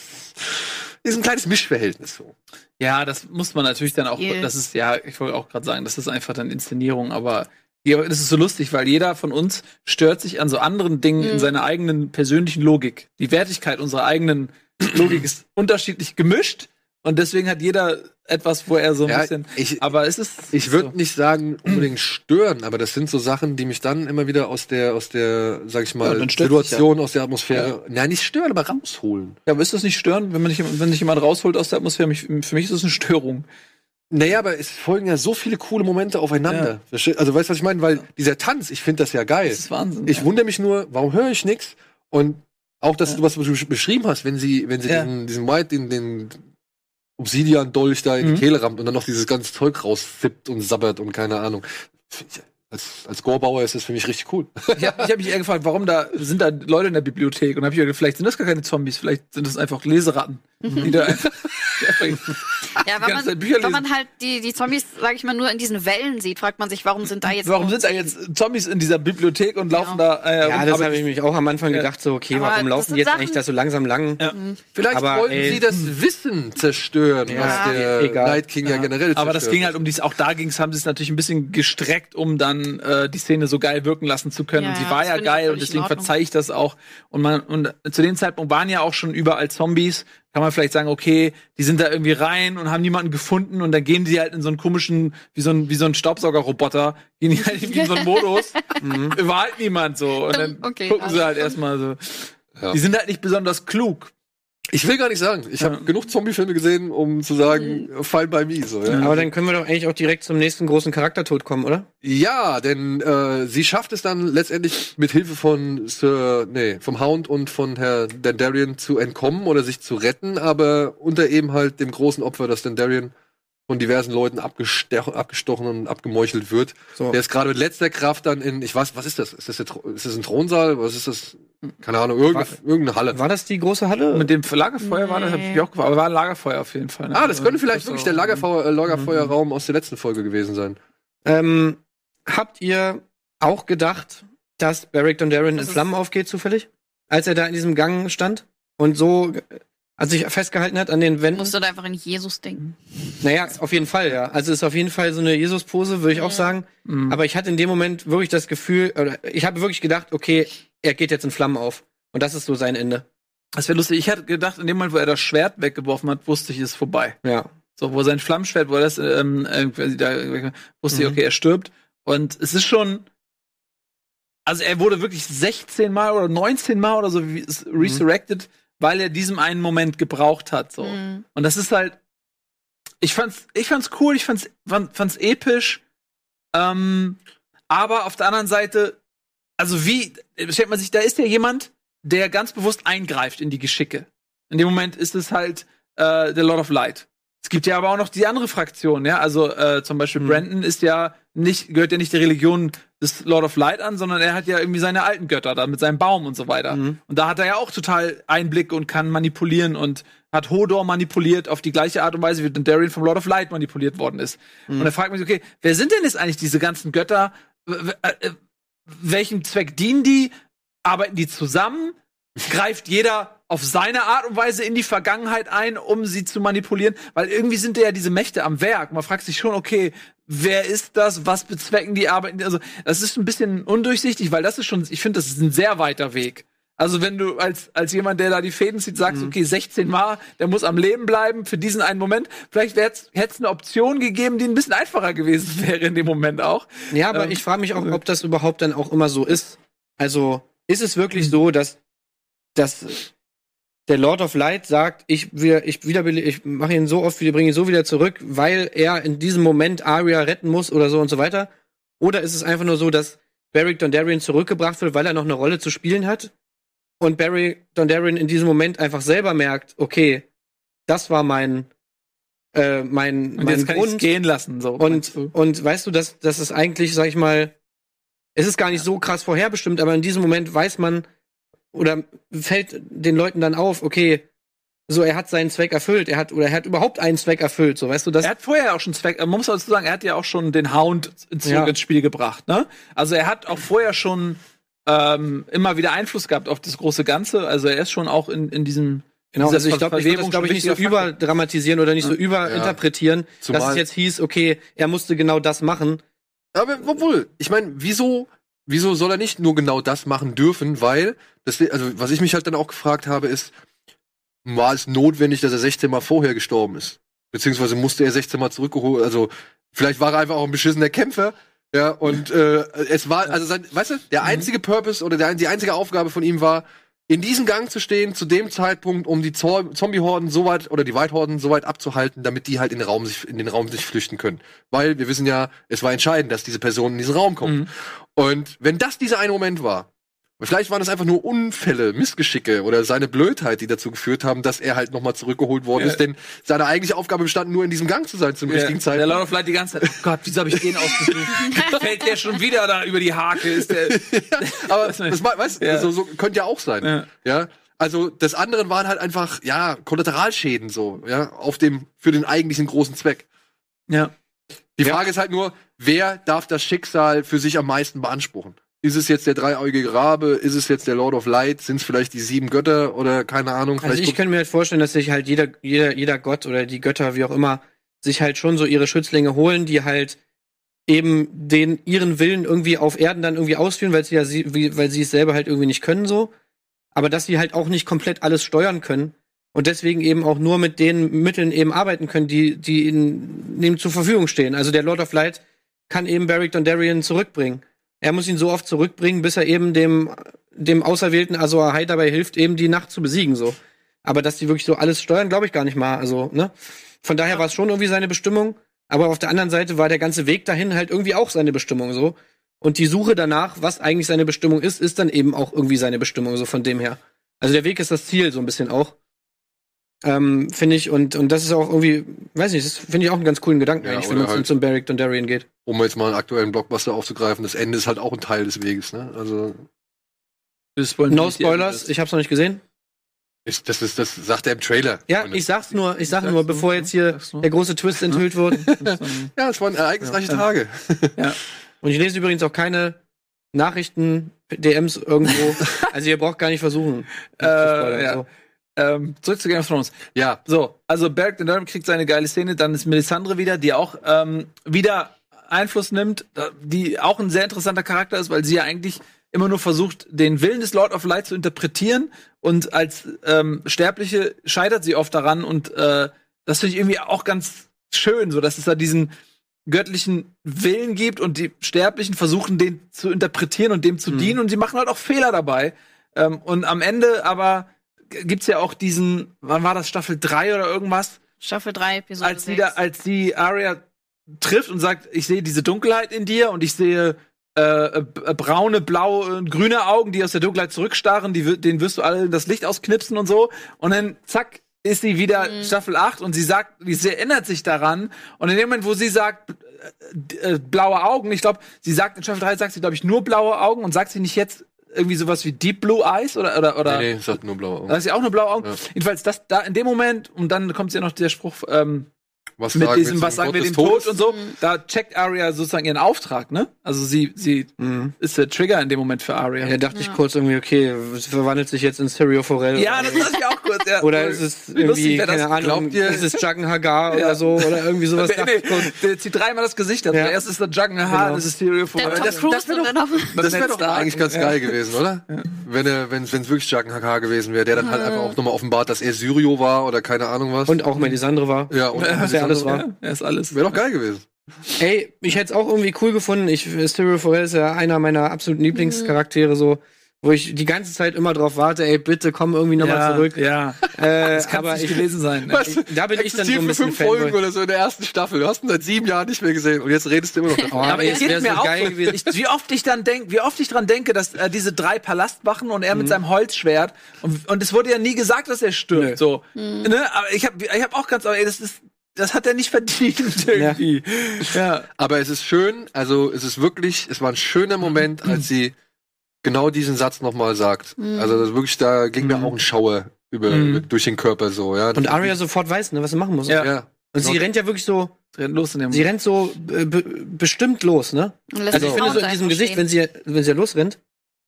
ist ein kleines Mischverhältnis so. Ja, das muss man natürlich dann auch, Yeah. das ist, ja, ich wollte auch gerade sagen, das ist einfach dann Inszenierung, aber das ist so lustig, weil jeder von uns stört sich an so anderen Dingen in Mhm. seiner eigenen persönlichen Logik. Die Wertigkeit unserer eigenen Logik ist unterschiedlich gemischt und deswegen hat jeder etwas, wo er so ein Ja, bisschen, ich, aber es ist, Ich würde nicht sagen unbedingt stören, aber das sind so Sachen, die mich dann immer wieder aus der, aus der, sag ich Ja, mal, stört Situation, aus der Atmosphäre, nein, nicht stören, aber rausholen. ja, aber ist das nicht stören, wenn man nicht, wenn sich jemand rausholt aus der Atmosphäre? Mich, für mich ist das eine Störung. Naja, aber es folgen ja so viele coole Momente aufeinander. Versteh- Also weißt du, was ich meine? Weil dieser Tanz, ich finde das ja geil. Das ist Wahnsinn. Ich ja. wundere mich nur, warum höre ich nichts? Und auch, dass Ja. du was du beschrieben hast, wenn sie, wenn sie Ja. diesen, diesen White, den, den Obsidian-Dolch da in Mhm. die Kehle rammt und dann noch dieses ganze Zeug rauszippt und sabbert und keine Ahnung. Als, als Gorebauer ist das für mich richtig cool. Ich habe ich hab mich eher gefragt, warum da sind da Leute in der Bibliothek und habe ich gedacht, vielleicht sind das gar keine Zombies, vielleicht sind das einfach Leseratten. die da einfach, die Ja, wenn man, wenn man halt die, die Zombies, sag ich mal, nur in diesen Wellen sieht, fragt man sich, warum sind da jetzt. Warum sind da jetzt Zombies in dieser Bibliothek und laufen Ja. da äh, Ja, rum? das habe ich mich auch am Anfang Ja. gedacht, so, okay, Aber warum laufen die jetzt Sachen- eigentlich da so langsam lang? Ja. Vielleicht Aber, wollten ey, sie das Wissen zerstören, Ja, was der egal. Night King ja, generell Aber das zerstört. ging halt um dies, auch da ging es, haben sie es natürlich ein bisschen gestreckt, um dann äh, die Szene so geil wirken lassen zu können. Ja, und sie ja, war ja geil und deswegen verzeihe ich das auch. Und man, und zu dem Zeitpunkt waren ja auch schon überall Zombies. Kann man vielleicht sagen, okay, die sind da irgendwie rein und haben niemanden gefunden und dann gehen die halt in so einen komischen, wie so ein, wie so ein Staubsaugerroboter, gehen die halt irgendwie in so einen Modus. War halt niemand so. Und dann Okay, gucken sie halt erstmal so. Ja. Die sind halt nicht besonders klug. Ich will gar nicht sagen. Ich habe Ja. genug Zombie-Filme gesehen, um zu sagen, Fine by me. So, ja. Aber dann können wir doch eigentlich auch direkt zum nächsten großen Charaktertod kommen, oder? Ja, denn äh, sie schafft es dann letztendlich mit Hilfe von Sir, nee, vom Hound und von Herr Dandarian zu entkommen oder sich zu retten, aber unter eben halt dem großen Opfer, dass Dandarian von diversen Leuten abgestochen und abgemeuchelt wird. So. Der ist gerade mit letzter Kraft dann in, ich weiß, was ist das? Ist das, ist das ein Thronsaal? Was ist das? Keine Ahnung, irgendeine, irgendeine Halle. War das die große Halle? Mit dem Lagerfeuer war das, hab ich Nee. auch gefragt, aber war ein Lagerfeuer auf jeden Fall. ne? Ah, das könnte vielleicht Das wirklich auch- der Lagerfeuer, äh, Lagerfeuerraum aus der letzten Folge gewesen sein. Ähm, habt ihr auch gedacht, dass Barrick Dondarrion in Das ist- Flammen aufgeht, zufällig? Als er da in diesem Gang stand und so, also sich festgehalten hat an den Wänden? Musst du da einfach in Jesus denken. Naja, auf jeden Fall, ja. Also ist auf jeden Fall so eine Jesus-Pose, würde ich auch Ja. sagen. Mhm. Aber ich hatte in dem Moment wirklich das Gefühl, oder ich habe wirklich gedacht, okay, er geht jetzt in Flammen auf. Und das ist so sein Ende. Das wäre lustig. Ich hatte gedacht, in dem Moment, wo er das Schwert weggeworfen hat, wusste ich, es ist vorbei. Ja. So, wo sein Flammenschwert, wo er das, ähm, äh, da, wusste ich, Mhm. okay, er stirbt. Und es ist schon, also er wurde wirklich 16 Mal oder 19 Mal oder so es- resurrected, weil er diesem einen Moment gebraucht hat, so. Mhm. Und das ist halt, ich fand's, ich fand's cool, ich fand's, fand, fand's episch, ähm, aber auf der anderen Seite, also wie, stellt man sich, da ist ja jemand, der ganz bewusst eingreift in die Geschicke. In dem Moment ist es halt äh, der Lord of Light. Es gibt ja aber auch noch die andere Fraktion, ja, also äh, zum Beispiel Mhm. Brandon ist ja nicht, gehört ja nicht der Religion des Lord of Light an, sondern er hat ja irgendwie seine alten Götter da mit seinem Baum und so weiter. Mhm. Und da hat er ja auch total Einblick und kann manipulieren und hat Hodor manipuliert auf die gleiche Art und Weise, wie Darian vom Lord of Light manipuliert worden ist. Mhm. Und er fragt mich, okay, wer sind denn jetzt eigentlich diese ganzen Götter? Äh, äh, welchem Zweck dienen die? Arbeiten die zusammen? Greift jeder auf seine Art und Weise in die Vergangenheit ein, um sie zu manipulieren? Weil irgendwie sind ja diese Mächte am Werk. Man fragt sich schon, okay, wer ist das? Was bezwecken die? Arbeiten? Also, das ist ein bisschen undurchsichtig, weil das ist schon, ich finde, das ist ein sehr weiter Weg. Also wenn du als, als jemand, der da die Fäden zieht, sagst, okay, 16 Mal, der muss am Leben bleiben für diesen einen Moment, vielleicht hätte es eine Option gegeben, die ein bisschen einfacher gewesen wäre in dem Moment auch. Ja, aber Ähm, ich frage mich auch, ob das überhaupt dann auch immer so ist. Also, ist es wirklich so, dass, dass der Lord of Light sagt, ich, wir, ich, wiederbele- ich mache ihn so oft, wir bringen ihn so wieder zurück, weil er in diesem Moment Arya retten muss oder so und so weiter? Oder ist es einfach nur so, dass Beric Dondarrion zurückgebracht wird, weil er noch eine Rolle zu spielen hat? Und Barry Dondarrion in diesem Moment einfach selber merkt, okay, das war mein, äh, mein, Und mein jetzt kann ich Grund. gehen lassen. So, Und, und weißt du, dass das ist eigentlich, sag ich mal, es ist gar nicht so krass vorherbestimmt, aber in diesem Moment weiß man oder fällt den Leuten dann auf, okay, so er hat seinen Zweck erfüllt, er hat oder er hat überhaupt einen Zweck erfüllt, so weißt du, das er hat vorher auch schon Zweck, man muss dazu sagen, er hat ja auch schon den Hound ins, Ja. ins Spiel gebracht, ne? Also er hat auch vorher schon ähm, immer wieder Einfluss gehabt auf das große Ganze. Also er ist schon auch in, in diesem Genau, dieser also ich glaube, ich würde das glaube ich nicht so überdramatisieren oder nicht so überinterpretieren, dass Zumal- es jetzt hieß, okay, er musste genau das machen. Aber obwohl, ich meine, wieso, wieso soll er nicht nur genau das machen dürfen? Weil, das, also was ich mich halt dann auch gefragt habe, ist, war es notwendig, dass er 16 Mal vorher gestorben ist? Beziehungsweise musste er 16 Mal zurückgeholt, also vielleicht war er einfach auch ein beschissener Kämpfer. Ja, und äh, es war, also sein, weißt du, der einzige Purpose oder der, die einzige Aufgabe von ihm war, in diesem Gang zu stehen, zu dem Zeitpunkt, um die Zombie-Horden so weit oder die White-Horden so weit abzuhalten, damit die halt in den Raum sich, in den Raum sich flüchten können. Weil wir wissen ja, es war entscheidend, dass diese Person in diesen Raum kommt. Mhm. Und wenn das dieser eine Moment war, vielleicht waren das einfach nur Unfälle, Missgeschicke oder seine Blödheit, die dazu geführt haben, dass er halt nochmal zurückgeholt worden Ja. ist, denn seine eigentliche Aufgabe bestand nur in diesem Gang zu sein zum richtigen Der Zeitpunkt. Lord of Light die ganze Zeit, oh Gott, wieso habe ich den ausgesucht? Fällt der schon wieder da über die Hake? Ist der, Aber Das- weißt du, Ja. so, so könnte ja auch sein. Ja. Ja. Also das andere waren halt einfach, ja, Kollateralschäden so, ja, auf dem, für den eigentlichen großen Zweck. Ja. Die Frage ist halt nur, wer darf das Schicksal für sich am meisten beanspruchen? Ist es jetzt der dreieugige Rabe? Ist es jetzt der Lord of Light? Sind es vielleicht die sieben Götter oder keine Ahnung? Also ich könnte mir halt vorstellen, dass sich halt jeder, jeder, jeder Gott oder die Götter, wie auch immer, sich halt schon so ihre Schützlinge holen, die halt eben den ihren Willen irgendwie auf Erden dann irgendwie ausführen, weil sie ja sie, wie, weil sie es selber halt irgendwie nicht können so. Aber dass sie halt auch nicht komplett alles steuern können und deswegen eben auch nur mit den Mitteln eben arbeiten können, die, die ihnen, ihnen zur Verfügung stehen. Also der Lord of Light kann eben Beric Dondarrion zurückbringen. Er muss ihn so oft zurückbringen, bis er eben dem, dem auserwählten Azor Ahai dabei hilft, eben die Nacht zu besiegen, so. Aber dass die wirklich so alles steuern, glaube ich gar nicht mal. Also, ne? Von daher war es schon irgendwie seine Bestimmung. Aber auf der anderen Seite war der ganze Weg dahin halt irgendwie auch seine Bestimmung, so. Und die Suche danach, was eigentlich seine Bestimmung ist, ist dann eben auch irgendwie seine Bestimmung, so von dem her. Also der Weg ist das Ziel, so ein bisschen auch. Ähm, finde ich, und, und das ist auch irgendwie, weiß nicht, das finde ich auch einen ganz coolen Gedanken Ja, eigentlich, wenn man halt- zum Beric Dondarrion geht. um jetzt mal einen aktuellen Blockbuster aufzugreifen, das Ende ist halt auch ein Teil des Weges, ne? Also No Spoilers, ich hab's noch nicht gesehen. ist, das ist das sagt er im Trailer. Ja, ich sag's nur, ich sag Sag's nur, bevor jetzt hier der große Twist enthüllt wird. ja, es waren ereignisreiche Ja. Tage. Und ich lese übrigens auch keine Nachrichten, DMs irgendwo. Also ihr braucht gar nicht versuchen. Äh, ja. Ähm, zurück zu Game of Thrones. Ja, So, also Beric Dondarrion kriegt seine geile Szene, dann ist Melisandre wieder, die auch ähm, wieder Einfluss nimmt, da- die auch ein sehr interessanter Charakter ist, weil sie ja eigentlich immer nur versucht, den Willen des Lord of Light zu interpretieren und als ähm, Sterbliche scheitert sie oft daran und äh, das finde ich irgendwie auch ganz schön, so dass es da diesen göttlichen Willen gibt und die Sterblichen versuchen, den zu interpretieren und dem zu Mhm. dienen und sie machen halt auch Fehler dabei. Ähm, und am Ende aber gibt's ja auch diesen, wann war das, Staffel 3 oder irgendwas, Staffel 3, Episode als sie 6. da, als die Arya trifft und sagt, ich sehe diese Dunkelheit in dir und ich sehe äh, äh, braune, blaue, und grüne Augen, die aus der Dunkelheit zurückstarren, die, denen wirst du alle das Licht ausknipsen und so. Und dann zack, ist sie wieder Mhm. Staffel 8 und sie sagt, sie erinnert sich daran. Und in dem Moment, wo sie sagt, äh, äh, blaue Augen, ich glaube, sie sagt in Staffel 3, sagt sie, glaube ich, nur blaue Augen und sagt sie nicht jetzt irgendwie sowas wie Deep Blue Eyes oder, oder, oder nee, nee, es hat nur blaue Augen. da ist ja auch nur blaue Augen. Ja. Jedenfalls, das da in dem Moment, und dann kommt ja noch der Spruch, ähm, Was mit sagen diesem, was sagen wir dem Tod und so, da checkt Arya sozusagen ihren Auftrag, ne? Also sie, sie Mhm. ist der Trigger in dem Moment für Arya. Da dachte ich Ja. kurz irgendwie, okay, es verwandelt sich jetzt in Stereo Forel. Ja, das dachte ich auch kurz. Ja. Oder ist es Wie lustig irgendwie, wär das? keine Ahnung, Glaubt ihr- ist es Jagan Hagar Ja. oder so, oder irgendwie sowas. Nee, ich nee, der zieht dreimal das Gesicht ab. Ja. Erst ist der Juggen Haar, Genau. dann ist es Stereo Der. Tom das- das wär und dann noch Das wäre Ned doch eigentlich ganz Ja. geil gewesen, oder? Wenn er, wenn es wirklich Jacken HK gewesen wäre, der dann halt einfach auch nochmal offenbart, dass er Syrio war oder keine Ahnung was. Und auch Melisandre war. ja, und ja alles war. Ja, er ist alles. Wäre doch geil gewesen. Ey, ich hätte es auch irgendwie cool gefunden. Ich, Stereo Forel ist ja einer meiner absoluten Lieblingscharaktere, so, wo ich die ganze Zeit immer drauf warte, ey, bitte komm irgendwie nochmal ja, zurück. Ja, Äh, das kann aber nicht ich, gewesen sein. Ne? Was? da bin ich dann so Existiert ein für bisschen fünf Folgen Fanboy. oder so in der ersten Staffel. Du hast ihn seit sieben Jahren nicht mehr gesehen und jetzt redest du immer noch davon. Oh, aber ey, es es geht wär mir so auch geil gewesen. ich, wie oft ich dann denk, wie oft ich dran denke, dass äh, diese drei Palastwachen und er Mhm. mit seinem Holzschwert und, und es wurde ja nie gesagt, dass er stirbt. Nö. So, ne? Aber ich habe, ich habe auch ganz, aber ey, das ist, das hat er nicht verdient irgendwie. Ja. Aber es ist schön, also es ist wirklich, es war ein schöner Moment, als sie genau diesen Satz nochmal sagt. Mhm. Also das wirklich, da ging mir Mhm. auch ein Schauer über, Mhm. durch den Körper so, ja. Und Arya sofort weiß, ne, was sie machen muss. Ja. ja. Und sie rennt ja wirklich so, Rennt los in dem sie rennt so äh, be bestimmt los, ne? Und lässt Also ich finde so in diesem Gesicht, stehen. wenn sie, wenn sie losrennt.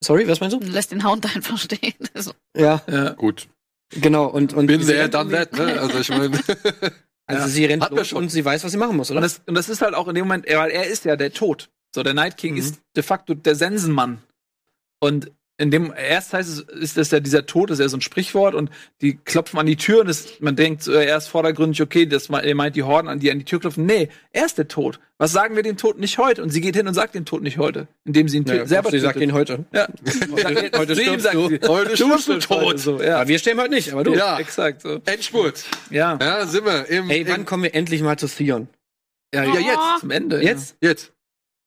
Sorry, was meinst du? Lässt den Hound einfach stehen. Also, Ja, ja. Gut. genau. Und, und Bin sie sehr done that, ne? Also ich meine, Also Ja. sie rennt wir los und sie weiß, was sie machen muss, Und oder? das, und das ist halt auch in dem Moment, weil er ist ja der Tod. So, der Night King Mhm. ist de facto der Sensenmann. Und in dem, erst heißt es, ist das ja dieser Tod, das ist ja so ein Sprichwort und die klopfen an die Tür und das, man denkt zuerst vordergründig, okay, das, er meint die Horden, an die an die Tür klopfen. Nee, er ist der Tod. Was sagen wir dem Tod nicht heute? Und sie geht hin und sagt dem Tod nicht heute, indem sie ihn Ja, tö- selber sie sagt ihn heute. Ja. Heute, heute stirbst sagt du. sie, heute stirbst du bist tot. So, ja. Aber wir stehen heute nicht, aber du. Ja. Exakt so. Endspurt. Ja. Ja, sind wir im, Ey, wann im kommen wir endlich mal zu Theon? Ja, ja, jetzt. Zum Ende. Jetzt? Jetzt.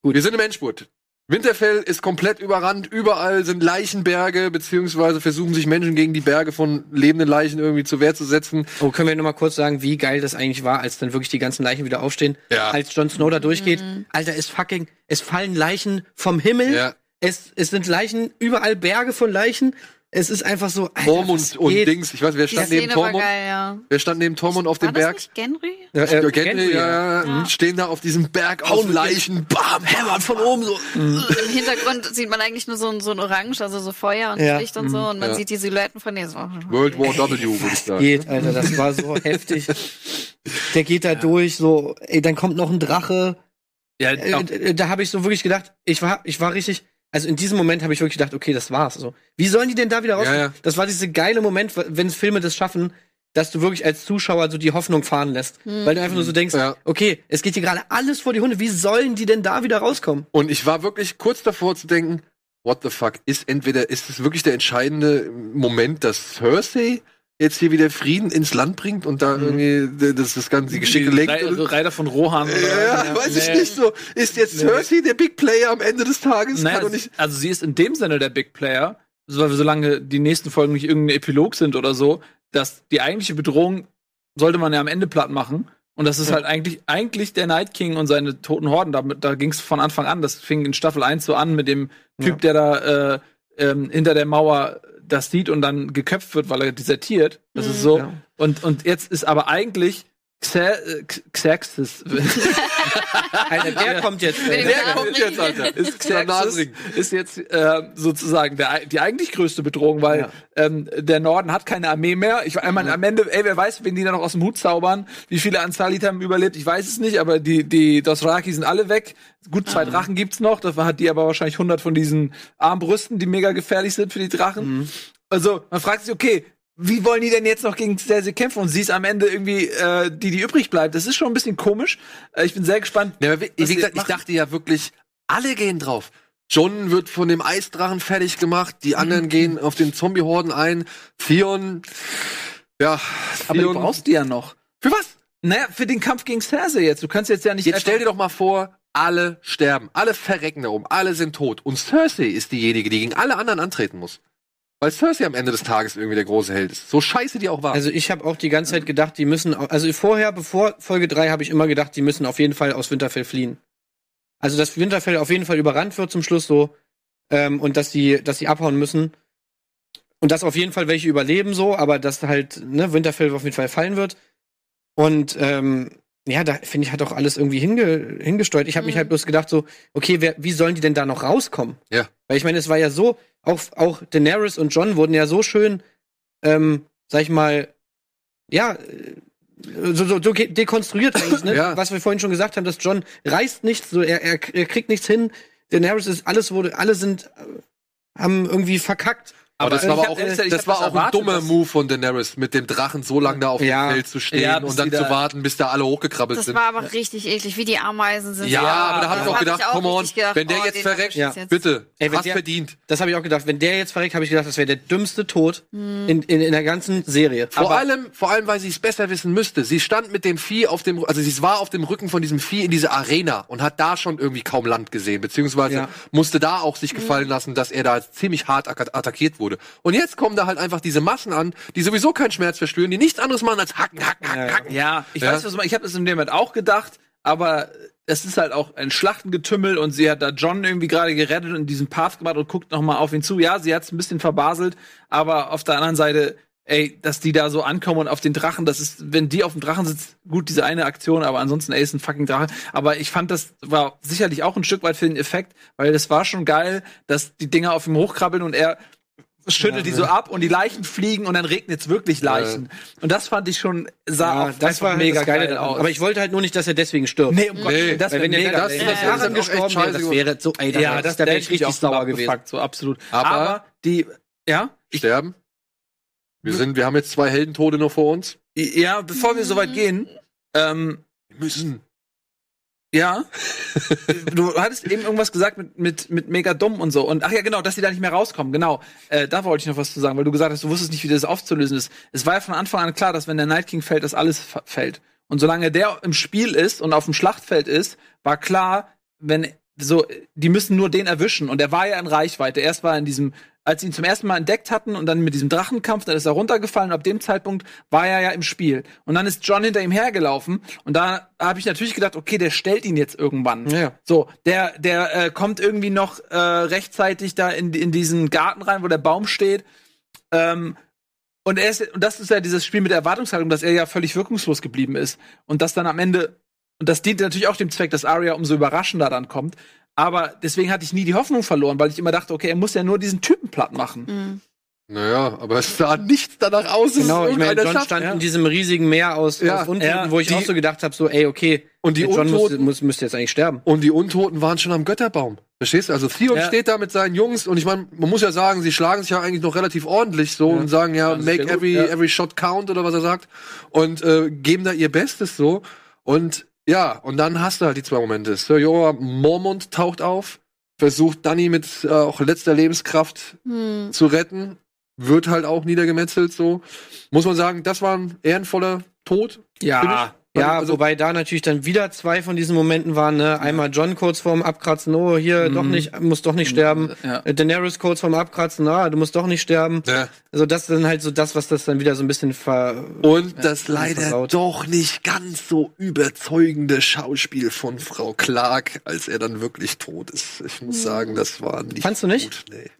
Gut. Wir sind im Endspurt. Winterfell ist komplett überrannt. Überall sind Leichenberge, beziehungsweise versuchen sich Menschen gegen die Berge von lebenden Leichen irgendwie zur Wehr zu setzen. Oh, können wir noch mal kurz sagen, wie geil das eigentlich war, als dann wirklich die ganzen Leichen wieder aufstehen? Ja. Als Jon Snow da durchgeht. Alter, es fucking, es fallen Leichen vom Himmel. Ja. Es, es sind Leichen, überall Berge von Leichen. Es ist einfach so. Alter, Tormund und geht? Dings. Ich weiß, wer stand neben Tormund? geil, ja. Wer stand neben Tormund auf dem das Berg? nicht Genry? Ja, äh, Gendry, ja, ja, Ja. stehen da auf diesem Berg aus Leichen, bam, hämmern von oben so. Im Hintergrund sieht man eigentlich nur so ein, so ein Orange, also so Feuer und Ja. Licht und so. Und man Ja. sieht die Silhouetten von denen. So. World War W, würde ich sagen. geht, Alter, das war so heftig. Der geht da durch, so, ey, dann kommt noch ein Drache. Ja, Äh, äh, da habe ich so wirklich gedacht, ich war, ich war richtig, also in diesem Moment habe ich wirklich gedacht, okay, das war's. So, wie sollen die denn da wieder rauskommen? Ja, ja. Das war dieser geile Moment, wenn Filme das schaffen, dass du wirklich als Zuschauer so die Hoffnung fahren lässt, weil du einfach nur so denkst, Ja. okay, es geht hier gerade alles vor die Hunde. Wie sollen die denn da wieder rauskommen? Und ich war wirklich kurz davor zu denken, what the fuck, ist entweder, ist es wirklich der entscheidende Moment, dass Cersei jetzt hier wieder Frieden ins Land bringt und da irgendwie das, das ganze die Geschicke lenkt? Rei- oder- Reiter von Rohan. oder- ja, ja, weiß ich Nee. nicht so. Ist jetzt Cersei der Big Player am Ende des Tages? Naja, nicht. also sie ist in dem Sinne der Big Player, solange die nächsten Folgen nicht irgendein Epilog sind oder so, dass die eigentliche Bedrohung sollte man ja am Ende platt machen. Und das ist halt eigentlich, eigentlich der Night King und seine toten Horden. Damit, da ging es von Anfang an. Das fing in Staffel 1 so an mit dem Typ, der da äh, ähm, hinter der Mauer das sieht und dann geköpft wird, weil er desertiert. Das ist so. Ja. Und, und jetzt ist aber eigentlich Xerxes. Alter, der kommt jetzt. Der Ja, kommt jetzt, Alter. ist Der Xerxes ist jetzt äh, sozusagen der, die eigentlich größte Bedrohung, weil Ja. ähm, der Norden hat keine Armee mehr. Ich einmal am Ende, ey, wer weiß, wen die da noch aus dem Hut zaubern, wie viele Ansalit haben überlebt, ich weiß es nicht, aber die die Dothraki sind alle weg. Gut, zwei Drachen gibt's noch, dafür hat die aber wahrscheinlich 100 von diesen Armbrüsten, die mega gefährlich sind für die Drachen. Also, man fragt sich, okay, wie wollen die denn jetzt noch gegen Cersei kämpfen? Und sie ist am Ende irgendwie äh, die, die übrig bleibt. Das ist schon ein bisschen komisch. Äh, ich bin sehr gespannt. Ja, wie, wie gesagt, ich dachte ja wirklich, alle gehen drauf. John wird von dem Eisdrachen fertig gemacht, die anderen gehen auf den Zombie-Horden ein. Theon, ja, Aber du Theon. brauchst die ja noch. Für was? Naja, für den Kampf gegen Cersei jetzt. Du kannst jetzt ja nicht. Jetzt stell dir doch mal vor, alle sterben, alle verrecken da oben, alle sind tot. Und Cersei ist diejenige, die gegen alle anderen antreten muss. Weil Cersei am Ende des Tages irgendwie der große Held ist. So scheiße die auch war. Also ich habe auch die ganze Zeit gedacht, die müssen, also vorher, bevor Folge 3, habe ich immer gedacht, die müssen auf jeden Fall aus Winterfell fliehen. Also dass Winterfell auf jeden Fall überrannt wird zum Schluss so ähm, und dass die, dass die abhauen müssen und dass auf jeden Fall welche überleben so, aber dass halt ne, Winterfell auf jeden Fall fallen wird. Und ähm, ja, da finde ich hat auch alles irgendwie hinge hingesteuert. Ich habe mich Mhm. halt bloß gedacht so, okay, wer, wie sollen die denn da noch rauskommen? Ja. Weil ich meine, es war ja so, auch auch Daenerys und John wurden ja so schön ähm, sag ich mal, ja, äh, so, so, so dekonstruiert eigentlich, ne? Ja. Was wir vorhin schon gesagt haben, dass John reißt nichts, so, er, er, er kriegt nichts hin. Daenerys ist alles wurde, alle sind, äh, haben irgendwie verkackt. Aber das war aber auch, ehrlich das war das auch ein dummer dass- Move von Daenerys, mit dem Drachen so lange da auf Ja. dem Feld zu stehen Ja, und dann zu warten, bis da alle hochgekrabbelt Das sind. war aber richtig eklig, wie die Ameisen sind. Ja, aber da hab ich das auch gedacht, ich come on, gedacht, wenn der oh, jetzt verreckt, jetzt. bitte, Ey, hast der- verdient. Das habe ich auch gedacht. Wenn der jetzt verreckt, habe ich gedacht, das wäre der dümmste Tod Hm. in, in, in der ganzen Serie. Vor Aber- allem, vor allem, weil sie es besser wissen müsste. Sie stand mit dem Vieh auf dem, also sie war auf dem Rücken von diesem Vieh in dieser Arena und hat da schon irgendwie kaum Land gesehen, beziehungsweise musste da auch sich gefallen lassen, dass er da ziemlich hart ack- attackiert wurde. Und jetzt kommen da halt einfach diese Massen an, die sowieso keinen Schmerz verspüren, die nichts anderes machen als hacken, hacken, hacken, hacken. Ja, ich weiß, was du meinst. Ich habe das in dem Moment auch gedacht, aber es ist halt auch ein Schlachtengetümmel und sie hat da John irgendwie gerade gerettet und diesen Path gemacht und guckt noch mal auf ihn zu. Ja, sie hat's ein bisschen verbaselt, aber auf der anderen Seite, ey, dass die da so ankommen und auf den Drachen, das ist, wenn die auf dem Drachen sitzt, gut, diese eine Aktion, aber ansonsten, ey, ist ein fucking Drache. Aber ich fand, das war sicherlich auch ein Stück weit für den Effekt, weil das war schon geil, dass die Dinger auf ihm hochkrabbeln und er schüttelt die so ab und die Leichen fliegen und dann regnet es wirklich Leichen. Und das fand ich schon, sah Ja, auch das war mega das geil daran. aus. Aber ich wollte halt nur nicht, dass er deswegen stirbt. nee, um Nee, Willen, das wäre wenn mega das, das- das, das gestorben wäre, das scheiße wäre so, ey, da, ja, das, das da wäre ich richtig sauer gewesen. abgefuckt, so absolut. Aber- Aber, die, ja, Sterben. Wir sind, wir haben jetzt zwei Heldentode noch vor uns. ja, bevor wir soweit gehen, ähm, Wir müssen. Ja. du hattest eben irgendwas gesagt mit, mit, mit mega dumm und so. Und ach ja, genau, dass die da nicht mehr rauskommen. Genau. Äh, da wollte ich noch was zu sagen, weil du gesagt hast, du wusstest nicht, wie das aufzulösen ist. Es war ja von Anfang an klar, dass wenn der Night King fällt, dass alles fällt. Und solange der im Spiel ist und auf dem Schlachtfeld ist, war klar, wenn so, die müssen nur den erwischen. Und er war ja in Reichweite. Erst war er in diesem, als sie ihn zum ersten Mal entdeckt hatten und dann mit diesem Drachenkampf, dann ist er runtergefallen. Und ab dem Zeitpunkt war er ja im Spiel. Und dann ist John hinter ihm hergelaufen. Und da habe ich natürlich gedacht, okay, der stellt ihn jetzt irgendwann. Ja. So, der, der äh, kommt irgendwie noch äh, rechtzeitig da in, in diesen Garten rein, wo der Baum steht. Ähm, und er ist, und das ist ja dieses Spiel mit der Erwartungshaltung, dass er ja völlig wirkungslos geblieben ist. Und das dann am Ende, und das dient natürlich auch dem Zweck, dass Arya umso überraschender dann kommt. Aber deswegen hatte ich nie die Hoffnung verloren, weil ich immer dachte, okay, er muss ja nur diesen Typen platt machen. Mhm. Naja, aber es sah nichts danach aus. Genau, ich meine, John schafft. stand ja. in diesem riesigen Meer aus, Ja, aus Untoten, ja, wo ich die- auch so gedacht habe, so, ey, okay, Und die John muss, Untoten, muss, müsste jetzt eigentlich sterben. und die Untoten waren schon am Götterbaum. Verstehst du? Also Theon Ja. steht da mit seinen Jungs und ich meine, man muss ja sagen, sie schlagen sich ja eigentlich noch relativ ordentlich so und sagen ja, ist make every, ja. every shot count oder was er sagt und äh, geben da ihr Bestes so und ja, und dann hast du halt die zwei Momente. Sir Jorah Mormont taucht auf, versucht Danny mit äh, auch letzter Lebenskraft Hm. zu retten, wird halt auch niedergemetzelt so. Muss man sagen, das war ein ehrenvoller Tod. Ja. Ja, Also- wobei da natürlich dann wieder zwei von diesen Momenten waren, ne? Einmal John kurz vorm Abkratzen, oh, hier Mhm. doch nicht, muss doch nicht sterben. Ja. Daenerys kurz vorm Abkratzen, ah, du musst doch nicht sterben. Ja. Also das ist dann halt so das, was das dann wieder so ein bisschen ver... Und das leider versaut. doch nicht ganz so überzeugende Schauspiel von Frau Clark, als er dann wirklich tot ist. Ich muss sagen, das war nicht Fandst du nicht? gut. Nee.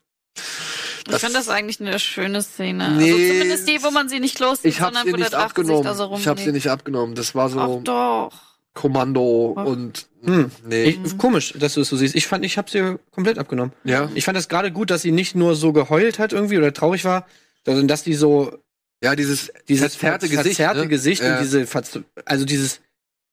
Ich fand das eigentlich eine schöne Szene. Nee. also zumindest die, wo man sie nicht los sieht, Ich sondern wo der nicht Drache sich abgenommen. da so ich hab's ihr rumlegt. nicht abgenommen. Das war so Ach doch. Kommando Ach. und Hm. nee. Ich, komisch, dass du es so siehst. Ich fand, ich hab's ihr komplett abgenommen. ja. Ich fand das gerade gut, dass sie nicht nur so geheult hat irgendwie oder traurig war, sondern dass die so Ja, dieses dieses verzerrte ver- Gesicht. verzerrte ne? Gesicht ja. und diese also dieses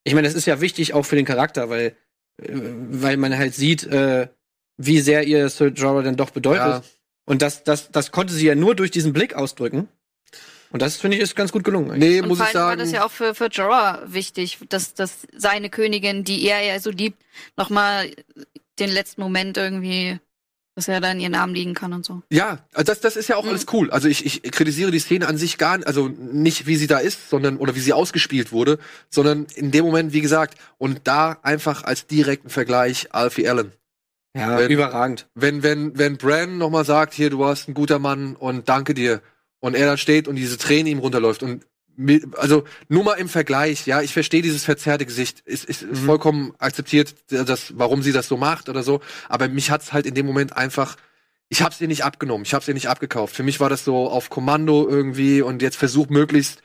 ich meine das ist ja wichtig auch für den Charakter weil äh, weil man halt sieht äh, wie sehr ihr Sir Jorah dann doch bedeutet Ja. Und das das das konnte sie ja nur durch diesen Blick ausdrücken und das finde ich ist ganz gut gelungen eigentlich. Nee, Und muss vor ich allem war sagen. das ja auch für, für Jorah wichtig, dass, dass seine Königin, die er ja so liebt, nochmal den letzten Moment irgendwie, dass er da in ihren Armen liegen kann und so. Ja, also das, das ist ja auch Mhm. alles cool. Also ich, ich kritisiere die Szene an sich gar nicht, also nicht wie sie da ist, sondern oder wie sie ausgespielt wurde, sondern in dem Moment, wie gesagt, und da einfach als direkten Vergleich Alfie Allen. Ja Wenn- überragend Wenn, wenn, wenn Bran nochmal sagt, hier, du warst ein guter Mann und danke dir, und er da steht und diese Träne ihm runterläuft und also nur mal im Vergleich, ja, ich verstehe dieses verzerrte Gesicht, ist, ist, ist Mhm. vollkommen akzeptiert, das, warum sie das so macht oder so, aber mich hat's halt in dem Moment einfach, ich hab's ihr nicht abgenommen, ich hab's ihr nicht abgekauft. Für mich war das so auf Kommando irgendwie und jetzt versucht möglichst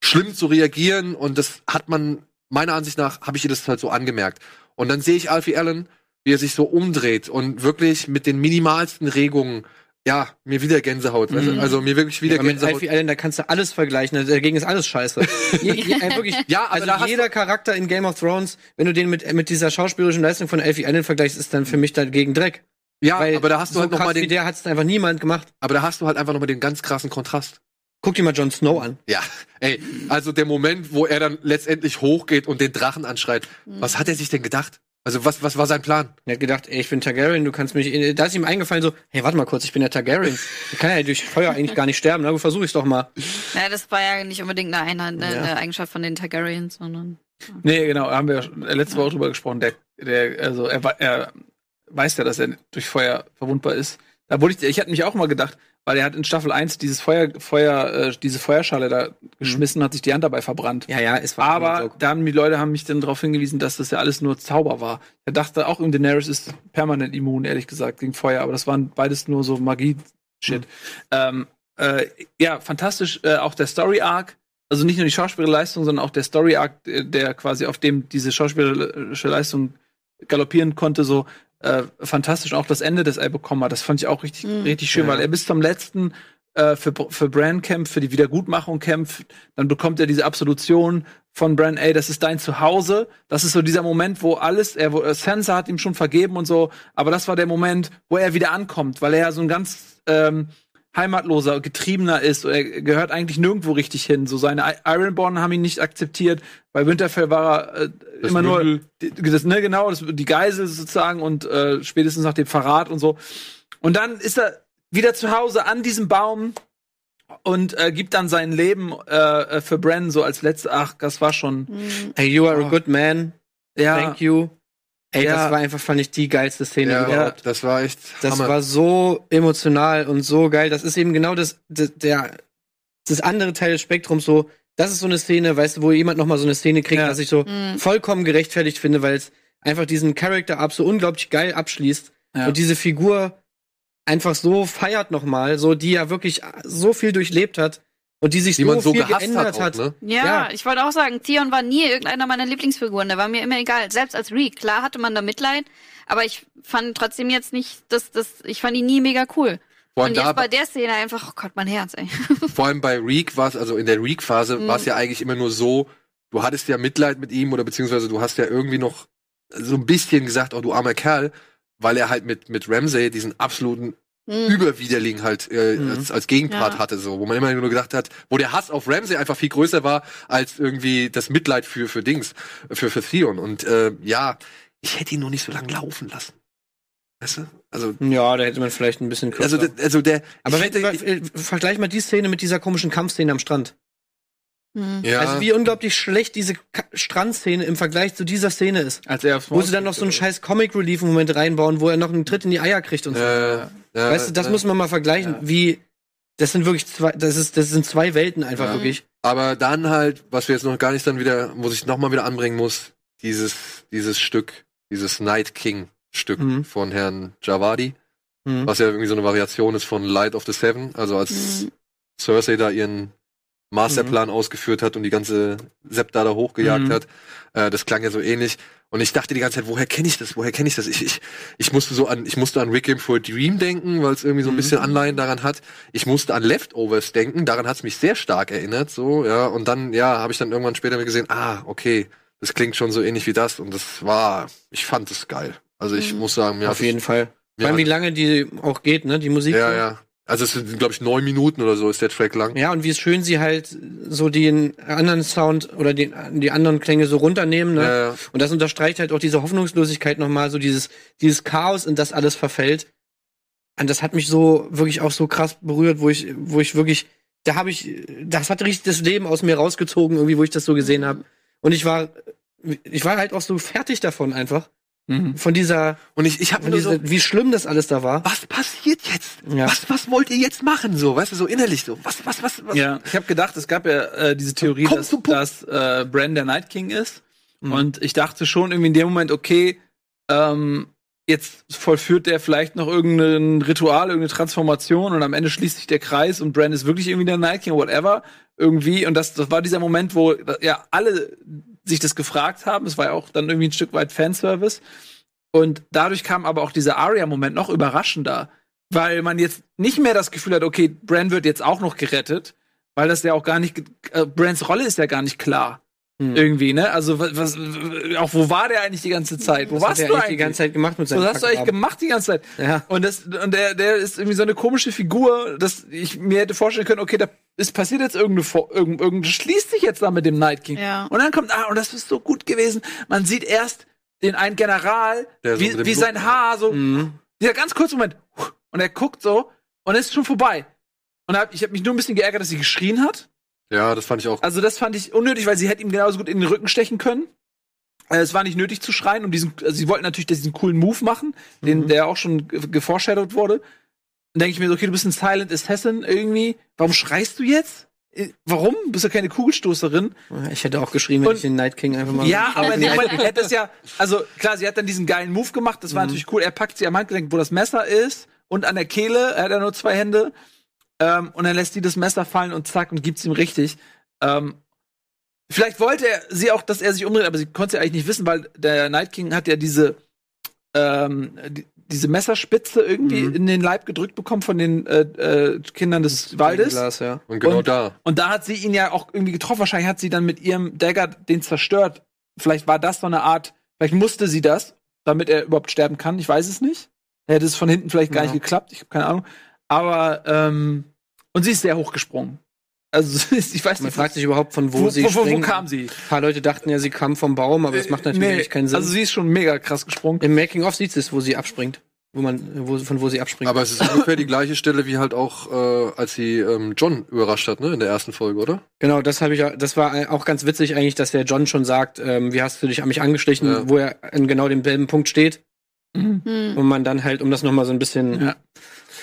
schlimm zu reagieren und das hat man, meiner Ansicht nach, habe ich ihr das halt so angemerkt. Und dann sehe ich Alfie Allen, wie er sich so umdreht und wirklich mit den minimalsten Regungen, ja, mir wieder Gänsehaut, du? Mhm. also mir wirklich wieder aber mit Gänsehaut. Alfie Allen da kannst du alles vergleichen ne? dagegen ist alles scheiße je, je, äh, wirklich Ja, aber also jeder Charakter in Game of Thrones wenn du den mit mit dieser schauspielerischen Leistung von Alfie Allen vergleichst ist dann für mich dagegen Dreck ja, Weil aber da hast du so halt noch krass mal wie den, der hat's einfach niemand gemacht aber da hast du halt einfach noch mal den ganz krassen Kontrast. guck dir mal Jon Snow an Ja, ey, also der Moment, wo er dann letztendlich hochgeht und den Drachen anschreit, was hat er sich denn gedacht? Also was, was war sein Plan? Er hat gedacht, ey, ich bin Targaryen, du kannst mich. Da ist ihm eingefallen so, hey, warte mal kurz, ich bin der Targaryen. Ich kann ja durch Feuer eigentlich gar nicht sterben, na, versuche ich's doch mal. Ja, das war ja nicht unbedingt eine, Einheit, eine, Ja. eine Eigenschaft von den Targaryens, sondern. Nee, genau, haben wir ja schon letzte Woche drüber gesprochen. Der, der, also er, er weiß ja, dass er durch Feuer verwundbar ist. Da wurde ich, ich hatte mich auch mal gedacht, weil er hat in Staffel 1 dieses Feuer, Feuer, äh, diese Feuerschale da geschmissen, hat sich die Hand dabei verbrannt. Ja, ja, es war Aber so. da haben die Leute haben mich dann darauf hingewiesen, dass das ja alles nur Zauber war. Er dachte auch, im Daenerys ist permanent immun, ehrlich gesagt, gegen Feuer, aber das waren beides nur so Magie-Shit. Ähm, äh, ja, fantastisch, äh, auch der Story-Arc. Also nicht nur die schauspielerische Leistung, sondern auch der Story-Arc, der, der quasi auf dem diese schauspielerische Leistung galoppieren konnte, so äh, fantastisch. Auch das Ende, das er bekommen hat, das fand ich auch richtig, Mhm. richtig schön, Ja. weil er bis zum letzten äh, für, für Bran kämpft, für die Wiedergutmachung kämpft, dann bekommt er diese Absolution von Bran, ey, das ist dein Zuhause. Das ist so dieser Moment, wo alles, er, wo, äh, Sansa hat ihm schon vergeben und so, aber das war der Moment, wo er wieder ankommt, weil er ja so ein ganz ähm, heimatloser, getriebener ist. Er gehört eigentlich nirgendwo richtig hin. So seine Ironborn haben ihn nicht akzeptiert. Bei Winterfell war er äh, Das immer nur Bündel. die, das, ne, genau, das, die Geisel sozusagen und äh, spätestens nach dem Verrat und so. Und dann ist er wieder zu Hause an diesem Baum und äh, gibt dann sein Leben äh, äh, für Bran so als letzte. Ach, das war schon. Mhm. Hey, you are a Oh. good man. Ja, Thank you. Ey, Ja. das war einfach, fand ich, die geilste Szene Ja, überhaupt. das war echt Das Hammer. war so emotional und so geil. Das ist eben genau das, das, der, das andere Teil des Spektrums so. Das ist so eine Szene, weißt du, wo jemand noch mal so eine Szene kriegt, Ja. dass ich so Mhm. vollkommen gerechtfertigt finde, weil es einfach diesen Character ab so unglaublich geil abschließt Ja. und diese Figur einfach so feiert nochmal, so die ja wirklich so viel durchlebt hat und die sich Die so man so viel gehasst geändert hat, hat. auch, ne? Ja, Ja. ich wollte auch sagen, Theon war nie irgendeiner meiner Lieblingsfiguren. Der war mir immer egal. Selbst als Reek, klar hatte man da Mitleid, aber ich fand trotzdem jetzt nicht, dass das, ich fand ihn nie mega cool. Vor allem, Und jetzt da, bei der Szene einfach, oh Gott, mein Herz, ey. vor allem bei Reek war es, also in der Reek-Phase Mhm. war es ja eigentlich immer nur so, du hattest ja Mitleid mit ihm oder beziehungsweise du hast ja irgendwie noch so ein bisschen gesagt, oh du armer Kerl, weil er halt mit, mit Ramsay diesen absoluten Hm. Überwiderling halt äh, Mhm. als, als Gegenpart Ja. hatte, so, wo man immer nur gedacht hat, wo der Hass auf Ramsay einfach viel größer war als irgendwie das Mitleid für für Dings, für für Theon. Und äh, ja, ich hätte ihn nur nicht so lange laufen lassen. Weißt du? Also, Ja, da hätte man vielleicht ein bisschen also, kürzer. der- also der. aber ich wenn, hätte, äh, vergleich mal die Szene mit dieser komischen Kampfszene am Strand. Hm. ja, Also wie unglaublich schlecht diese Strandszene im Vergleich zu dieser Szene ist. Als er Wo sie dann noch so einen scheiß Comic Relief Moment reinbauen, wo er noch einen Tritt in die Eier kriegt und so. äh, ja, weißt du, das äh, muss man mal vergleichen, Ja. wie das sind wirklich zwei das ist das sind zwei Welten einfach Ja. wirklich. Aber dann halt, was wir jetzt noch gar nicht dann wieder, muss ich noch mal wieder anbringen muss, dieses, dieses Stück, dieses Night King Stück Mhm. von Herrn Javadi, Mhm. was ja irgendwie so eine Variation ist von Light of the Seven, also als Mhm. Cersei da ihren Masterplan ausgeführt hat und die ganze Septa da hochgejagt Mhm. hat. Äh, das klang ja so ähnlich. Und ich dachte die ganze Zeit, woher kenne ich das? Woher kenne ich das? Ich, ich, ich musste so an, ich musste an Requiem for a Dream denken, weil es irgendwie so ein Mhm. bisschen Anleihen daran hat. Ich musste an Leftovers denken, daran hat es mich sehr stark erinnert, so, ja. Und dann, ja, habe ich dann irgendwann später gesehen, ah, okay, das klingt schon so ähnlich wie das. Und das war, ich fand es geil. Also ich Mhm. muss sagen, mir Auf jeden Fall. mir Vor allem, wie lange die auch geht, ne, die Musik. Ja, ja. Also es sind, glaube ich, neun Minuten oder so ist der Track lang. Ja, und wie schön sie halt so den anderen Sound oder den, die anderen Klänge so runternehmen, ne? Ja, ja. Und das unterstreicht halt auch diese Hoffnungslosigkeit nochmal, so dieses, dieses Chaos, in das alles verfällt. Und das hat mich so wirklich auch so krass berührt, wo ich, wo ich wirklich, da habe ich, das hat richtig das Leben aus mir rausgezogen, irgendwie, wo ich das so gesehen habe. Und ich war, ich war halt auch so fertig davon einfach. Mhm. Von dieser, Und ich, ich habe nur so, dieser wie schlimm das alles da war. was passiert jetzt? Ja. Was, was wollt ihr jetzt machen? So, weißt du, so innerlich so. Was, was, was, was? Ja, ich habe gedacht, es gab ja äh, diese Theorie, dass, dass äh, Bran der Night King ist. Mhm. Und ich dachte schon irgendwie in dem Moment, okay, ähm, jetzt vollführt der vielleicht noch irgendein Ritual, irgendeine Transformation und am Ende schließt sich der Kreis und Bran ist wirklich irgendwie der Night King, whatever, irgendwie. Und das, das war dieser Moment, wo ja alle sich das gefragt haben. Es war ja auch dann irgendwie ein Stück weit Fanservice. Und dadurch kam aber auch dieser Arya-Moment noch überraschender, weil man jetzt nicht mehr das Gefühl hat, okay, Bran wird jetzt auch noch gerettet, weil das ja auch gar nicht, äh, Brans Rolle ist ja gar nicht klar. Hm. Irgendwie, ne? Also, was, was, auch wo war der eigentlich die ganze Zeit? Wo Was warst hat er du eigentlich eigentlich? die ganze Zeit gemacht mit seinem Was hast du eigentlich gemacht die ganze Zeit? Ja. Und das, und der, der ist irgendwie so eine komische Figur, dass ich mir hätte vorstellen können, okay, da ist passiert jetzt irgendeine, Vor- irgend, irgend, schließt sich jetzt da mit dem Night King. Ja. Und dann kommt, ah, und das ist so gut gewesen. Man sieht erst den einen General, Der so wie, wie sein Haar so, Mhm. dieser ganz kurze Moment, und er guckt so, und es ist schon vorbei. Und hab, ich habe mich nur ein bisschen geärgert, dass sie geschrien hat. Ja, das fand ich auch. Also das fand ich unnötig, weil sie hätte ihm genauso gut in den Rücken stechen können. Äh, Es war nicht nötig zu schreien, um diesen, also sie wollten natürlich diesen coolen Move machen, den, Mhm. der auch schon ge- geforeshadowed wurde. Dann denke ich mir so, okay, du bist ein Silent Assassin irgendwie. Warum schreist du jetzt? Äh, Warum? Du bist ja keine Kugelstoßerin. Ich hätte auch geschrien, wenn Und- ich den Night King einfach mal. Ja, aber in dem Moment hätte es ja, also klar, sie hat dann diesen geilen Move gemacht, das war Mhm. natürlich cool. Er packt sie am Handgelenk, wo das Messer ist und an der Kehle, er hat ja nur zwei Hände. Ähm, und dann lässt sie das Messer fallen und zack und gibt's ihm richtig. Ähm, vielleicht wollte er sie auch, dass er sich umdreht, aber sie konnte es ja eigentlich nicht wissen, weil der Night King hat ja diese ähm, die, diese Messerspitze irgendwie Mhm. in den Leib gedrückt bekommen von den äh, äh, Kindern des Waldes. Glas, ja. Und genau und- da. Und da hat sie ihn ja auch irgendwie getroffen. Wahrscheinlich hat sie dann mit ihrem Dagger den zerstört. Vielleicht war das so eine Art, vielleicht musste sie das, damit er überhaupt sterben kann. Ich weiß es nicht. Hätte es von hinten vielleicht gar Ja. nicht geklappt. Ich habe keine Ahnung. Aber, ähm, und sie ist sehr hochgesprungen. Also, ich weiß Man nicht, fragt sich überhaupt, von wo, wo, sie wo, wo, wo kam sie? Ein paar Leute dachten ja, sie kam vom Baum, aber das macht natürlich Nee, keinen Sinn. Also, sie ist schon mega krass gesprungen. Im Making of sieht es, wo sie abspringt. Wo man, wo, von wo sie abspringt. Aber es ist ungefähr die gleiche Stelle wie halt auch, äh, als sie ähm, John überrascht hat, ne, in der ersten Folge, oder? genau, das habe ich ja, das war auch ganz witzig eigentlich, dass der John schon sagt, ähm, wie hast du dich an mich angeschlichen, Ja. wo er an genau demselben Punkt steht Mhm. Hm. und man dann halt, um das nochmal so ein bisschen, Ja.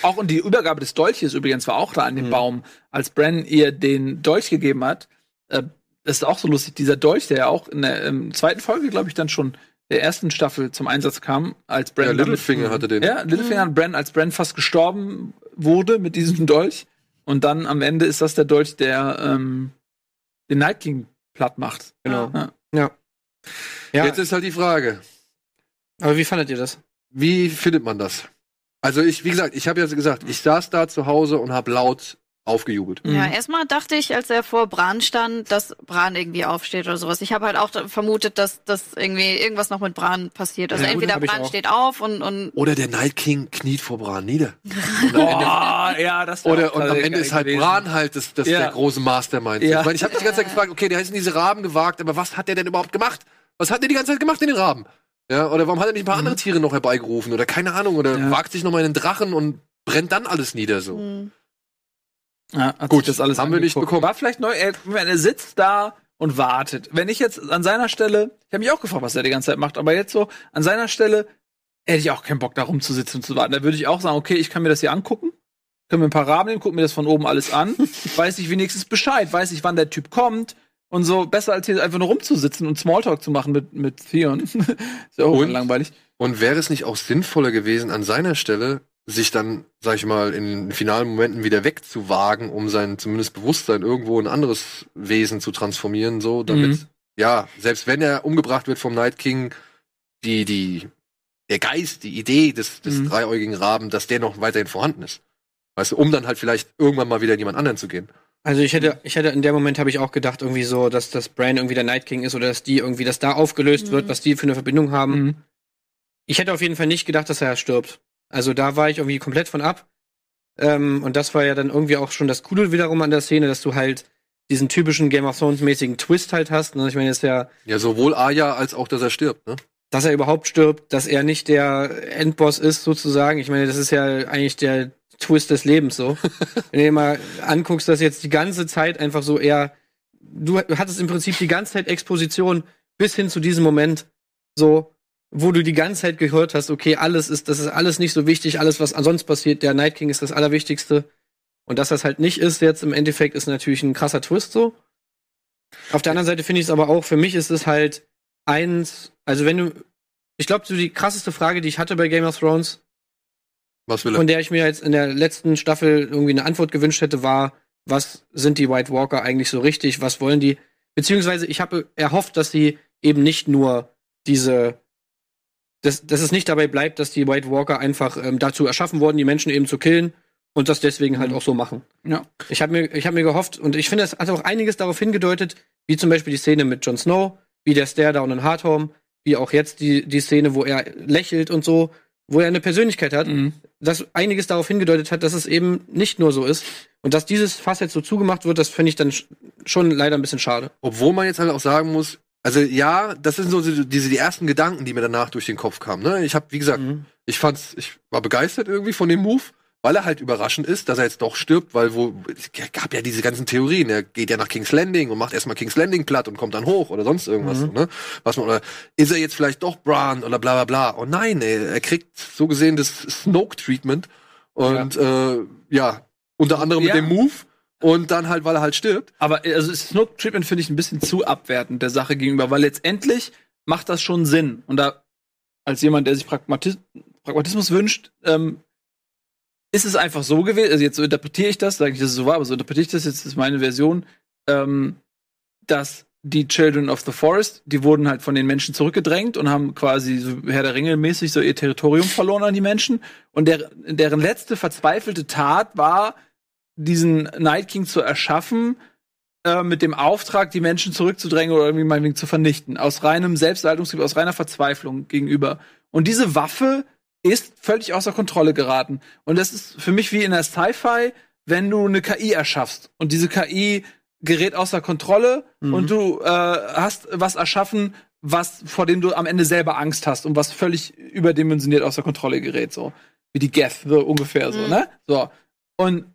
Auch und die Übergabe des Dolches übrigens war auch da an dem Mhm. Baum, als Bran ihr den Dolch gegeben hat. Äh, das ist auch so lustig. Dieser Dolch, der ja auch in der ähm, zweiten Folge, glaube ich, dann schon der ersten Staffel zum Einsatz kam, als Bran Ja, Littlefinger hatte den. Ja, Littlefinger und Bran, als Bran fast gestorben wurde mit diesem Dolch. Und dann am Ende ist das der Dolch, der ähm, den Night King platt macht. Genau. Ja. Ja. Ja, Jetzt ist halt die Frage, aber wie fandet ihr das? wie findet man das? Also ich, wie gesagt, ich habe ja gesagt, ich saß da zu Hause und habe laut aufgejubelt. Ja, Mhm. erstmal dachte ich, als er vor Bran stand, dass Bran irgendwie aufsteht oder sowas. Ich habe halt auch vermutet, dass dass irgendwie irgendwas noch mit Bran passiert. Also Ja, entweder Bran steht auf und und Oder der Night King kniet vor Bran nieder. Boah, ja, das oder, und am Ende ist halt gewesen. Bran halt das, das Ja. der große Mastermind. Ja. Ich meine, ich habe mich die ganze Zeit gefragt, okay, der ist in diese Raben gewagt, aber was hat der denn überhaupt gemacht? Was hat der die ganze Zeit gemacht in den Raben? Ja, oder warum hat er nicht ein paar andere Tiere noch herbeigerufen? Oder keine Ahnung, oder Ja. wagt sich noch mal in den Drachen und brennt dann alles nieder so. Hm. Ja, hat Gut, das alles haben wir nicht angeguckt. bekommen. War vielleicht neu, er, er sitzt da und wartet. Wenn ich jetzt an seiner Stelle, ich habe mich auch gefragt, was er die ganze Zeit macht, aber jetzt so, an seiner Stelle hätte ich auch keinen Bock, da rumzusitzen und zu warten. Da würde ich auch sagen, okay, ich kann mir das hier angucken, können mir ein paar Rahmen nehmen, gucken mir das von oben alles an, weiß ich wenigstens Bescheid, weiß ich, wann der Typ kommt und so, besser als hier einfach nur rumzusitzen und Smalltalk zu machen mit, mit Theon. ist ja auch Und? langweilig. Und wäre es nicht auch sinnvoller gewesen, an seiner Stelle sich dann, sag ich mal, in den finalen Momenten wieder wegzuwagen, um sein zumindest Bewusstsein irgendwo in ein anderes Wesen zu transformieren, so, damit, Mhm. ja, selbst wenn er umgebracht wird vom Night King, die, die, der Geist, die Idee des, des Mhm. dreiäugigen Raben, dass der noch weiterhin vorhanden ist. Weißt du, um dann halt vielleicht irgendwann mal wieder in jemand anderen zu gehen. Also ich hätte, ich hätte in dem Moment habe ich auch gedacht irgendwie so, dass das Bran irgendwie der Night King ist oder dass die irgendwie, dass da aufgelöst Mhm. wird, was die für eine Verbindung haben. Mhm. Ich hätte auf jeden Fall nicht gedacht, dass er stirbt. Also da war ich irgendwie komplett von ab. Ähm, und das war ja dann irgendwie auch schon das Coole wiederum an der Szene, dass du halt diesen typischen Game of Thrones mäßigen Twist halt hast. Ne? Ich meine, jetzt ja, Ja, sowohl Arya als auch, dass er stirbt, ne? dass er überhaupt stirbt, dass er nicht der Endboss ist sozusagen. Ich meine, das ist ja eigentlich der Twist des Lebens so. Wenn du dir mal anguckst, dass jetzt die ganze Zeit einfach so eher, du hattest im Prinzip die ganze Zeit Exposition bis hin zu diesem Moment so, wo du die ganze Zeit gehört hast, okay, alles ist, das ist alles nicht so wichtig, alles, was ansonsten passiert, der Night King ist das Allerwichtigste. Und dass das halt nicht ist jetzt im Endeffekt, ist natürlich ein krasser Twist so. Auf der anderen Seite finde ich es aber auch, für mich ist es halt eins, also wenn du, ich glaube, so die krasseste Frage, die ich hatte bei Game of Thrones, Was will er? von der ich mir jetzt in der letzten Staffel irgendwie eine Antwort gewünscht hätte, war, was sind die White Walker eigentlich so richtig? Was wollen die? Beziehungsweise ich habe erhofft, dass sie eben nicht nur diese, dass, dass es nicht dabei bleibt, dass die White Walker einfach ähm, dazu erschaffen wurden, die Menschen eben zu killen und das deswegen halt auch so machen. Ja. Ich habe mir, ich habe mir gehofft und ich finde, es hat auch einiges darauf hingedeutet, wie zum Beispiel die Szene mit Jon Snow, wie der Stare Down in Hardhome, wie auch jetzt die, die Szene, wo er lächelt und so, wo er eine Persönlichkeit hat, Mhm. dass einiges darauf hingedeutet hat, dass es eben nicht nur so ist. Und dass dieses Fass jetzt so zugemacht wird, das finde ich dann sch- schon leider ein bisschen schade. Obwohl man jetzt halt auch sagen muss, also ja, das sind so die- diese die ersten Gedanken, die mir danach durch den Kopf kamen. Ne? Ich habe, wie gesagt, Mhm. ich fand's, ich war begeistert irgendwie von dem Move, weil er halt überraschend ist, dass er jetzt doch stirbt, weil wo es gab ja diese ganzen Theorien, er geht ja nach King's Landing und macht erstmal King's Landing platt und kommt dann hoch oder sonst irgendwas, Mhm. ne? Was man oder ist er jetzt vielleicht doch Bran oder bla bla bla. Und nein, ey, er kriegt so gesehen das Snoke Treatment und ja, äh, ja unter anderem Ja. mit dem Move und dann halt, weil er halt stirbt. Aber also Snoke Treatment finde ich ein bisschen zu abwertend der Sache gegenüber, weil letztendlich macht das schon Sinn. Und da, als jemand, der sich Pragmatis Pragmatismus wünscht, ähm, ist es einfach so gewesen, also jetzt so interpretiere ich das, sage ich, dass es so war, aber so interpretiere ich das, jetzt ist meine Version, ähm, dass die Children of the Forest, die wurden halt von den Menschen zurückgedrängt und haben quasi so Herr der Ringe mäßig so ihr Territorium verloren an die Menschen. Und der, deren letzte verzweifelte Tat war, diesen Night King zu erschaffen, äh, mit dem Auftrag, die Menschen zurückzudrängen oder irgendwie meinetwegen zu vernichten. Aus reinem Selbsterhaltungstrieb, aus reiner Verzweiflung gegenüber. Und diese Waffe ist völlig außer Kontrolle geraten. Und das ist für mich wie in der Sci-Fi, wenn du eine KI erschaffst und diese KI gerät außer Kontrolle Mhm. und du äh, hast was erschaffen, was vor dem du am Ende selber Angst hast und was völlig überdimensioniert außer Kontrolle gerät, so wie die Geth, so ungefähr so, Mhm. ne? So und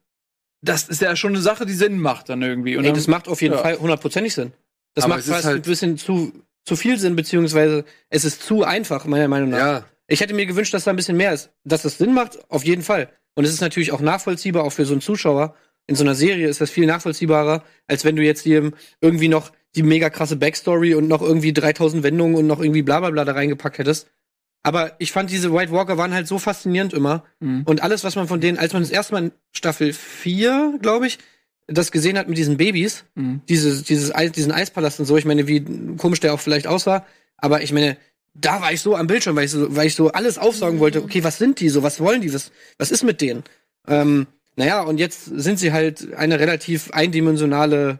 das ist ja schon eine Sache, die Sinn macht dann irgendwie. Und Ey, dann, das macht auf jeden ja. Fall hundertprozentig Sinn. Das Aber macht fast halt- ein bisschen zu, zu viel Sinn, beziehungsweise es ist zu einfach, meiner Meinung nach. Ja, Ich hätte mir gewünscht, dass da ein bisschen mehr ist. Dass das Sinn macht, auf jeden Fall. Und es ist natürlich auch nachvollziehbar, auch für so einen Zuschauer. in so einer Serie ist das viel nachvollziehbarer, als wenn du jetzt hier irgendwie noch die mega krasse Backstory und noch irgendwie 3000 Wendungen und noch irgendwie bla bla bla da reingepackt hättest. Aber ich fand diese White Walker waren halt so faszinierend immer. Mhm. Und alles, was man von denen, als man das erste Mal in Staffel 4, glaube ich, das gesehen hat mit diesen Babys, Mhm. dieses, dieses Eis, diesen Eispalast und so, ich meine, wie komisch der auch vielleicht aussah, aber ich meine, da war ich so am Bildschirm, weil ich so, weil ich so alles aufsaugen wollte, okay, was sind die so, was wollen die, was, was ist mit denen? Ähm, naja, und jetzt sind sie halt eine relativ eindimensionale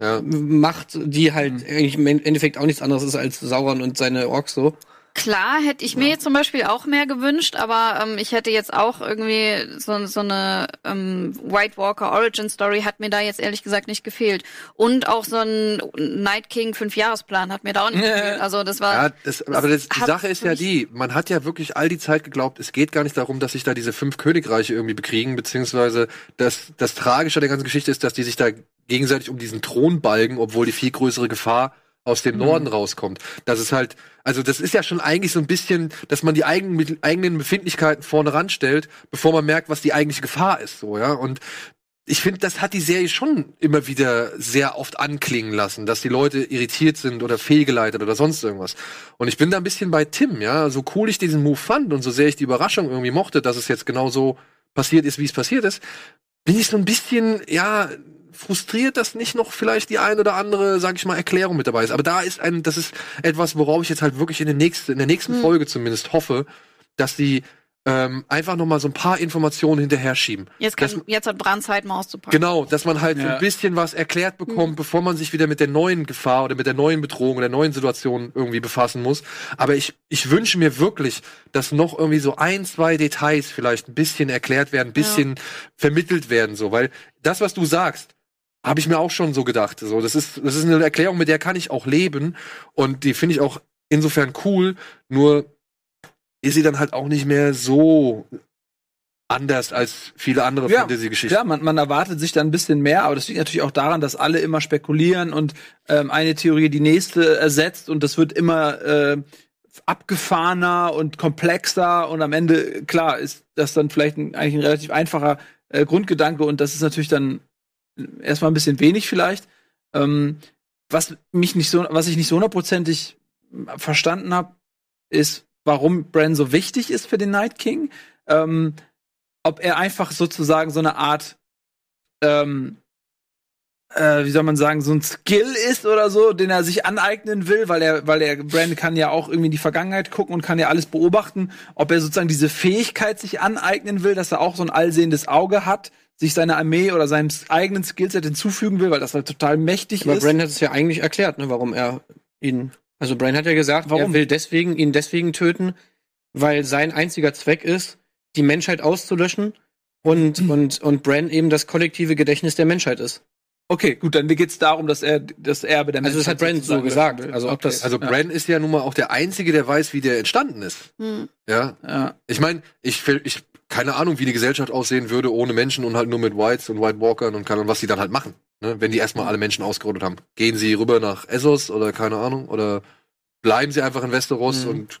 Ja. Macht, die halt Mhm. eigentlich im Endeffekt auch nichts anderes ist als Sauron und seine Orks so. Klar, hätte ich mir jetzt zum Beispiel auch mehr gewünscht, aber ähm, ich hätte jetzt auch irgendwie so, so eine ähm, White Walker Origin Story hat mir da jetzt ehrlich gesagt nicht gefehlt. Und auch so ein Night King Fünfjahresplan hat mir da auch nicht gefehlt. Also das war Ja, das, aber das, die Sache ist ja die, man hat ja wirklich all die Zeit geglaubt, es geht gar nicht darum, dass sich da diese fünf Königreiche irgendwie bekriegen, beziehungsweise das, das Tragische der ganzen Geschichte ist, dass die sich da gegenseitig um diesen Thron balgen, obwohl die viel größere Gefahr aus dem Norden rauskommt. Das ist halt, also das ist ja schon eigentlich so ein bisschen, dass man die eigenen, eigenen Befindlichkeiten vorne ranstellt, bevor man merkt, was die eigentliche Gefahr ist, so, ja, und ich finde, das hat die Serie schon immer wieder sehr oft anklingen lassen, dass die Leute irritiert sind oder fehlgeleitet oder sonst irgendwas. Und ich bin da ein bisschen bei Tim, ja. So cool ich diesen Move fand und so sehr ich die Überraschung irgendwie mochte, dass es jetzt genau so passiert ist, wie es passiert ist, bin ich so ein bisschen, ja, frustriert, dass nicht noch vielleicht die ein oder andere, sag ich mal, Erklärung mit dabei ist. Aber da ist ein, das ist etwas, worauf ich jetzt halt wirklich in der nächsten, in der nächsten Hm. Folge zumindest hoffe, dass die ähm, einfach noch mal so ein paar Informationen hinterher schieben. jetzt, kann, jetzt hat Brand Zeit mal auszupacken. Genau, dass man halt so Ja. ein bisschen was erklärt bekommt, bevor man sich wieder mit der neuen Gefahr oder mit der neuen Bedrohung oder der neuen Situation irgendwie befassen muss. Aber ich, ich wünsche mir wirklich, dass noch irgendwie so ein, zwei Details vielleicht ein bisschen erklärt werden, ein bisschen vermittelt werden, so, weil das, was du sagst, habe ich mir auch schon so gedacht. So, das ist, das ist eine Erklärung, mit der kann ich auch leben und die finde ich auch insofern cool. Nur ist sie dann halt auch nicht mehr so anders als viele andere Ja, Fantasy-Geschichten. Klar, man, man erwartet sich da ein bisschen mehr, aber das liegt natürlich auch daran, dass alle immer spekulieren und ähm, eine Theorie die nächste ersetzt und das wird immer äh, abgefahrener und komplexer und am Ende, klar, ist das dann vielleicht ein, eigentlich ein relativ einfacher äh, Grundgedanke und das ist natürlich dann erstmal ein bisschen wenig vielleicht. Ähm, was mich nicht so, was ich nicht so hundertprozentig verstanden habe, ist, warum Bran so wichtig ist für den Night King. Ähm, ob er einfach sozusagen so eine Art, ähm, äh, wie soll man sagen, so ein Skill ist oder so, den er sich aneignen will, weil er, weil er, Brand kann ja auch irgendwie in die Vergangenheit gucken und kann ja alles beobachten, ob er sozusagen diese Fähigkeit sich aneignen will, dass er auch so ein allsehendes Auge hat, sich seiner Armee oder seinem eigenen Skillset hinzufügen will, weil das halt total mächtig Aber ist. Bran hat es ja eigentlich erklärt, ne, warum er ihn. Also Bran hat ja gesagt, Warum? er will deswegen ihn deswegen töten, weil sein einziger Zweck ist, die Menschheit auszulöschen und Mhm. und und Bran eben das kollektive Gedächtnis der Menschheit ist. Okay, gut, dann geht es darum, dass er das Erbe der Also das hat Menschheit Brand so gesagt. Also ob das- Also ja. Bran ist ja nun mal auch der Einzige, der weiß, wie der entstanden ist. Hm. Ja, Ja. ich meine, ich, ich keine Ahnung, wie die Gesellschaft aussehen würde ohne Menschen und halt nur mit Whites und White Walkern und keine Ahnung, was die dann halt machen. Ne? Wenn die erstmal alle Menschen ausgerottet haben. Gehen sie rüber nach Essos oder keine Ahnung oder bleiben sie einfach in Westeros Mhm. und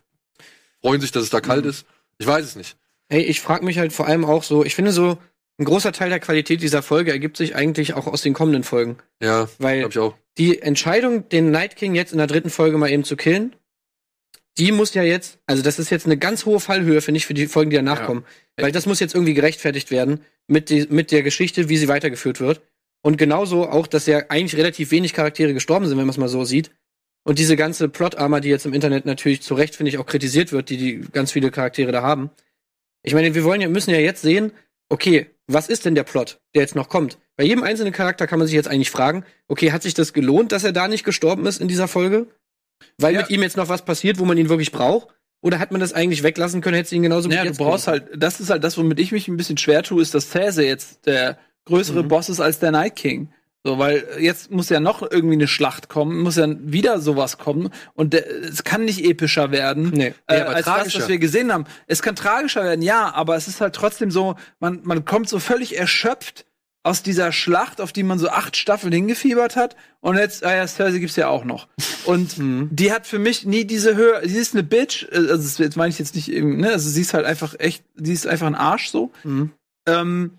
freuen sich, dass es da kalt Mhm. ist? Ich weiß es nicht. Ey, ich frage mich halt vor allem auch so, ich finde so, ein großer Teil der Qualität dieser Folge ergibt sich eigentlich auch aus den kommenden Folgen. Ja, Weil ich auch. die Entscheidung, den Night King jetzt in der dritten Folge mal eben zu killen, die muss ja jetzt, also das ist jetzt eine ganz hohe Fallhöhe, finde ich, für die Folgen, die danach kommen. Weil das muss jetzt irgendwie gerechtfertigt werden mit, die, mit der Geschichte, wie sie weitergeführt wird. Und genauso auch, dass ja eigentlich relativ wenig Charaktere gestorben sind, wenn man es mal so sieht. Und diese ganze Plot-Armor, die jetzt im Internet natürlich zu Recht, finde ich, auch kritisiert wird, die, die ganz viele Charaktere da haben. Ich meine, wir wollen ja, müssen ja jetzt sehen, okay, was ist denn der Plot, der jetzt noch kommt? Bei jedem einzelnen Charakter kann man sich jetzt eigentlich fragen, okay, hat sich das gelohnt, dass er da nicht gestorben ist in dieser Folge? Weil Ja. mit ihm jetzt noch was passiert, wo man ihn wirklich braucht? Oder hat man das eigentlich weglassen können, hätte ihn genauso Ja, wie du brauchst gemacht? halt, das ist halt das, womit ich mich ein bisschen schwer tue, ist, dass Cersei jetzt der größere Mhm. Boss ist als der Night King. So, weil jetzt muss ja noch irgendwie eine Schlacht kommen, muss ja wieder sowas kommen und der, es kann nicht epischer werden. Nee. Äh, aber als das, was wir gesehen haben. Es kann tragischer werden, ja, aber es ist halt trotzdem so, man, man kommt so völlig erschöpft aus dieser Schlacht, auf die man so acht Staffeln hingefiebert hat. Und jetzt, ah ja, Cersei gibt's ja auch noch. Und Mhm. die hat für mich nie diese Höhe, sie ist eine Bitch, äh, also das jetzt meine ich jetzt nicht, eben, ne, also sie ist halt einfach echt, sie ist einfach ein Arsch so. Mhm. Ähm,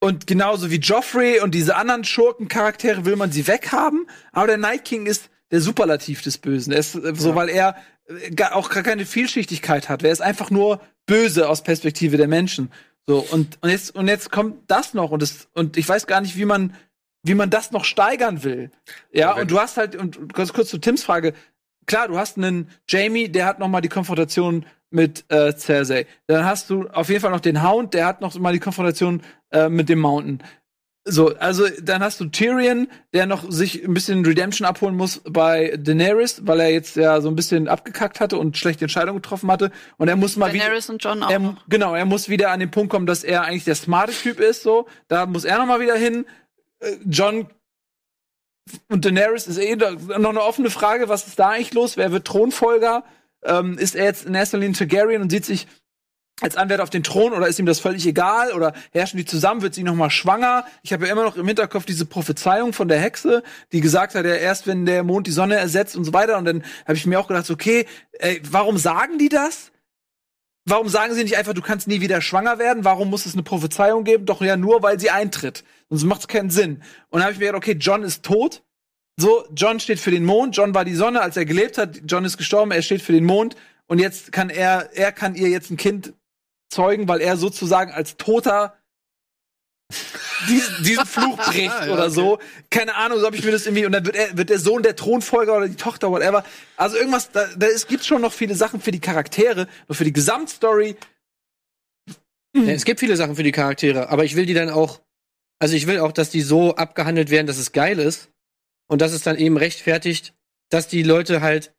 Und genauso wie Joffrey und diese anderen Schurkencharaktere will man sie weghaben. Aber der Night King ist der Superlativ des Bösen. Er ist äh, so, weil er äh, auch gar keine Vielschichtigkeit hat. Er ist einfach nur böse aus Perspektive der Menschen. So, und, und jetzt, und jetzt kommt das noch und das, und ich weiß gar nicht, wie man, wie man das noch steigern will. Ja, und du hast halt, und ganz kurz zu Tims Frage, klar, du hast einen Jamie, der hat noch mal die Konfrontation mit äh, Cersei. Dann hast du auf jeden Fall noch den Hound, der hat noch mal die Konfrontation äh, mit dem Mountain. So, also dann hast du Tyrion, der noch sich ein bisschen Redemption abholen muss bei Daenerys, weil er jetzt ja so ein bisschen abgekackt hatte und schlechte Entscheidungen getroffen hatte. Und er muss mal wieder. Daenerys und John auch Er, genau, er muss wieder an den Punkt kommen, dass er eigentlich der smarte Typ ist. So, da muss er noch mal wieder hin. Äh, John und Daenerys ist eh noch eine offene Frage. Was ist da eigentlich los? Wer wird Thronfolger? Ähm, ist er jetzt in erster Linie Targaryen und sieht sich als Anwärter auf den Thron oder ist ihm das völlig egal oder herrschen die zusammen, wird sie noch mal schwanger? Ich habe ja immer noch im Hinterkopf diese Prophezeiung von der Hexe, die gesagt hat, ja erst wenn der Mond die Sonne ersetzt und so weiter und dann habe ich mir auch gedacht, okay, ey, warum sagen die das? Warum sagen sie nicht einfach, du kannst nie wieder schwanger werden? Warum muss es eine Prophezeiung geben? Doch ja nur, weil sie eintritt. Sonst macht es keinen Sinn. Und dann habe ich mir gedacht, okay, John ist tot. So, John steht für den Mond. John war die Sonne, als er gelebt hat. John ist gestorben. Er steht für den Mond. Und jetzt kann er, er kann ihr jetzt ein Kind zeugen, weil er sozusagen als Toter diesen, diesen Fluch bricht Ja, oder okay. so. Keine Ahnung, so habe ich mir das irgendwie. Und dann wird er, wird der Sohn der Thronfolger oder die Tochter, whatever. Also irgendwas, da, da ist, gibt schon noch viele Sachen für die Charaktere, nur für die Gesamtstory. Ja, es gibt viele Sachen für die Charaktere, aber ich will die dann auch, also ich will auch, dass die so abgehandelt werden, dass es geil ist und dass es dann eben rechtfertigt, dass die Leute halt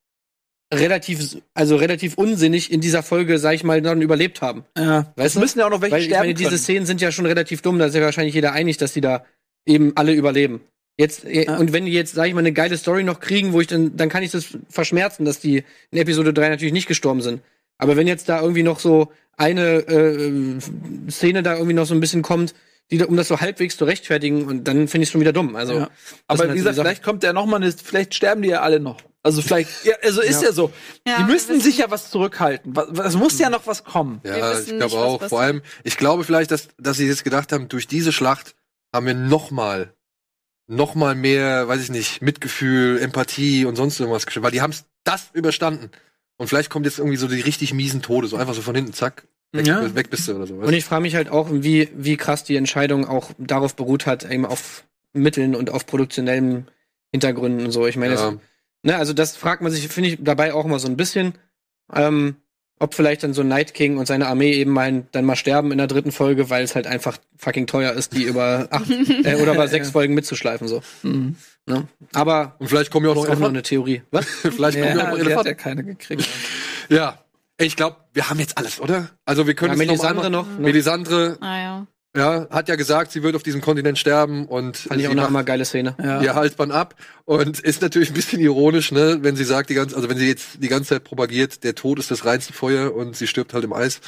relativ, also relativ unsinnig in dieser Folge, sag ich mal, dann überlebt haben. Ja. Weißt Es du? müssen ja auch noch welche Weil ich sterben meine, diese können. Szenen sind ja schon relativ dumm, da ist ja wahrscheinlich jeder einig, dass die da eben alle überleben. Jetzt, äh, Ja. und wenn die jetzt, sag ich mal, eine geile Story noch kriegen, wo ich dann, dann kann ich das verschmerzen, dass die in Episode 3 natürlich nicht gestorben sind. Aber wenn jetzt da irgendwie noch so eine äh, Szene da irgendwie noch so ein bisschen kommt, die, um das so halbwegs zu rechtfertigen, und dann finde ich es schon wieder dumm. Also, Ja. Aber halt wie gesagt, vielleicht kommt ja noch mal eine, vielleicht sterben die ja alle noch. Also vielleicht, ja, also ist ja, Ja. so. Ja, die wissen- sich ja was zurückhalten. Es muss ja noch was kommen. Ja, ich glaube auch. Vor allem, ich glaube vielleicht, dass, dass sie jetzt gedacht haben, durch diese Schlacht haben wir noch mal, noch mal mehr, weiß ich nicht, Mitgefühl, Empathie und sonst irgendwas geschafft, weil die haben das überstanden. Und vielleicht kommt jetzt irgendwie so die richtig miesen Tode, so einfach so von hinten, zack, weg, Ja. weg bist du oder so. Und ich frage mich halt auch, wie, wie krass die Entscheidung auch darauf beruht hat, eben auf Mitteln und auf produktionellen Hintergründen und so. Ich meine, ja. Ne, also das fragt man sich, finde ich, dabei auch immer so ein bisschen, ähm, ob vielleicht dann so Night King und seine Armee eben mal dann mal sterben in der dritten Folge, weil es halt einfach fucking teuer ist, die über acht äh, oder über sechs Ja. Folgen mitzuschleifen so. Mhm. Ne? Aber Und vielleicht kommen ja auch das noch ist auch nur Elefanten. eine Theorie. Was? vielleicht kommen ja auch noch Ja, die hat Elefanten. ja keine gekriegt. Ja. Ich glaube, wir haben jetzt alles, oder? Also wir können Ja, Melisandre noch, noch, einmal- noch. Melisandre, Ah, ja. Ja, hat ja gesagt, sie wird auf diesem Kontinent sterben und Fand ich sie auch noch immer geile Szene. Ja. ihr Halsband ab und ist natürlich ein bisschen ironisch, ne, wenn sie sagt die ganze, also wenn sie jetzt die ganze Zeit propagiert, der Tod ist das reinste Feuer und sie stirbt halt im Eis.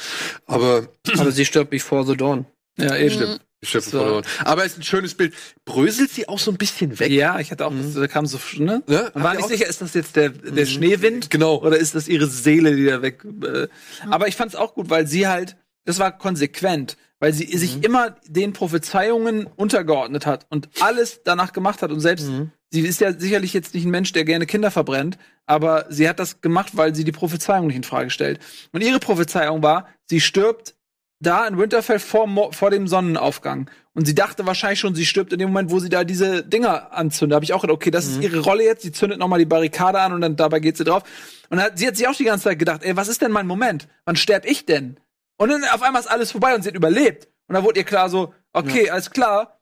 Aber Aber sie stirbt before the dawn. Ja, eh stimmt. Stirbt So. verloren. Aber es ist ein schönes Bild. Bröselt sie auch so ein bisschen weg? Ja, ich hatte auch, Mhm. da kam so, ne? Ne? War nicht sicher, ist das jetzt der, der Schneewind? Genau. Oder ist das ihre Seele, die da weg. Äh, aber ich fand es auch gut, weil sie halt, das war konsequent, weil sie sich immer den Prophezeiungen untergeordnet hat und alles danach gemacht hat und selbst, Mhm. sie ist ja sicherlich jetzt nicht ein Mensch, der gerne Kinder verbrennt, aber sie hat das gemacht, weil sie die Prophezeiung nicht in Frage stellt. Und ihre Prophezeiung war, sie stirbt da in Winterfell vor, vor dem Sonnenaufgang. Und sie dachte wahrscheinlich schon, sie stirbt in dem Moment, wo sie da diese Dinger anzündet. Da habe ich auch gedacht, okay, das ist ihre Rolle jetzt. Sie zündet noch mal die Barrikade an und dann dabei geht sie drauf. Und hat, sie hat sich auch die ganze Zeit gedacht, ey, was ist denn mein Moment? Wann sterb ich denn? Und dann auf einmal ist alles vorbei und sie hat überlebt. Und dann wurde ihr klar so, okay, alles klar,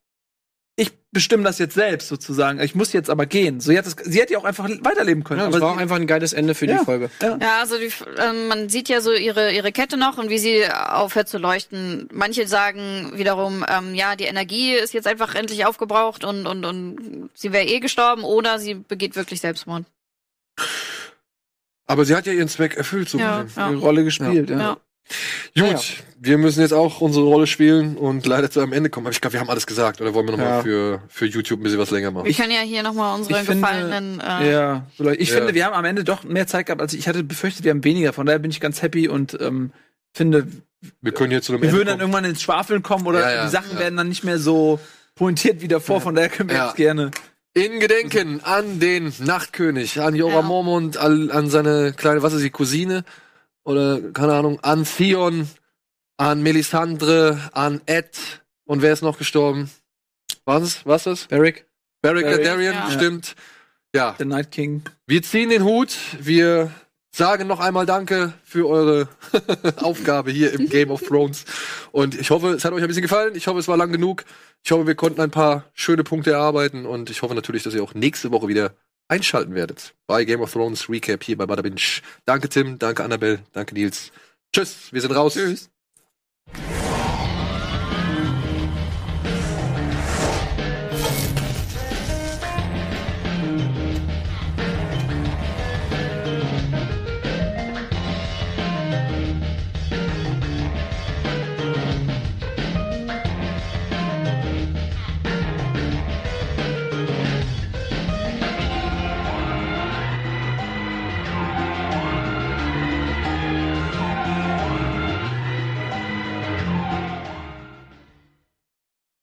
ich bestimme das jetzt selbst sozusagen. Ich muss jetzt aber gehen. So, sie, hat das, sie hätte ja auch einfach weiterleben können. Ja, das war auch einfach ein geiles Ende für Ja. die Folge. Ja, also die, ähm, man sieht ja so ihre ihre Kette noch und wie sie aufhört zu leuchten. Manche sagen wiederum, ähm, ja, die Energie ist jetzt einfach endlich aufgebraucht und und und sie wäre eh gestorben oder sie begeht wirklich Selbstmord. Aber sie hat ja ihren Zweck erfüllt, so Ja, ja. ihre Rolle gespielt, ja. Gut, Ja, wir müssen jetzt auch unsere Rolle spielen und leider zu einem Ende kommen. Aber ich glaube, wir haben alles gesagt. Oder wollen wir noch Ja. für, für YouTube ein bisschen was länger machen? Wir können ja hier nochmal unsere Ich finde- gefallenen. Äh, Ja, vielleicht. ich Ja. finde, wir haben am Ende doch mehr Zeit gehabt, als ich, ich hatte befürchtet, wir haben weniger. Von daher bin ich ganz happy und ähm, finde, wir können jetzt zu einem wir Ende würden dann kommen. irgendwann ins Schwafeln kommen oder Ja, ja, die Sachen ja. werden dann nicht mehr so pointiert wie davor, von daher können wir Ja. jetzt gerne. In Gedenken an den Nachtkönig, an Jorah Ja. Mormont, an, an seine kleine, was ist die, Cousine? Oder, keine Ahnung, an Theon, an Melisandre, an Ed. Und wer ist noch gestorben? Was ist, was ist? Beric. Beric Beric, Dondarrion, ja. stimmt. Ja, The Night King. wir ziehen den Hut. Wir sagen noch einmal Danke für eure Aufgabe hier im Game of Thrones. Und ich hoffe, es hat euch ein bisschen gefallen. Ich hoffe, es war lang genug. Ich hoffe, wir konnten ein paar schöne Punkte erarbeiten. Und ich hoffe natürlich, dass ihr auch nächste Woche wieder einschalten werdet bei Game of Thrones Recap hier bei Bada Binge. Danke Tim, danke Annabelle, danke Nils. Tschüss, wir sind raus. Tschüss.